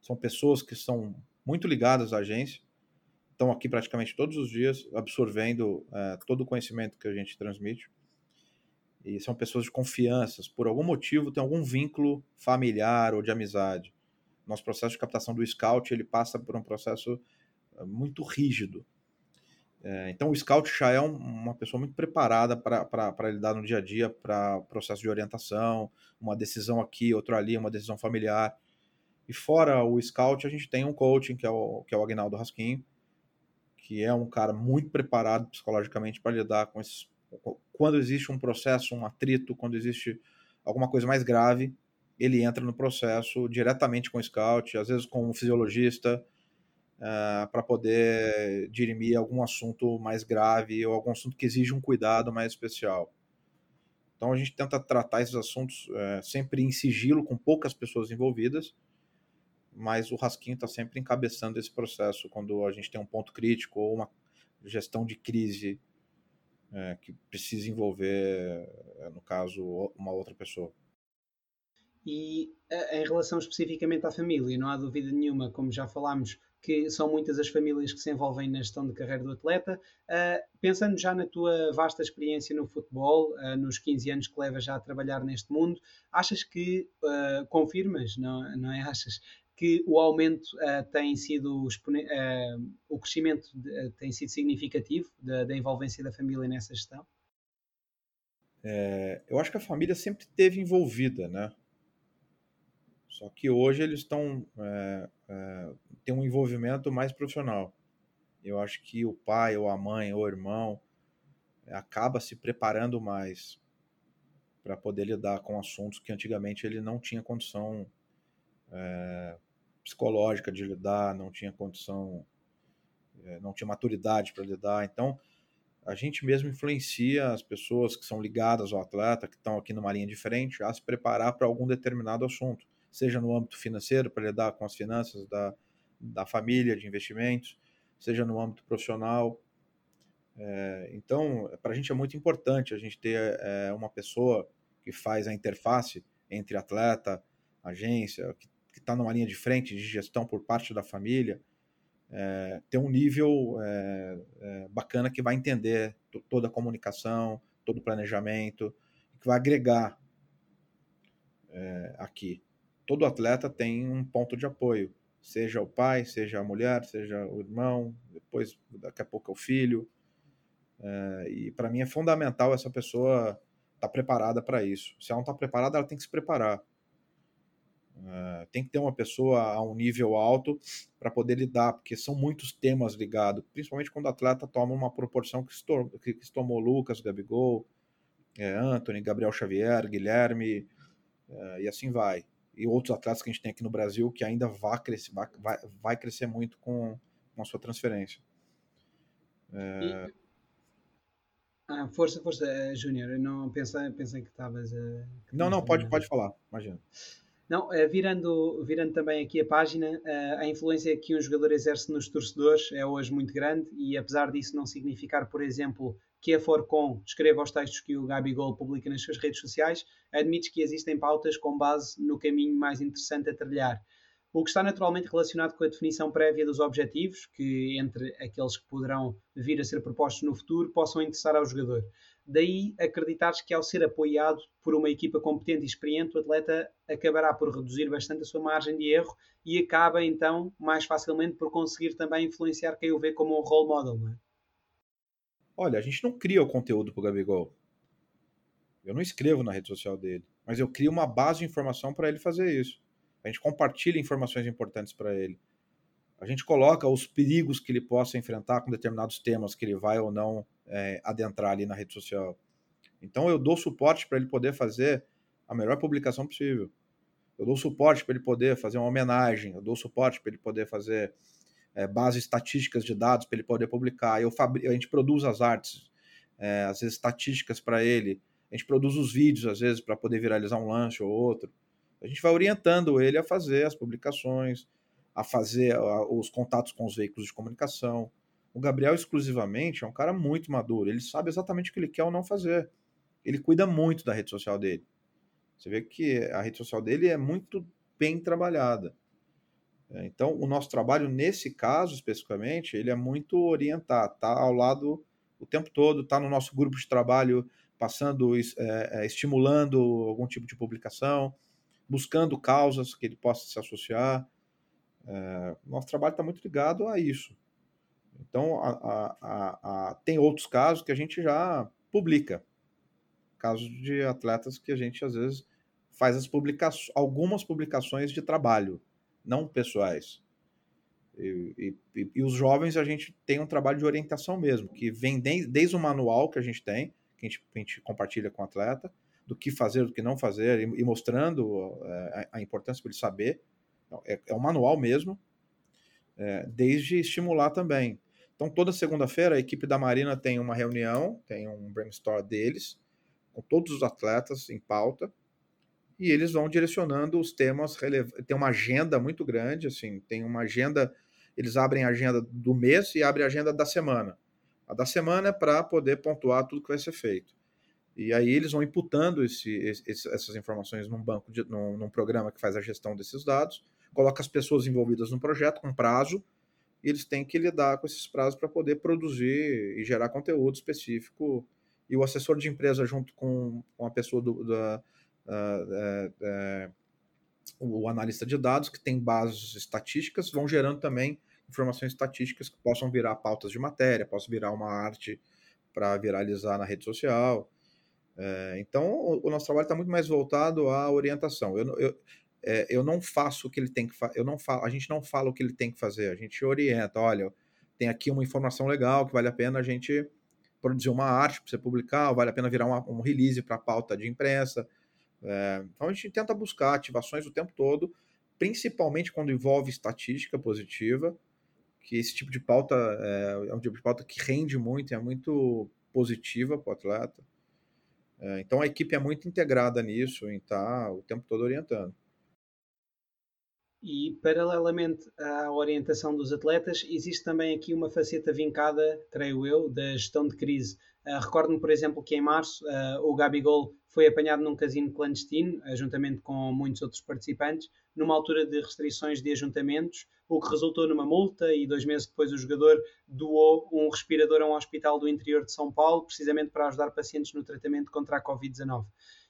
São pessoas que são muito ligadas à agência, estão aqui praticamente todos os dias, absorvendo é, todo o conhecimento que a gente transmite. E são pessoas de confiança, por algum motivo tem algum vínculo familiar ou de amizade. Nosso processo de captação do Scout ele passa por um processo é, muito rígido. É, então, o scout já é um, uma pessoa muito preparada para lidar no dia a dia, para processo de orientação, uma decisão aqui, outra ali, uma decisão familiar. E fora o scout, a gente tem um coaching, que é o, que é o Agnaldo Rasquinho, que é um cara muito preparado psicologicamente para lidar com esses. Quando existe um processo, um atrito, quando existe alguma coisa mais grave, ele entra no processo diretamente com o scout, às vezes com um fisiologista, uh, para poder dirimir algum assunto mais grave ou algum assunto que exige um cuidado mais especial. Então a gente tenta tratar esses assuntos uh, sempre em sigilo, com poucas pessoas envolvidas, mas o Rasquinho está sempre encabeçando esse processo quando a gente tem um ponto crítico ou uma gestão de crise é, que precisa envolver, no caso, uma outra pessoa. E em relação especificamente à família, não há dúvida nenhuma, como já falámos, que são muitas as famílias que se envolvem na gestão de carreira do atleta. Uh, pensando já na tua vasta experiência no futebol, uh, nos 15 anos que levas já a trabalhar neste mundo, achas que, uh, confirmas, não, não é? Achas que o aumento tem sido, o crescimento de, tem sido significativo da, da, envolvência da família nessa gestão? É, eu acho que a família sempre esteve envolvida, né? Só que hoje eles estão é, é, têm um envolvimento mais profissional. Eu acho que o pai, ou a mãe, ou o irmão acaba se preparando mais para poder lidar com assuntos que antigamente ele não tinha condição é, psicológica de lidar, não tinha condição, não tinha maturidade para lidar. Então, a gente mesmo influencia as pessoas que são ligadas ao atleta, que estão aqui numa linha diferente, a se preparar para algum determinado assunto, seja no âmbito financeiro, para lidar com as finanças da, da família, de investimentos, seja no âmbito profissional. É, então, para a gente é muito importante a gente ter é, uma pessoa que faz a interface entre atleta, agência, que está numa linha de frente de gestão por parte da família, é, ter um nível é, é, bacana que vai entender toda a comunicação, todo o planejamento, que vai agregar é, aqui. Todo atleta tem um ponto de apoio, seja o pai, seja a mulher, seja o irmão, depois daqui a pouco é o filho. É, e para mim é fundamental essa pessoa estar tá preparada para isso. Se ela não está preparada, ela tem que se preparar. É, tem que ter uma pessoa a um nível alto para poder lidar, porque são muitos temas ligados, principalmente quando o atleta toma uma proporção que se, que, que se tomou Lucas, Gabigol, é, Anthony, Gabriel Xavier, Guilherme, é, e assim vai e outros atletas que a gente tem aqui no Brasil que ainda vai crescer, vai, vai, crescer muito com, com a sua transferência. É... E... Ah, força, força, Júnior. Não pensei, pensei que estavas a. Não, não, pode, pode falar, imagina. Não, eh, virando, virando também aqui a página, eh, a influência que um jogador exerce nos torcedores é hoje muito grande e apesar disso não significar, por exemplo, que a Forcom escreva os textos que o Gabigol publica nas suas redes sociais, admite que existem pautas com base no caminho mais interessante a trilhar. O que está naturalmente relacionado com a definição prévia dos objetivos, que entre aqueles que poderão vir a ser propostos no futuro possam interessar ao jogador. Daí acreditar que ao ser apoiado por uma equipa competente e experiente, o atleta acabará por reduzir bastante a sua margem de erro e acaba então mais facilmente por conseguir também influenciar quem o vê como um role model. Não é? Olha, a gente não cria o conteúdo pro Gabigol. Eu não escrevo na rede social dele, mas eu crio uma base de informação para ele fazer isso. A gente compartilha informações importantes para ele. A gente coloca os perigos que ele possa enfrentar com determinados temas que ele vai ou não é, adentrar ali na rede social. Então eu dou suporte para ele poder fazer a melhor publicação possível. Eu dou suporte para ele poder fazer uma homenagem, eu dou suporte para ele poder fazer é, bases estatísticas de dados para ele poder publicar. Eu. A gente produz as artes, é, às vezes estatísticas para ele. A gente produz os vídeos, às vezes, para poder viralizar um lance ou outro. A gente vai orientando ele a fazer as publicações, a fazer os contatos com os veículos de comunicação. O Gabriel, exclusivamente, é um cara muito maduro. Ele sabe exatamente o que ele quer ou não fazer. Ele cuida muito da rede social dele. Você vê que a rede social dele é muito bem trabalhada. É, então, o nosso trabalho, nesse caso especificamente, ele é muito orientado, está ao lado o tempo todo, está no nosso grupo de trabalho, passando, é, é, estimulando algum tipo de publicação, buscando causas que ele possa se associar. É, nosso trabalho está muito ligado a isso. Então, a, a, a, tem outros casos que a gente já publica. Casos de atletas que a gente, às vezes, faz as publicações, algumas publicações de trabalho não pessoais. E, e, e, os jovens a gente tem um trabalho de orientação mesmo, que vem de, desde o manual que a gente tem, que a gente, a gente, compartilha com o atleta, do que fazer, do que não fazer, e, e mostrando é, a, importância para ele saber. Então, é, é um manual mesmo, é, desde estimular também. Então, toda segunda-feira, a equipe da Marina tem uma reunião, tem um brainstorm deles, com todos os atletas em pauta, e eles vão direcionando os temas relevantes. Tem uma agenda muito grande, assim, tem uma agenda, eles abrem a agenda do mês e abrem a agenda da semana. A da semana é para poder pontuar tudo que vai ser feito. E aí eles vão imputando esse, esse, essas informações num banco, de, num, num, programa que faz a gestão desses dados, coloca as pessoas envolvidas no projeto com prazo, e eles têm que lidar com esses prazos para poder produzir e gerar conteúdo específico. E o assessor de empresa, junto com, com a pessoa do, da, uh, o analista de dados, que tem bases estatísticas, vão gerando também informações estatísticas que possam virar pautas de matéria, possam virar uma arte para viralizar na rede social. É, então, o, o, nosso trabalho está muito mais voltado à orientação. Eu, eu, é, eu não faço o que ele tem que fazer, a gente não fala o que ele tem que fazer, a gente orienta, olha, tem aqui uma informação legal que vale a pena a gente produzir uma arte para você publicar, vale a pena virar uma, um release para pauta de imprensa. É, então a gente tenta buscar ativações o tempo todo, principalmente quando envolve estatística positiva, que esse tipo de pauta é, é um tipo de pauta que rende muito, é muito positiva para o atleta. É, então a equipe é muito integrada nisso, em estar tá o tempo todo orientando. E, paralelamente à orientação dos atletas, existe também aqui uma faceta vincada, creio eu, da gestão de crise. Uh, Recordo-me, por exemplo, que em março uh, o Gabigol foi apanhado num casino clandestino, juntamente com muitos outros participantes, numa altura de restrições de ajuntamentos, o que resultou numa multa e dois meses depois o jogador doou um respirador a um hospital do interior de São Paulo, precisamente para ajudar pacientes no tratamento contra a Covid-19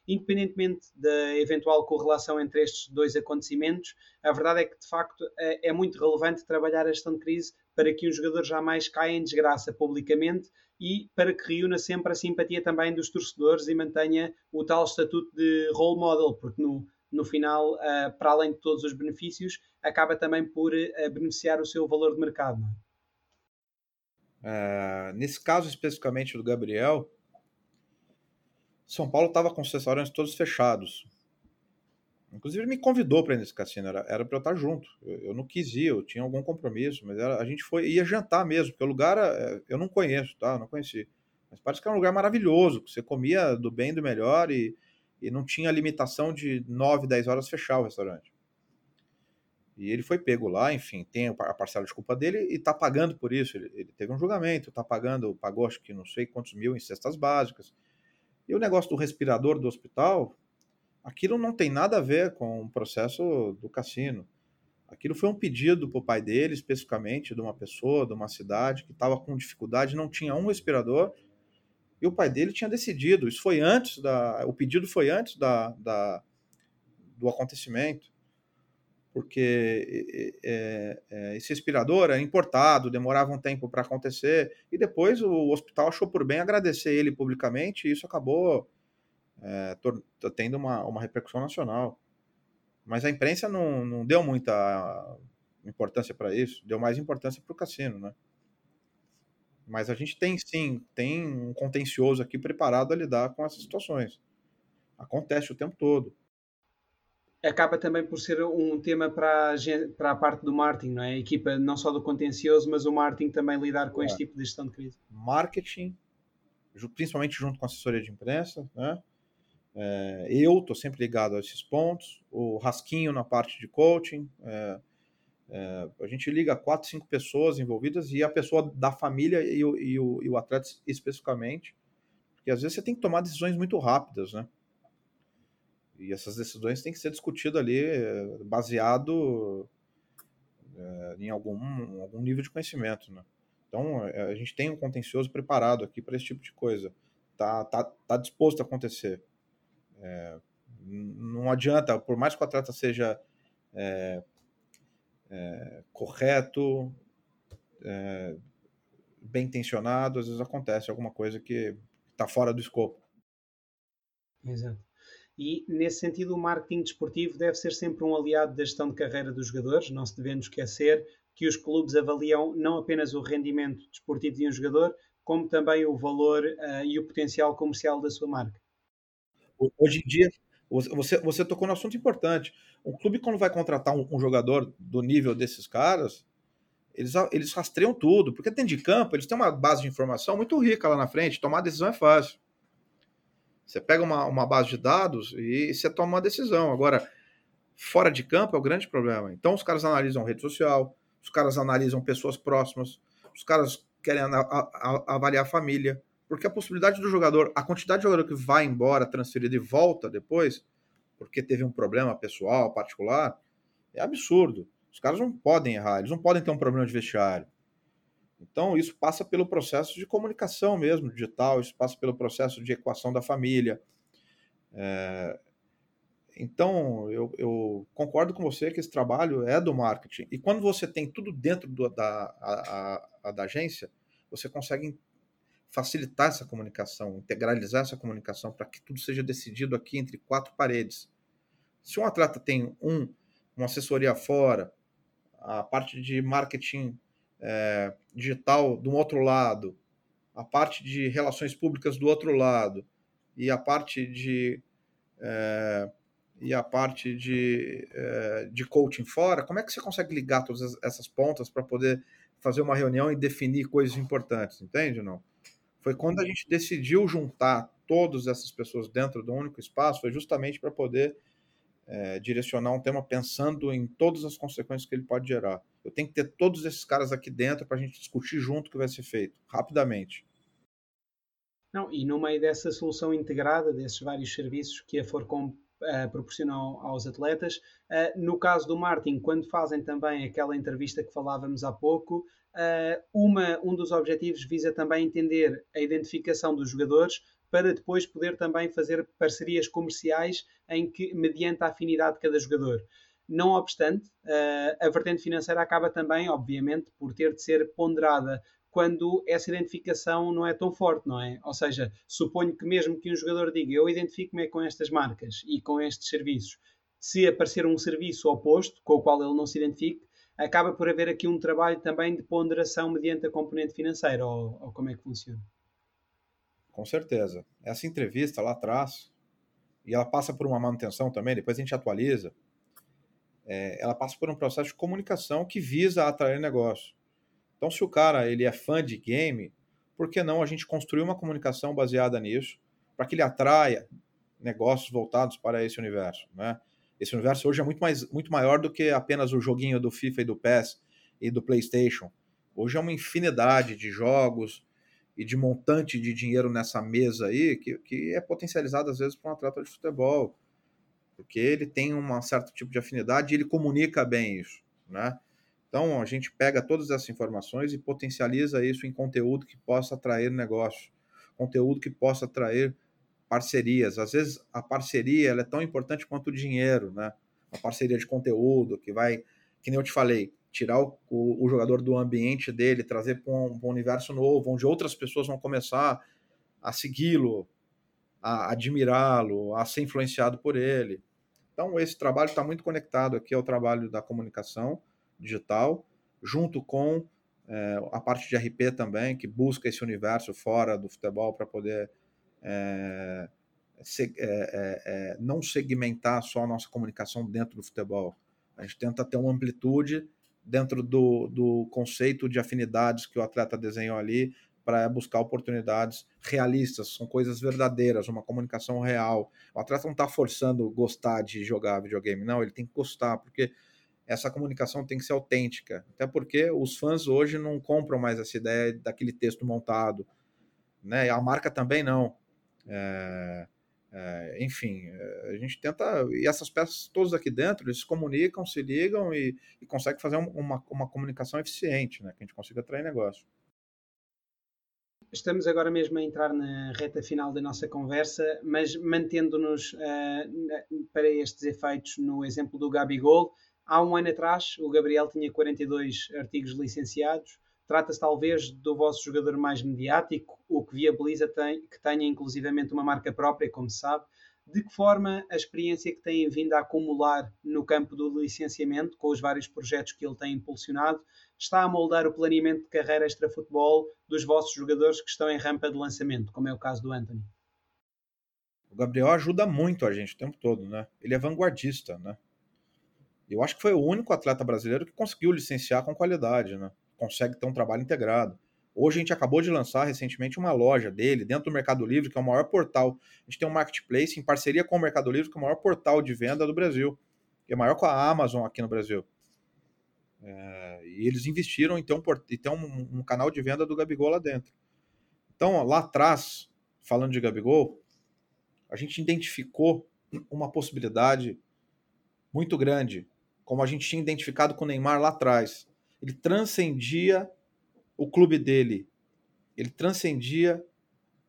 independentemente da eventual correlação entre estes dois acontecimentos, a verdade é que de facto é, é muito relevante trabalhar a gestão de crise para que um jogador jamais caia em desgraça publicamente e para que reúna sempre a simpatia também dos torcedores e mantenha o tal estatuto de role model, porque no, no final, uh, para além de todos os benefícios, acaba também por uh, beneficiar o seu valor de mercado. Uh, nesse caso especificamente do Gabriel, são Paulo estava com os restaurantes todos fechados. Inclusive, ele me convidou para ir nesse cassino, era, era para eu estar junto. Eu, eu, não quis ir, eu tinha algum compromisso, mas era, a gente foi, ia jantar mesmo, porque o lugar é, eu não conheço, tá? Eu não conheci. Mas parece que era um lugar maravilhoso, que você comia do bem do melhor e, e não tinha limitação de 9, 10 horas fechar o restaurante. E ele foi pego lá, enfim, tem a parcela de culpa dele e está pagando por isso. Ele, ele teve um julgamento, está pagando, pagou acho que não sei quantos mil em cestas básicas e o negócio do respirador do hospital, aquilo não tem nada a ver com o processo do cassino. Aquilo foi um pedido para o pai dele, especificamente, de uma pessoa, de uma cidade, que estava com dificuldade, não tinha um respirador, e o pai dele tinha decidido. Isso foi antes da. O pedido foi antes da, da do acontecimento porque é, é, esse respirador é importado, demorava um tempo para acontecer, e depois o hospital achou por bem agradecer ele publicamente, e isso acabou é, tendo uma, uma repercussão nacional. Mas a imprensa não, não deu muita importância para isso, deu mais importância para o cassino, né? Mas a gente tem sim, tem um contencioso aqui preparado a lidar com essas situações. Acontece o tempo todo acaba também por ser um tema para a, para a parte do marketing, não é? A equipa não só do contencioso, mas o marketing também lidar com é. este tipo de gestão de crise. Marketing, principalmente junto com a assessoria de imprensa, né? É, eu estou sempre ligado a esses pontos, o Rasquinho na parte de coaching, é, é, a gente liga quatro, cinco pessoas envolvidas e a pessoa da família e o, e o, e o atleta especificamente, porque às vezes você tem que tomar decisões muito rápidas, né? E essas decisões têm que ser discutidas ali eh, baseado é, em algum, algum nível de conhecimento, né? Então, eh, a gente tem um contencioso preparado aqui para esse tipo de coisa. Tá, tá, tá disposto a acontecer. É, não adianta, por mais que o atleta seja é, é, correto, bem intencionado, às vezes acontece alguma coisa que está fora do escopo. Exato e nesse sentido o marketing desportivo deve ser sempre um aliado da gestão de carreira dos jogadores, não se devendo esquecer que os clubes avaliam não apenas o rendimento desportivo de um jogador, como também o valor uh, e o potencial comercial da sua marca. Hoje em dia, você, você tocou no assunto importante. Um clube, quando vai contratar um, um jogador do nível desses caras, eles, eles rastreiam tudo, porque dentro de campo eles têm uma base de informação muito rica lá na frente, tomar decisão é fácil. Você pega uma, uma base de dados e você toma uma decisão. Agora, fora de campo é o grande problema. Então, os caras analisam rede social, os caras analisam pessoas próximas, os caras querem avaliar a família. Porque a possibilidade do jogador, a quantidade de jogador que vai embora, transferido e volta depois, porque teve um problema pessoal, particular, é absurdo. Os caras não podem errar, eles não podem ter um problema de vestiário. Então, isso passa pelo processo de comunicação mesmo, digital, isso passa pelo processo de equação da família. É... Então, eu, eu, concordo com você que esse trabalho é do marketing. E quando você tem tudo dentro do, da, a, a, da agência, você consegue facilitar essa comunicação, integralizar essa comunicação para que tudo seja decidido aqui entre quatro paredes. Se um atleta tem um, uma assessoria fora, a parte de marketing é, digital do outro lado, a parte de relações públicas do outro lado e a parte de é, e a parte de, é, de coaching fora, como é que você consegue ligar todas essas pontas para poder fazer uma reunião e definir coisas importantes, entende ou não? Foi quando a gente decidiu juntar todas essas pessoas dentro do único espaço, foi justamente para poder é, direcionar um tema pensando em todas as consequências que ele pode gerar. Eu tenho que ter todos esses caras aqui dentro para a gente discutir junto o que vai ser feito, rapidamente. Não, e no meio dessa solução integrada, desses vários serviços que a Forcom uh, proporciona aos atletas, uh, no caso do Martin, quando fazem também aquela entrevista que falávamos há pouco, uh, uma, um dos objetivos visa também entender a identificação dos jogadores para depois poder também fazer parcerias comerciais em que, mediante a afinidade de cada jogador. Não obstante, a vertente financeira acaba também, obviamente, por ter de ser ponderada quando essa identificação não é tão forte, não é? Ou seja, suponho que mesmo que um jogador diga eu identifico-me com estas marcas e com estes serviços, se aparecer um serviço oposto com o qual ele não se identifique, acaba por haver aqui um trabalho também de ponderação mediante a componente financeira, ou, ou como é que funciona? Com certeza. Essa entrevista lá atrás, e ela passa por uma manutenção também, depois a gente atualiza, é, ela passa por um processo de comunicação que visa atrair negócio. Então, se o cara ele é fã de game, por que não a gente construir uma comunicação baseada nisso, para que ele atraia negócios voltados para esse universo, né? Esse universo hoje é muito, mais, muito maior do que apenas o joguinho do FIFA e do PES e do PlayStation. Hoje é uma infinidade de jogos e de montante de dinheiro nessa mesa aí que, que é potencializado às vezes para um atleta de futebol, porque ele tem um certo tipo de afinidade e ele comunica bem isso, né? Então, a gente pega todas essas informações e potencializa isso em conteúdo que possa atrair negócio, conteúdo que possa atrair parcerias. Às vezes, a parceria é tão importante quanto o dinheiro, né? Uma parceria de conteúdo que vai, que nem eu te falei, tirar o, o, o jogador do ambiente dele, trazer para um, um, universo novo, onde outras pessoas vão começar a segui-lo, a admirá-lo, a ser influenciado por ele. Então, esse trabalho está muito conectado aqui ao trabalho da comunicação digital, junto com é, a parte de RP também, que busca esse universo fora do futebol para poder é, se, é, não segmentar só a nossa comunicação dentro do futebol. A gente tenta ter uma amplitude dentro do, do conceito de afinidades que o atleta desenhou ali para buscar oportunidades realistas, são coisas verdadeiras, uma comunicação real. O atleta não está forçando gostar de jogar videogame, não, ele tem que gostar, porque essa comunicação tem que ser autêntica. Até porque os fãs hoje não compram mais essa ideia daquele texto montado. Né? A marca também não. É, é, enfim, é, a gente tenta. E essas peças todas aqui dentro, eles se comunicam, se ligam e, e conseguem fazer uma, uma comunicação eficiente, né? que a gente consiga atrair negócio. Estamos agora mesmo a entrar na reta final da nossa conversa, mas mantendo-nos uh, para estes efeitos no exemplo do Gabigol, Há um ano atrás, o Gabriel tinha 42 artigos licenciados. Trata-se talvez do vosso jogador mais mediático, o que viabiliza tem, que tenha inclusivamente uma marca própria, como se sabe. De que forma a experiência que têm vindo a acumular no campo do licenciamento, com os vários projetos que ele tem impulsionado, está a moldar o planeamento de carreira extra-futebol dos vossos jogadores que estão em rampa de lançamento, como é o caso do Anthony? O Gabriel ajuda muito a gente o tempo todo, né? Ele é vanguardista, né? Eu acho que foi o único atleta brasileiro que conseguiu licenciar com qualidade, né? Consegue ter um trabalho integrado. Hoje a gente acabou de lançar recentemente uma loja dele dentro do Mercado Livre, que é o maior portal. A gente tem um marketplace em parceria com o Mercado Livre, que é o maior portal de venda do Brasil. Que é maior com a Amazon aqui no Brasil. É, e eles investiram em ter, um, em ter um, um, canal de venda do Gabigol lá dentro. Então, lá atrás, falando de Gabigol, a gente identificou uma possibilidade muito grande como a gente tinha identificado com o Neymar lá atrás. Ele transcendia o clube dele, ele transcendia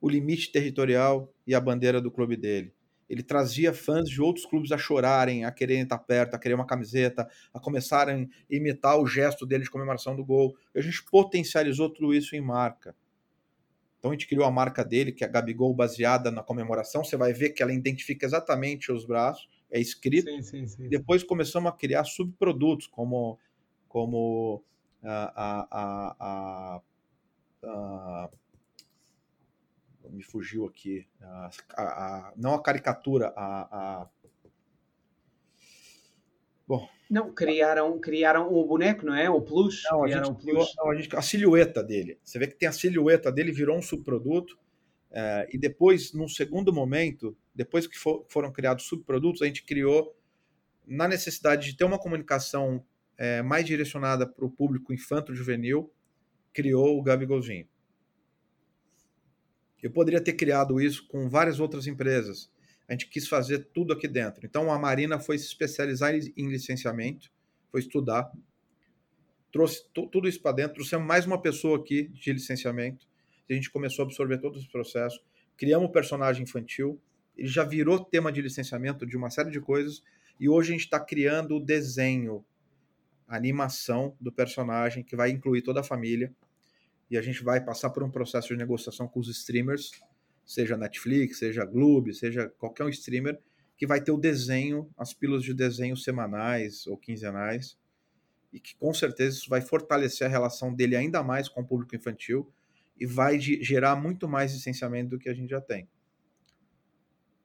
o limite territorial e a bandeira do clube dele. Ele trazia fãs de outros clubes a chorarem, a quererem estar perto, a querer uma camiseta, a começarem a imitar o gesto dele de comemoração do gol. E a gente potencializou tudo isso em marca. Então a gente criou a marca dele, que é a Gabigol, baseada na comemoração. Você vai ver que ela identifica exatamente os braços. É escrito. Sim, sim, sim, Depois começamos a criar subprodutos, como, como a, a, a, a me fugiu aqui, não a caricatura, a, Bom. Não, criaram, criaram o boneco, não é? O plus. Não, a, gente criou, não, a, gente, a, silhueta dele. Você vê que tem a silhueta dele, virou um subproduto. É, e depois, num segundo momento, depois que for, foram criados subprodutos, a gente criou, na necessidade de ter uma comunicação é, mais direcionada para o público infanto-juvenil, criou o Gabigolzinho. Eu poderia ter criado isso com várias outras empresas, a gente quis fazer tudo aqui dentro. Então a Marina foi se especializar em licenciamento, foi estudar, trouxe tudo isso para dentro, trouxemos mais uma pessoa aqui de licenciamento, a gente começou a absorver todo esse processo, criamos o um personagem infantil, ele já virou tema de licenciamento de uma série de coisas, e hoje a gente está criando o desenho, a animação do personagem, que vai incluir toda a família, e a gente vai passar por um processo de negociação com os streamers, seja Netflix, seja Globo, seja qualquer um streamer, que vai ter o desenho, as pílulas de desenho semanais ou quinzenais, e que com certeza isso vai fortalecer a relação dele ainda mais com o público infantil e vai gerar muito mais licenciamento do que a gente já tem.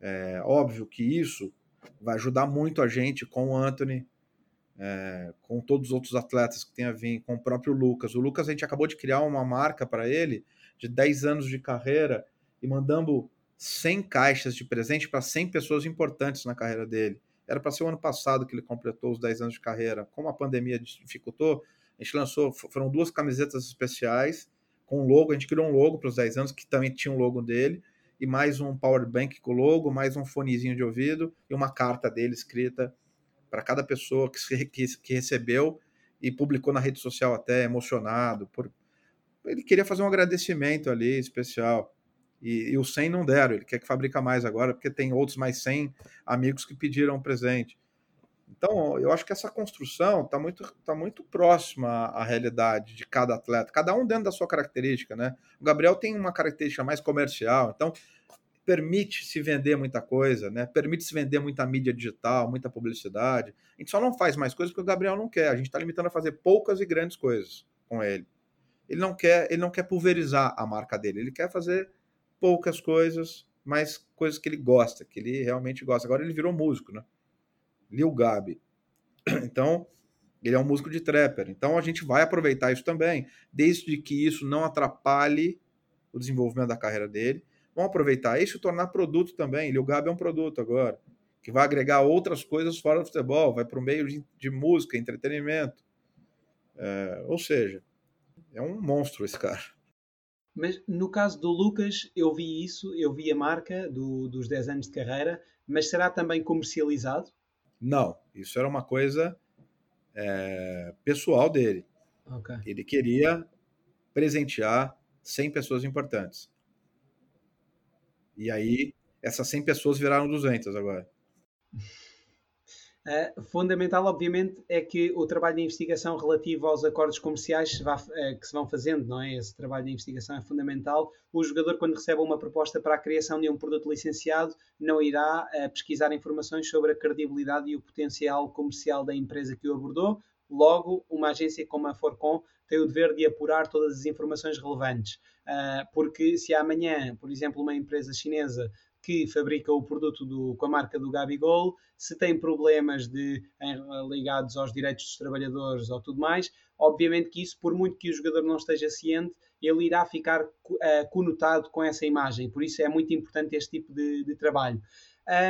É óbvio que isso vai ajudar muito a gente com o Anthony, é, com todos os outros atletas que tem a vir, com o próprio Lucas. O Lucas, a gente acabou de criar uma marca para ele de 10 anos de carreira e mandando 100 caixas de presente para 100 pessoas importantes na carreira dele. Era para ser o ano passado que ele completou os 10 anos de carreira. Como a pandemia dificultou, a gente lançou, foram duas camisetas especiais com um logo, a gente criou um logo para os 10 anos, que também tinha um logo dele, e mais um power bank com logo, mais um fonezinho de ouvido e uma carta dele escrita para cada pessoa que, que, que recebeu e publicou na rede social até emocionado. Por... Ele queria fazer um agradecimento ali especial. E, e o 100 não deram, ele quer que fabrica mais agora, porque tem outros mais 100 amigos que pediram um presente. Então, eu acho que essa construção está muito, tá muito próxima à, realidade de cada atleta, cada um dentro da sua característica, né? O Gabriel tem uma característica mais comercial, então permite se vender muita coisa, né? Permite se vender muita mídia digital, muita publicidade. A gente só não faz mais coisas porque o Gabriel não quer. A gente está limitando a fazer poucas e grandes coisas com ele. Ele não quer, ele não quer pulverizar a marca dele. Ele quer fazer poucas coisas, mas coisas que ele gosta, que ele realmente gosta. Agora ele virou músico, né? Lil Gabi. Então, ele é um músico de trapper. Então a gente vai aproveitar isso também, desde que isso não atrapalhe o desenvolvimento da carreira dele. Vamos aproveitar isso e tornar produto também. Lil Gabi é um produto agora, que vai agregar outras coisas fora do futebol, vai para o meio de, de, música, entretenimento. É, ou seja, é um monstro esse cara. Mas no caso do Lucas, eu vi isso, eu vi a marca do, dos 10 anos de carreira, mas será também comercializado? Não, isso era uma coisa é, pessoal dele. Okay. Ele queria presentear 100 pessoas importantes. E aí, essas 100 pessoas viraram 200 agora. Uh, fundamental, obviamente, é que o trabalho de investigação relativo aos acordos comerciais se vá, uh, que se vão fazendo, não é? Esse trabalho de investigação é fundamental. O jogador, quando recebe uma proposta para a criação de um produto licenciado, não irá uh, pesquisar informações sobre a credibilidade e o potencial comercial da empresa que o abordou. Logo, uma agência como a Forcon tem o dever de apurar todas as informações relevantes. porque se amanhã, por exemplo, uma empresa chinesa que fabrica o produto do, com a marca do Gabigol, se tem problemas de, em, ligados aos direitos dos trabalhadores ou tudo mais, obviamente que isso, por muito que o jogador não esteja ciente, ele irá ficar uh, conotado com essa imagem. Por isso é muito importante este tipo de, de trabalho.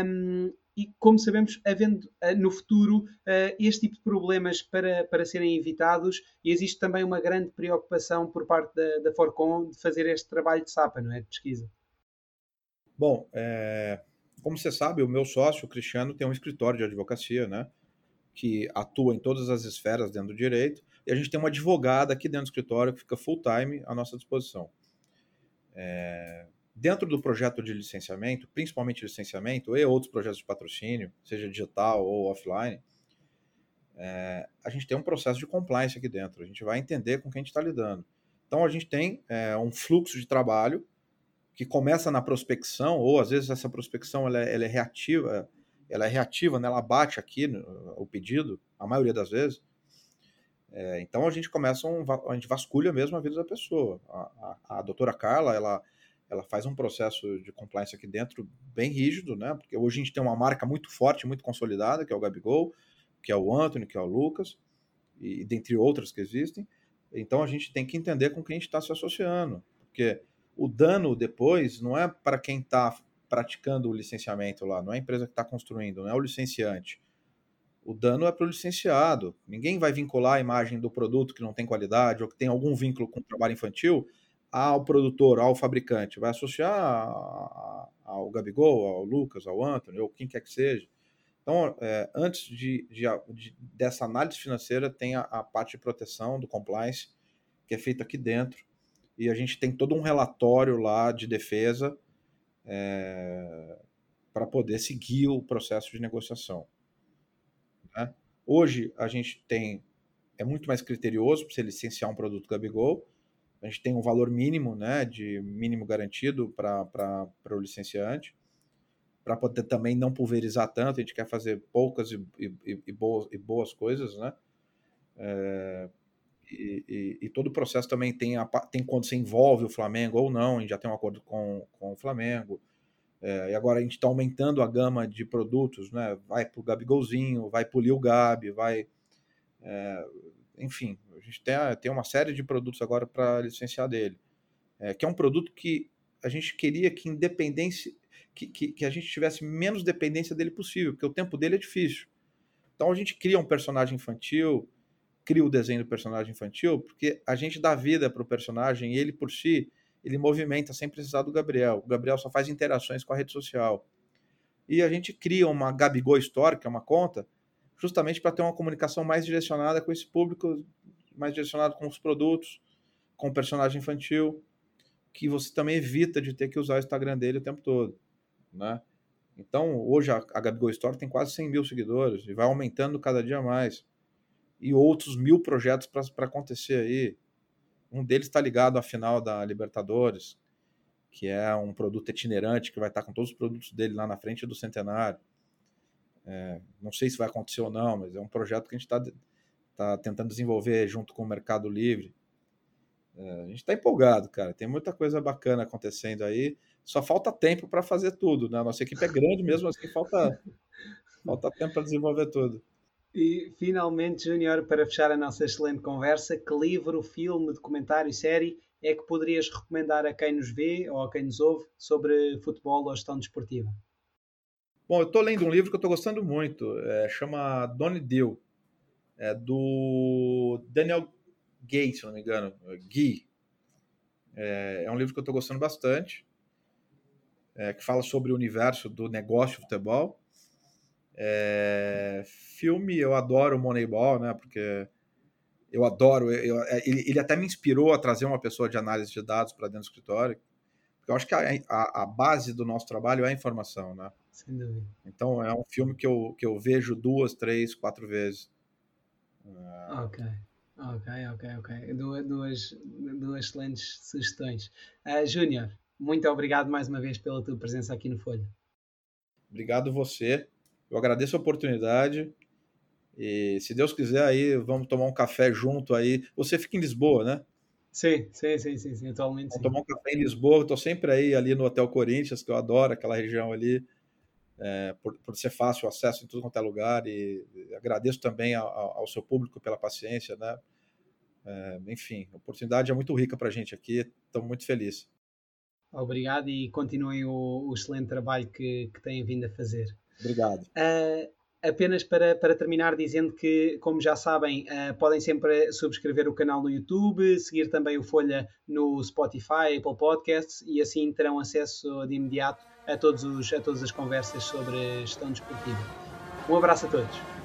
Um, e como sabemos, havendo uh, no futuro uh, este tipo de problemas para, para serem evitados, existe também uma grande preocupação por parte da, da Forcon de fazer este trabalho de SAPA, não é? De pesquisa. Bom, é, como você sabe, o meu sócio, o Cristiano, tem um escritório de advocacia, né? Que atua em todas as esferas dentro do direito. E a gente tem uma advogada aqui dentro do escritório que fica full time à nossa disposição. É, dentro do projeto de licenciamento, principalmente licenciamento e outros projetos de patrocínio, seja digital ou offline, é, a gente tem um processo de compliance aqui dentro. A gente vai entender com quem a gente está lidando. Então, a gente tem é, um fluxo de trabalho que começa na prospecção, ou às vezes essa prospecção ela é, ela é reativa, ela é reativa, né? ela bate aqui no, o pedido, a maioria das vezes. É, então a gente começa, um, a gente vasculha mesmo a vida da pessoa. A, a, a, doutora Carla, ela, ela faz um processo de compliance aqui dentro bem rígido, né? Porque hoje a gente tem uma marca muito forte, muito consolidada, que é o Gabigol, que é o Anthony, que é o Lucas, e dentre outras que existem. Então a gente tem que entender com quem a gente está se associando, porque o dano depois não é para quem está praticando o licenciamento lá, não é a empresa que está construindo, não é o licenciante. O dano é para o licenciado. Ninguém vai vincular a imagem do produto que não tem qualidade ou que tem algum vínculo com o trabalho infantil ao produtor, ao fabricante. Vai associar ao Gabigol, ao Lucas, ao Anthony, ou quem quer que seja. Então, é, antes de, de, de, dessa análise financeira, tem a, a, parte de proteção do compliance, que é feita aqui dentro, e a gente tem todo um relatório lá de defesa é, para poder seguir o processo de negociação. Né? Hoje, a gente tem é muito mais criterioso para você licenciar um produto Gabigol, a gente tem um valor mínimo, né, de mínimo garantido para o licenciante, para poder também não pulverizar tanto, a gente quer fazer poucas e, e, e boas, e boas coisas, né? É, e, e, todo o processo também tem, a, tem quando você envolve o Flamengo ou não, a gente já tem um acordo com, com o Flamengo. É, e agora a gente está aumentando a gama de produtos, né? Vai para o Gabigolzinho, vai para o Gabi, vai. É, enfim, a gente tem, tem uma série de produtos agora para licenciar dele. É, que é um produto que a gente queria que independência que, que, que, a gente tivesse menos dependência dele possível, porque o tempo dele é difícil. Então a gente cria um personagem infantil, cria o desenho do personagem infantil, porque a gente dá vida para o personagem e ele por si, ele movimenta sem precisar do Gabriel. O Gabriel só faz interações com a rede social. E a gente cria uma Gabigol Store, que é uma conta, justamente para ter uma comunicação mais direcionada com esse público, mais direcionado com os produtos, com o personagem infantil, que você também evita de ter que usar o Instagram dele o tempo todo né? Então, hoje a, a Gabigol Store tem quase 100 mil seguidores e vai aumentando cada dia mais. E outros mil projetos para acontecer aí. Um deles está ligado à final da Libertadores, que é um produto itinerante que vai estar tá com todos os produtos dele lá na frente do centenário. É, não sei se vai acontecer ou não, mas é um projeto que a gente está tá tentando desenvolver junto com o Mercado Livre. É, a gente está empolgado, cara. Tem muita coisa bacana acontecendo aí só falta tempo para fazer tudo, né? Nossa equipe é grande mesmo, assim falta, falta tempo para desenvolver tudo. E finalmente, Júnior, para fechar a nossa excelente conversa, que livro, filme, documentário, série é que poderias recomendar a quem nos vê ou a quem nos ouve sobre futebol ou gestão desportiva? Bom, eu estou lendo um livro que eu estou gostando muito, é, chama Donnie Deal, é do Daniel Gates, se não me engano, Guy. É, é um livro que eu estou gostando bastante é, que fala sobre o universo do negócio de futebol. É, filme, eu adoro Moneyball, né? Porque eu adoro. Eu, é, ele, ele, até me inspirou a trazer uma pessoa de análise de dados para dentro do escritório. Porque eu acho que a, a, a, base do nosso trabalho é a informação, né? Sem dúvida. Então é um filme que eu, que eu vejo duas, três, quatro vezes. Ok. Ok, ok, ok. Duas, duas, duas excelentes sugestões. Uh, Júnior, muito obrigado mais uma vez pela tua presença aqui no Folha. Obrigado você. Eu agradeço a oportunidade. E se Deus quiser, aí vamos tomar um café junto aí. Você fica em Lisboa, né? Sim, sim, sim, sim, sim atualmente. Vamos sim. tomar um café em Lisboa. Estou sempre aí ali no Hotel Corinthians, que eu adoro aquela região ali, é, por, por, ser fácil o acesso em tudo quanto é lugar. E, e agradeço também ao, ao, seu público pela paciência, né? É, enfim, a oportunidade é muito rica para a gente aqui. Estamos muito felizes. Obrigado e continuem o, o excelente trabalho que, que, têm vindo a fazer. Obrigado. Uh, apenas para, para terminar, dizendo que, como já sabem, uh, podem sempre subscrever o canal no YouTube, seguir também o Folha no Spotify, Apple Podcasts e assim terão acesso de imediato a, todos os, a todas as conversas sobre gestão desportiva. Um abraço a todos.